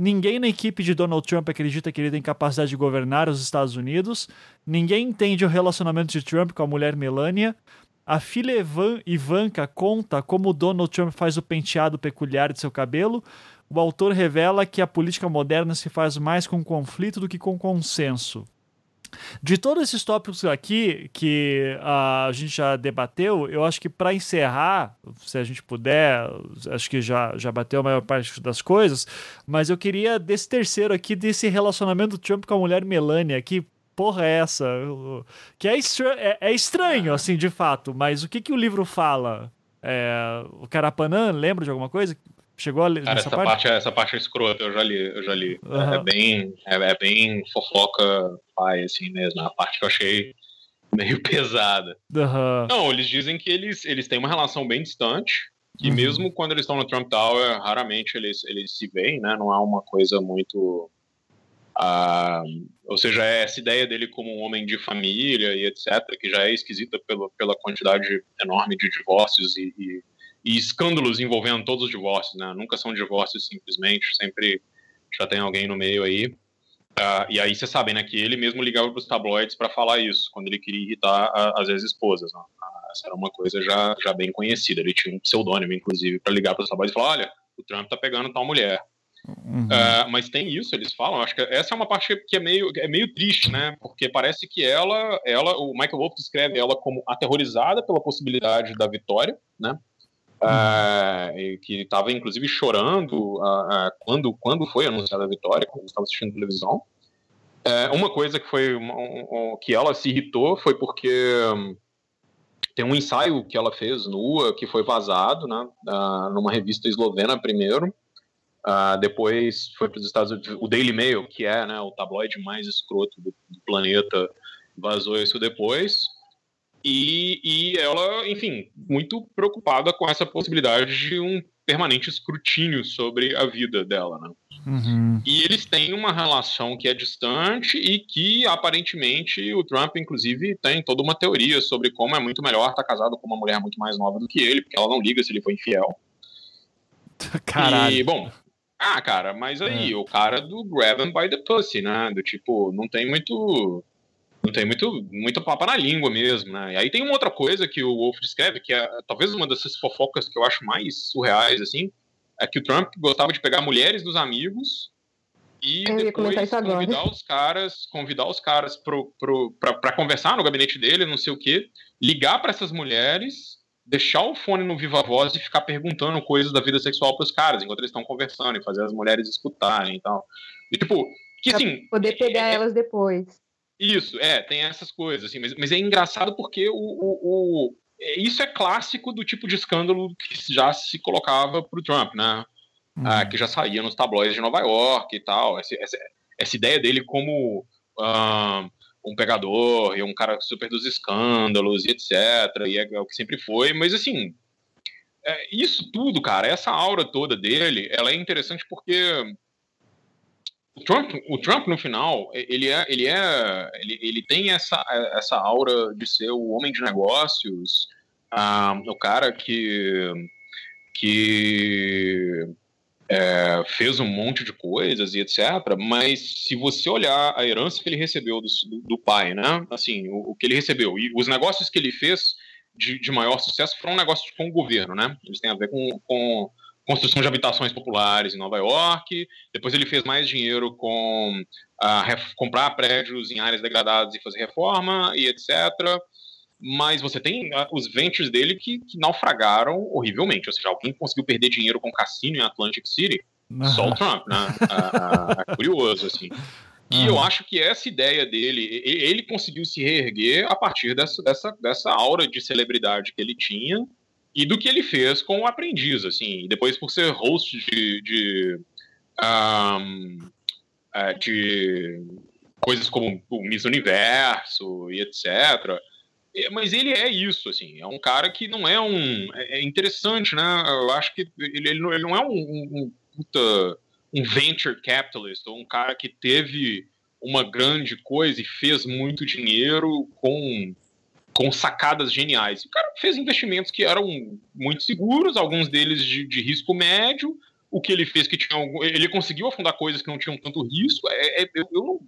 Ninguém na equipe de Donald Trump acredita que ele tem capacidade de governar os Estados Unidos. Ninguém entende o relacionamento de Trump com a mulher Melania. A filha Evan, Ivanka conta como Donald Trump faz o penteado peculiar de seu cabelo. O autor revela que a política moderna se faz mais com conflito do que com consenso. De todos esses tópicos aqui que uh, a gente já debateu, eu acho que para encerrar, se a gente puder, acho que já, já bateu a maior parte das coisas, mas eu queria desse terceiro aqui, desse relacionamento do Trump com a mulher Melania, que porra é essa? Que é, estra é, é estranho, assim, de fato, mas o que, que o livro fala? É, o Carapanã lembra de alguma coisa? Chegou a ler Cara, essa parte? parte? essa parte é escrota, eu já li, eu já li. Uhum. É, bem, é, é, bem fofoca pai, assim mesmo. A parte que eu achei meio <laughs> pesada. Uhum. Não, eles dizem que eles, eles têm uma relação bem distante. E uhum. mesmo quando eles estão no Trump Tower, raramente eles, eles se veem, né? Não é uma coisa muito. Uh, ou seja, é essa ideia dele como um homem de família e etc., que já é esquisita pela, pela quantidade enorme de divórcios e, e e escândalos envolvendo todos os divórcios, né? Nunca são divórcios simplesmente, sempre já tem alguém no meio aí. Uh, e aí você sabe, né, que ele mesmo ligava para os tabloides para falar isso, quando ele queria irritar as ex-esposas. Né? Uh, essa era uma coisa já, já bem conhecida. Ele tinha um pseudônimo, inclusive, para ligar para os tabloides e falar: olha, o Trump tá pegando tal mulher. Uhum. Uh, mas tem isso, eles falam. Acho que essa é uma parte que é meio, é meio triste, né? Porque parece que ela, ela, o Michael Wolff descreve ela como aterrorizada pela possibilidade da vitória, né? Uh, que estava inclusive chorando uh, uh, quando, quando foi anunciada a vitória, quando estava assistindo televisão. uma coisa que foi um, um, que ela se irritou foi porque um, tem um ensaio que ela fez nua que foi vazado, né, numa revista eslovena primeiro. depois foi para os Estados Unidos, o Daily Mail, que é né, o tabloide mais escroto do, do planeta, vazou isso depois. E, e ela, enfim, muito preocupada com essa possibilidade de um permanente escrutínio sobre a vida dela, né? Uhum. E eles têm uma relação que é distante e que aparentemente o Trump, inclusive, tem toda uma teoria sobre como é muito melhor estar casado com uma mulher muito mais nova do que ele, porque ela não liga se ele foi infiel. <laughs> Caralho. E, bom, ah, cara, mas aí, é. o cara do grab by the pussy, né? Do tipo, não tem muito não tem muito, muito papo na língua mesmo, né? E aí tem uma outra coisa que o Wolf descreve, que é talvez uma dessas fofocas que eu acho mais surreais, assim, é que o Trump gostava de pegar mulheres dos amigos e depois convidar os caras, convidar os caras para conversar no gabinete dele, não sei o quê, ligar para essas mulheres, deixar o fone no viva voz e ficar perguntando coisas da vida sexual para os caras enquanto eles estão conversando e fazer as mulheres escutarem e tal. E tipo, que assim, poder pegar é, é elas depois. Isso, é, tem essas coisas, assim, mas, mas é engraçado porque o, o, o, é, isso é clássico do tipo de escândalo que já se colocava para o Trump, né? Uhum. Ah, que já saía nos tabloides de Nova York e tal. Essa, essa, essa ideia dele como um, um pegador e um cara super dos escândalos e etc. E é, é o que sempre foi, mas assim, é, isso tudo, cara, essa aura toda dele, ela é interessante porque o Trump, o Trump no final, ele é, ele é, ele, ele tem essa, essa aura de ser o homem de negócios, ah, o cara que que é, fez um monte de coisas e etc. Mas se você olhar a herança que ele recebeu do, do pai, né? Assim, o, o, que ele recebeu e os negócios que ele fez de, de maior sucesso foram negócios com o governo, né? Eles têm a ver com, com construção de habitações populares em Nova York. Depois ele fez mais dinheiro com comprar prédios em áreas degradadas e fazer reforma e etc. mas você tem uh, os ventures dele que, que, naufragaram horrivelmente. Ou seja, alguém conseguiu perder dinheiro com cassino em Atlantic City, só o Trump, né? <laughs> é curioso, assim. E eu acho que essa ideia dele, ele conseguiu se reerguer a partir dessa, dessa, dessa aura de celebridade que ele tinha e do que ele fez com o aprendiz, assim. Depois por ser host de, de, um, é, de coisas como o Miss Universo e etc. Mas ele é isso, assim, é um cara que não é um. É, é interessante, né? Eu acho que ele, ele, não, ele não é um, um puta um venture capitalist, ou um cara que teve uma grande coisa e fez muito dinheiro com, com sacadas geniais. O cara fez investimentos que eram muito seguros, alguns deles de, de risco médio. O que ele fez que tinha algum, ele conseguiu afundar coisas que não tinham tanto risco. É, é, eu, eu,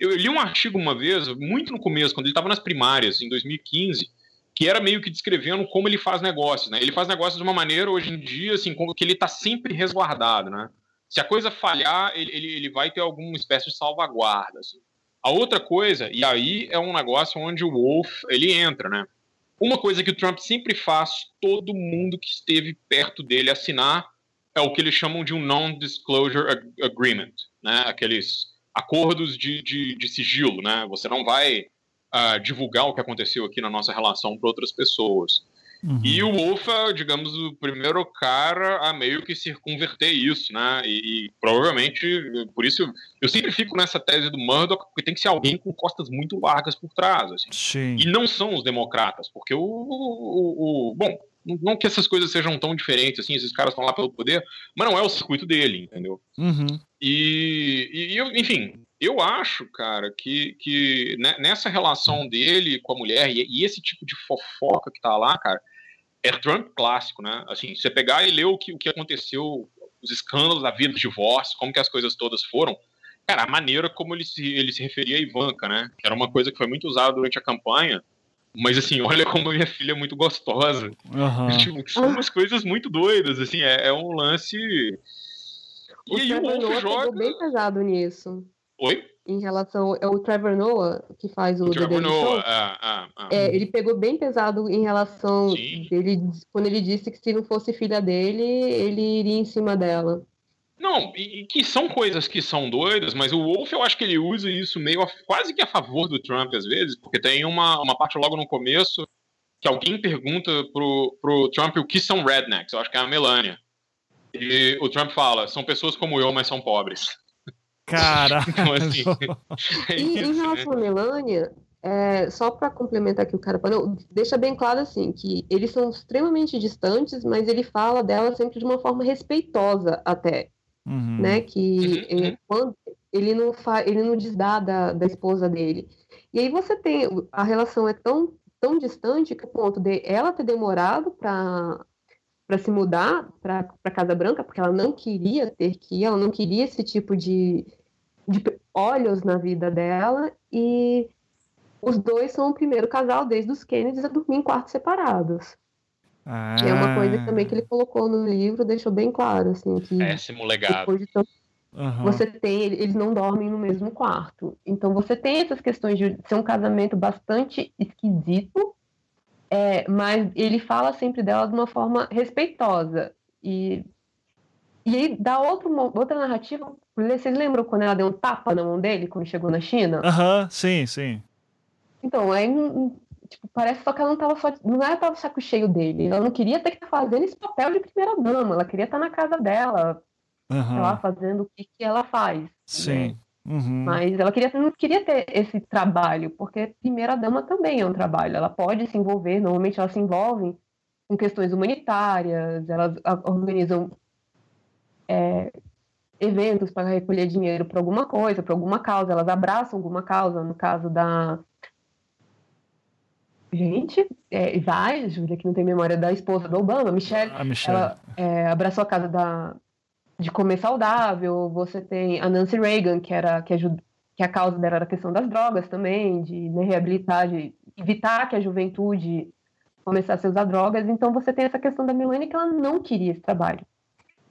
eu li um artigo uma vez, muito no começo, quando ele estava nas primárias, em 2015, que era meio que descrevendo como ele faz negócios. Né? Ele faz negócios de uma maneira, hoje em dia, assim, que ele está sempre resguardado. Né? Se a coisa falhar, ele, ele, ele vai ter alguma espécie de salvaguarda. Assim. A outra coisa, e aí é um negócio onde o Wolf ele entra, né? Uma coisa que o Trump sempre faz, todo mundo que esteve perto dele assinar, é o que eles chamam de um non-disclosure agreement, né? Aqueles acordos de, de, de, sigilo, né? Você não vai uh, divulgar o que aconteceu aqui na nossa relação para outras pessoas. Uhum. E o Wolf é, digamos, o primeiro cara a meio que circunverter isso, né? E, e, provavelmente, por isso, eu sempre fico nessa tese do Murdoch, porque tem que ser alguém com costas muito largas por trás, assim. Sim. E não são os democratas, porque o, o, o bom, não que essas coisas sejam tão diferentes, assim, esses caras estão lá pelo poder, mas não é o circuito dele, entendeu? Uhum. E, e, enfim, eu acho, cara, que, que nessa relação dele com a mulher e, e esse tipo de fofoca que tá lá, cara, é Trump clássico, né? Assim, você pegar e ler o que, o que aconteceu, os escândalos da vida, divórcio, como que as coisas todas foram, cara, a maneira como ele se, ele se referia a Ivanka, né? Que era uma coisa que foi muito usada durante a campanha, mas assim, <laughs> olha como minha filha é muito gostosa. Uhum. <laughs> Tipo, são umas coisas muito doidas, assim, é, é um lance... O e aí o Wolf joga... bem pesado nisso. Oi? Em relação. É o Trevor Noah que faz o, o Trevor Noah, ah, ah, ah. É, ele pegou bem pesado em relação dele quando ele disse que se não fosse filha dele, ele iria em cima dela. Não, e, que são coisas que são doidas, mas o Wolf eu acho que ele usa isso meio a, quase que a favor do Trump às vezes, porque tem uma, uma parte logo no começo que alguém pergunta pro, pro Trump o que são rednecks, eu acho que é a Melania. E o Trump fala, são pessoas como eu, mas são pobres. Cara. Assim, <laughs> é em, em relação à Melania, é, só para complementar aqui o cara, não, deixa bem claro assim que eles são extremamente distantes, mas ele fala dela sempre de uma forma respeitosa até, uhum. né? Que uhum. ele, quando, ele não fa, ele não desdá da, da esposa dele. E aí você tem a relação é tão tão distante que o ponto de ela ter demorado para para se mudar para a Casa Branca, porque ela não queria ter que ir, ela não queria esse tipo de, de olhos na vida dela, e os dois são o primeiro casal desde os Kennedys a dormir em quartos separados. Ah. é uma coisa que também que ele colocou no livro, deixou bem claro, assim, que Péssimo legado. De tanto, uhum. você tem, eles não dormem no mesmo quarto. Então você tem essas questões de ser um casamento bastante esquisito, é, mas ele fala sempre dela de uma forma respeitosa. E, e aí dá outro, outra narrativa. Vocês lembram quando ela deu um tapa na mão dele quando chegou na China? Aham, uhum, sim, sim. Então, aí tipo, parece só que ela não tava só. Não era o saco cheio dele. Ela não queria ter que estar fazendo esse papel de primeira dama. Ela queria estar na casa dela, uhum. lá, fazendo o que, que ela faz. Sim. Né? Uhum. Mas ela queria, não queria ter esse trabalho, porque primeira-dama também é um trabalho. Ela pode se envolver, normalmente elas se envolvem com questões humanitárias, elas organizam é, eventos para recolher dinheiro para alguma coisa, para alguma causa, elas abraçam alguma causa, no caso da. Gente, é, vai, Júlia, que não tem memória da esposa do Obama, Michelle, a Michelle. ela é, abraçou a casa da, de comer saudável, você tem a Nancy Reagan, que era que, ajuda, que a causa dela era a questão das drogas também, de né, reabilitar, de evitar que a juventude começasse a usar drogas. Então você tem essa questão da Melania que ela não queria esse trabalho.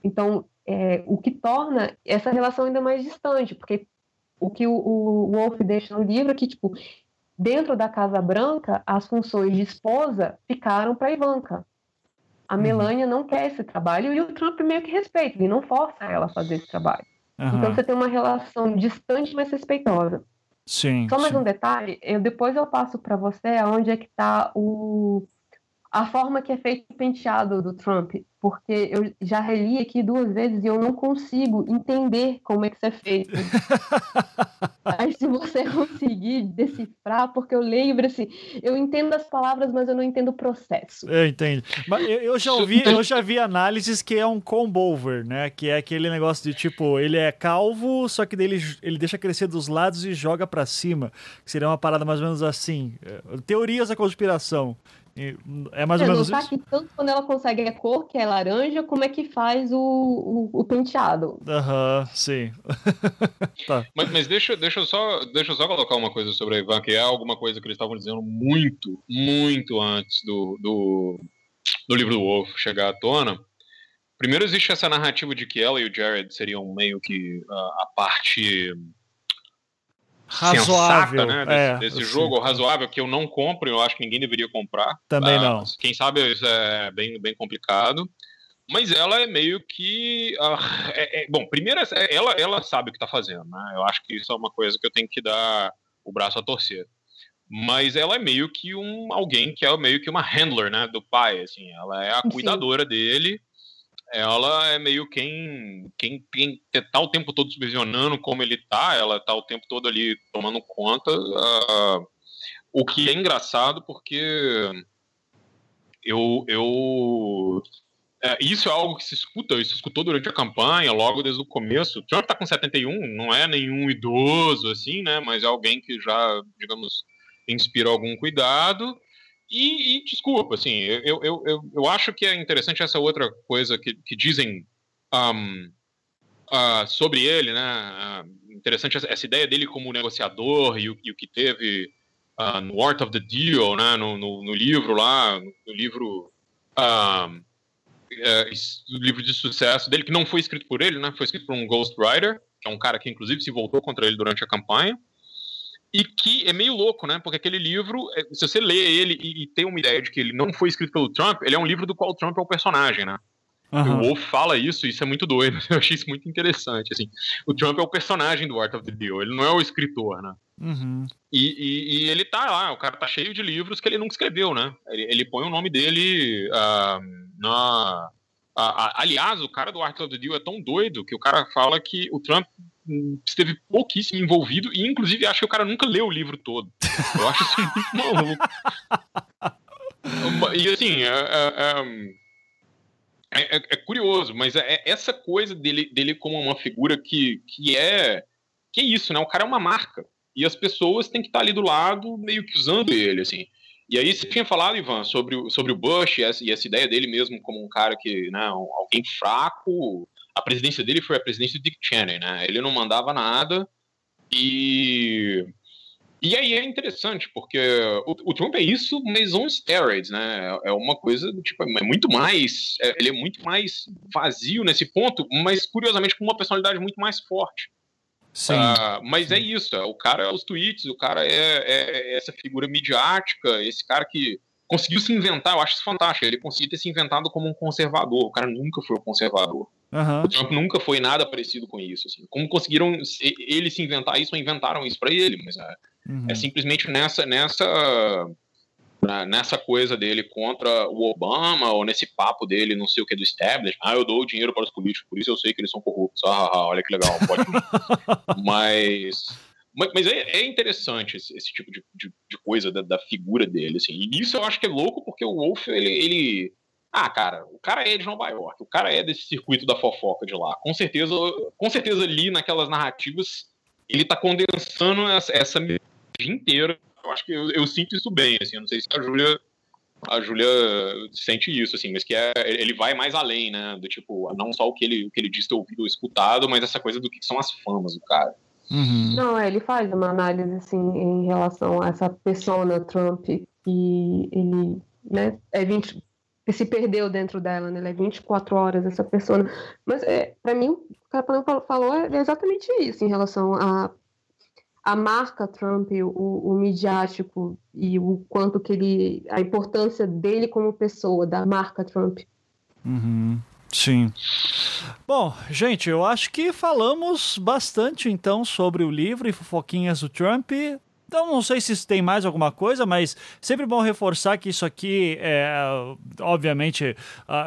Então, é, o que torna essa relação ainda mais distante, porque o que o, o Wolf deixa no livro é que, tipo, dentro da Casa Branca, as funções de esposa ficaram para Ivanka. A uhum. Melania não quer esse trabalho e o Trump meio que respeita, ele não força ela a fazer esse trabalho. Uhum. Então você tem uma relação distante, mas respeitosa. Sim. Só mais sim. um detalhe, eu depois eu passo para você onde é que está o a forma que é feito o penteado do Trump, porque eu já reli aqui duas vezes e eu não consigo entender como é que isso é feito. <laughs> Aí se você conseguir decifrar, porque eu lembro assim, eu entendo as palavras, mas eu não entendo o processo. Eu entendo. Mas eu já ouvi, eu já vi análises que é um comb over, né? Que é aquele negócio de tipo, ele é calvo, só que dele ele deixa crescer dos lados e joga para cima. Que seria uma parada mais ou menos assim. Teorias da conspiração. É mais ou menos isso. Que tanto quando ela consegue a cor, que é laranja, como é que faz o, o, o penteado. Aham, uhum, sim. <laughs> tá. Mas, mas, deixa, deixa, eu só, deixa eu só colocar uma coisa sobre a Ivan, que é alguma coisa que eles estavam dizendo muito, muito antes do, do, do livro do Wolf chegar à tona. Primeiro existe essa narrativa de que ela e o Jared seriam meio que uh, a parte razoável, sensata, né, desse, é, desse jogo, razoável, que eu não compro, eu acho que ninguém deveria comprar. Também tá? não. Quem sabe isso é bem, bem complicado. Mas ela é meio que. Uh, é, é, bom, primeiro, ela, ela sabe o que está fazendo, né? Eu acho que isso é uma coisa que eu tenho que dar o braço a torcer. Mas ela é meio que um alguém que é meio que uma handler, né, do pai, assim. Ela é a cuidadora Sim. dele ela é meio quem, quem, quem tá o tempo todo supervisionando como ele tá, ela tá o tempo todo ali tomando conta. Uh, o que é engraçado porque eu, eu é, isso é algo que se escuta, isso se escutou durante a campanha, logo desde o começo. O Trump tá com 71, não é nenhum idoso assim, né, mas é alguém que já, digamos, inspira algum cuidado. E, e, desculpa, assim, eu, eu, eu, eu acho que é interessante essa outra coisa que, que dizem um, uh, sobre ele, né? Uh, interessante essa, essa, ideia dele como negociador e o, e o que teve uh, no Art of the Deal, né? No, no, no livro lá, no livro. É, livro de sucesso dele, que não foi escrito por ele, né? Foi escrito por um ghostwriter, que é um cara que inclusive se voltou contra ele durante a campanha. E que é meio louco, né? Porque aquele livro, é, se você lê ele e, e, tem uma ideia de que ele não foi escrito pelo Trump, ele é um livro do qual o Trump é o personagem, né? Uhum. O Wolf fala isso, isso é muito doido. <laughs> Eu achei isso muito interessante. Assim, o Trump é o personagem do Art of the Deal, ele não é o escritor, né? Uhum. E, e, e, ele tá lá, o cara tá cheio de livros que ele nunca escreveu, né? Ele, ele põe o nome dele uh, na. Uh, aliás, o cara do Art of the Deal é tão doido que o cara fala que o Trump esteve pouquíssimo envolvido e inclusive acho que o cara nunca leu o livro todo. Eu acho isso muito <laughs> maluco. e assim, é, é, é, é, curioso, mas é, essa coisa dele, dele como uma figura que, que é que é isso, né? O cara é uma marca e as pessoas têm que estar ali do lado meio que usando ele, assim. E aí você tinha falado, Ivan, sobre o, sobre o Bush e essa, e essa ideia dele mesmo como um cara que, né, alguém fraco, a presidência dele foi a presidência de Dick Cheney, né? Ele não mandava nada e e aí é interessante porque o, o Trump é isso, mas on steroids, né? É uma coisa tipo é muito mais, é, ele é muito mais vazio nesse ponto, mas curiosamente com uma personalidade muito mais forte. Sim. Uh, mas é isso, o cara é os tweets, o cara é, é, é essa figura midiática, esse cara que conseguiu se inventar, eu acho isso fantástico. Ele conseguiu ter se inventado como um conservador. O cara nunca foi um conservador. Uhum. O Trump nunca foi nada parecido com isso. Assim. Como conseguiram ele se inventar isso inventaram isso para ele? Mas é, uhum. é, simplesmente nessa, nessa, nessa coisa dele contra o Obama ou nesse papo dele, não sei o que, do establishment. Ah, eu dou dinheiro para os políticos, por isso eu sei que eles são corruptos. Ah, ah, ah olha que legal, <laughs> mas, mas é, é, interessante esse, esse tipo de, de, de coisa da, da, figura dele, assim. E isso eu acho que é louco porque o Wolf, ele, ele... Ah, cara, o cara é de Nova York, o cara é desse circuito da fofoca de lá. Com certeza, com certeza ali naquelas narrativas, ele tá condensando essa, essa inteira. Eu acho que eu, eu, sinto isso bem, assim. Eu não sei se a Júlia a Júlia sente isso, assim, mas que é, ele vai mais além, né? Do tipo, não só o que ele, o que ele diz ter ouvido ou escutado, mas essa coisa do que são as famas do cara. Uhum. Não, é, ele faz uma análise assim em relação a essa persona Trump que ele né, é 20, se perdeu dentro dela, né? Ele é 24 horas essa persona. Mas é, para mim, o que a falou é exatamente isso em relação a a marca Trump, o, o midiático e o quanto que ele, a importância dele como pessoa, da marca Trump. Uhum. Sim. Bom, gente, eu acho que falamos bastante então sobre o livro e fofoquinhas do Trump. Então, não sei se tem mais alguma coisa, mas sempre bom reforçar que isso aqui é, obviamente,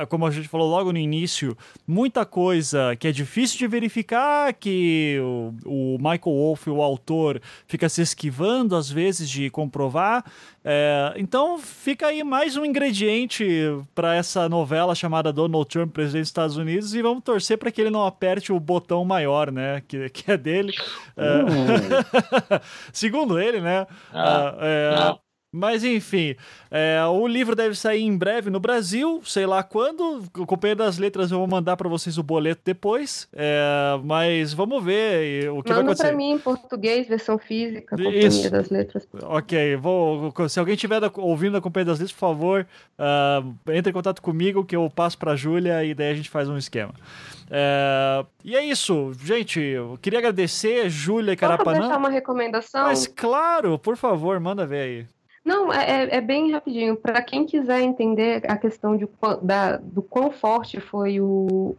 como a gente falou logo no início, muita coisa que é difícil de verificar, que o, Michael Wolff, o autor, fica se esquivando às vezes de comprovar. É, então fica aí mais um ingrediente para essa novela chamada Donald Trump, presidente dos Estados Unidos, e vamos torcer para que ele não aperte o botão maior, né? Que, que é dele. É, uh. <laughs> segundo ele, né? Ah, é, mas enfim, é, o livro deve sair em breve no Brasil, sei lá quando. O Companheiro das Letras eu vou mandar para vocês o boleto depois. É, mas vamos ver o que Manda vai acontecer. para mim em português, versão física, Companhia Isso. das Letras. Ok, vou, se alguém estiver ouvindo a Companhia das Letras, por favor, uh, entre em contato comigo que eu passo para a Júlia e daí a gente faz um esquema. É, e é isso, gente. Eu queria agradecer, Júlia e Carapanã. Posso deixar uma recomendação? Mas claro, por favor, manda ver aí. Não, é, é, é bem rapidinho. Para quem quiser entender a questão de, da, do quão forte foi o,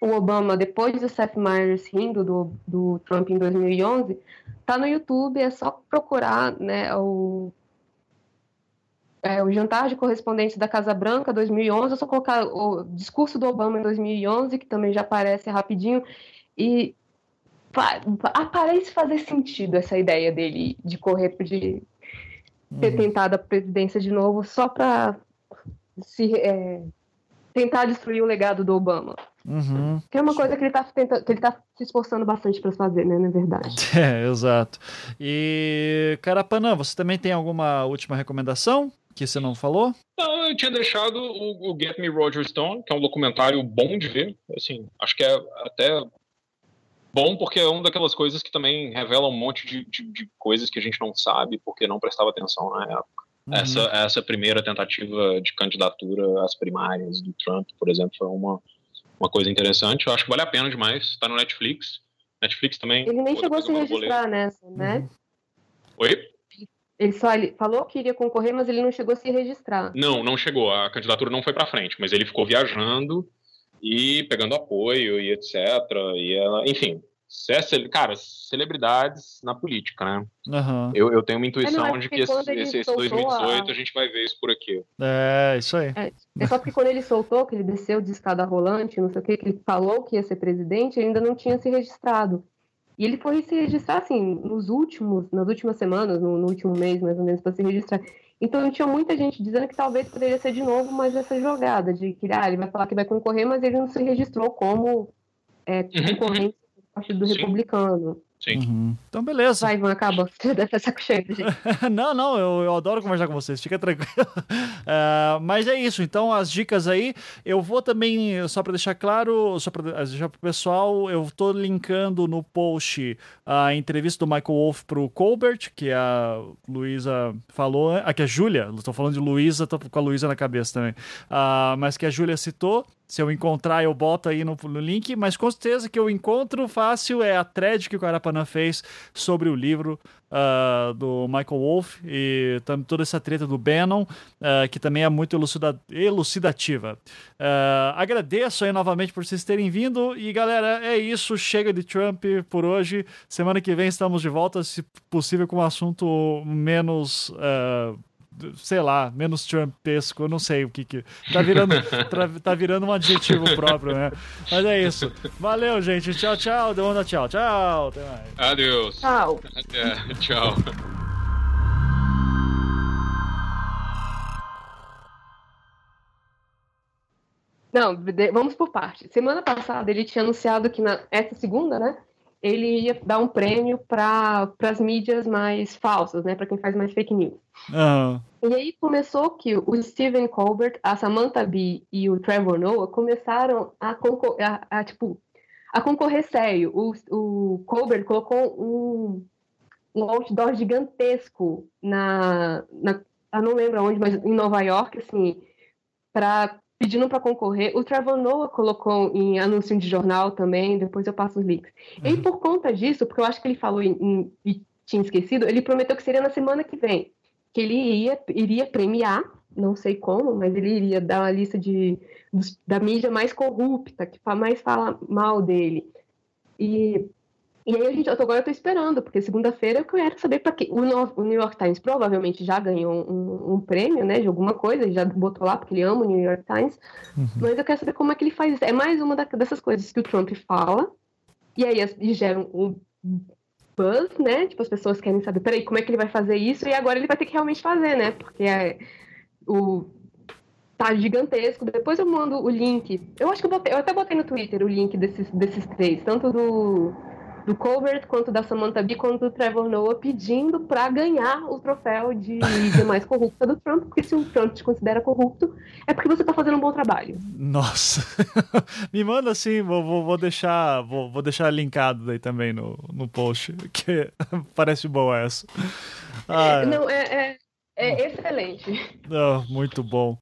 o Obama depois do Seth Meyers rindo do, do Trump em 2011, tá no YouTube, é só procurar né, o, é, o jantar de correspondentes da Casa Branca 2011, é só colocar o discurso do Obama em 2011, que também já aparece rapidinho, e parece fazer sentido essa ideia dele de correr de ter uhum. tentado a presidência de novo só para se é, tentar destruir o legado do Obama. Uhum. Que é uma coisa que ele está que ele tá se esforçando bastante para fazer, né, na verdade. <laughs> É, exato. E Carapanã, você também tem alguma última recomendação que você não falou? Não, eu tinha deixado o, o Get Me Roger Stone, que é um documentário bom de ver. Assim, acho que é até bom porque é uma daquelas coisas que também revela um monte de, de, de coisas que a gente não sabe porque não prestava atenção na época. Uhum. Essa, essa primeira tentativa de candidatura às primárias do Trump, por exemplo, foi uma, uma coisa interessante. Eu acho que vale a pena demais. Está no Netflix. Netflix também. Ele nem chegou a se registrar nessa, né? Uhum. Oi? Ele só ele falou que iria concorrer, mas ele não chegou a se registrar. Não, não chegou. A candidatura não foi para frente, mas ele ficou viajando e pegando apoio e etc. E ela, enfim, é cara, celebridades na política, né? Uhum. Eu, eu tenho uma intuição é, de que esse, esse, esse 2018 a... a... gente vai ver isso por aqui. É, isso aí. É, é só porque quando ele soltou, que ele desceu de escada rolante, não sei o que, que ele falou que ia ser presidente, ele ainda não tinha se registrado. E ele foi se registrar, assim, nos últimos, nas últimas semanas, no, no último mês, mais ou menos, para se registrar. Então tinha muita gente dizendo que talvez poderia ser de novo mais essa jogada de que ah, ele vai falar que vai concorrer, mas ele não se registrou como é, uhum. concorrente do Partido do Republicano. Sim. Uhum. Então, beleza. Vai, Ivan, acaba. <laughs> Deve saco cheio, gente. <laughs> não, não, eu, eu adoro conversar com vocês, fica tranquilo. uh, <laughs> mas é isso, então as dicas aí. Eu vou também, só para deixar claro, só para deixar pro pessoal, eu tô linkando no post a entrevista do Michael Wolff pro Colbert, que a Luísa falou. Aqui é a Júlia, estou falando de Luísa, tô com a Luísa na cabeça também. Uh, mas que a Júlia citou. Se eu encontrar, eu boto aí no, no, link, mas com certeza que eu encontro fácil é a thread que o Carapanã fez sobre o livro uh, do Michael Wolff e toda essa treta do Bannon, uh, que também é muito elucida elucidativa. Uh, agradeço aí novamente por vocês terem vindo e galera, é isso, chega de Trump por hoje. Semana que vem estamos de volta, se possível com um assunto menos sei lá, menos trumpesco, eu não sei o que que. Tá virando, tá virando um adjetivo próprio, né? Mas é isso. Valeu, gente. Tchau, tchau. Deu onda, tchau. Tchau. Até mais. Adeus. Tchau. Até. <laughs> Tchau. Não, vamos por parte. Semana passada ele tinha anunciado que na essa segunda, né? Ele ia dar um prêmio para as mídias mais falsas, né, para quem faz mais fake news. Uhum. E aí começou que o Stephen Colbert, a Samantha Bee e o Trevor Noah começaram a, a, a tipo a concorrer sério. O, o Colbert colocou um, um outdoor gigantesco na, na, eu não lembro onde, mas em Nova York, assim, para pedindo para concorrer. O Trevor Noah colocou em anúncio de jornal também, depois eu passo os links. Uhum. E por conta disso, porque eu acho que ele falou em, em tinha esquecido, ele prometeu que seria na semana que vem, que ele iria, iria premiar, não sei como, mas ele iria dar uma lista de, da mídia mais corrupta, que mais fala mal dele. E e aí a gente, agora eu tô esperando, porque segunda-feira eu quero saber para que o, New York Times provavelmente já ganhou um, um, prêmio, né, de alguma coisa, já botou lá porque ele ama o New York Times, uhum. mas eu quero saber como é que ele faz isso. É mais uma dessas coisas que o Trump fala e aí e geram um buzz, né? Tipo as pessoas querem saber, peraí, como é que ele vai fazer isso? E agora ele vai ter que realmente fazer, né? Porque é, o tá gigantesco. Depois eu mando o link. Eu acho que eu, botei, eu até botei no Twitter o link desses, desses três, tanto do do Colbert, quanto da Samantha Bee, quanto do Trevor Noah, pedindo para ganhar o troféu de <laughs> mídia mais corrupta do Trump, porque se o Trump te considera corrupto, é porque você está fazendo um bom trabalho. Nossa! <laughs> Me manda assim, vou, vou, vou, deixar vou, vou deixar linkado aí também no, no post, <laughs> que parece boa essa. Ah, Não, é, é, é excelente. Oh, muito bom.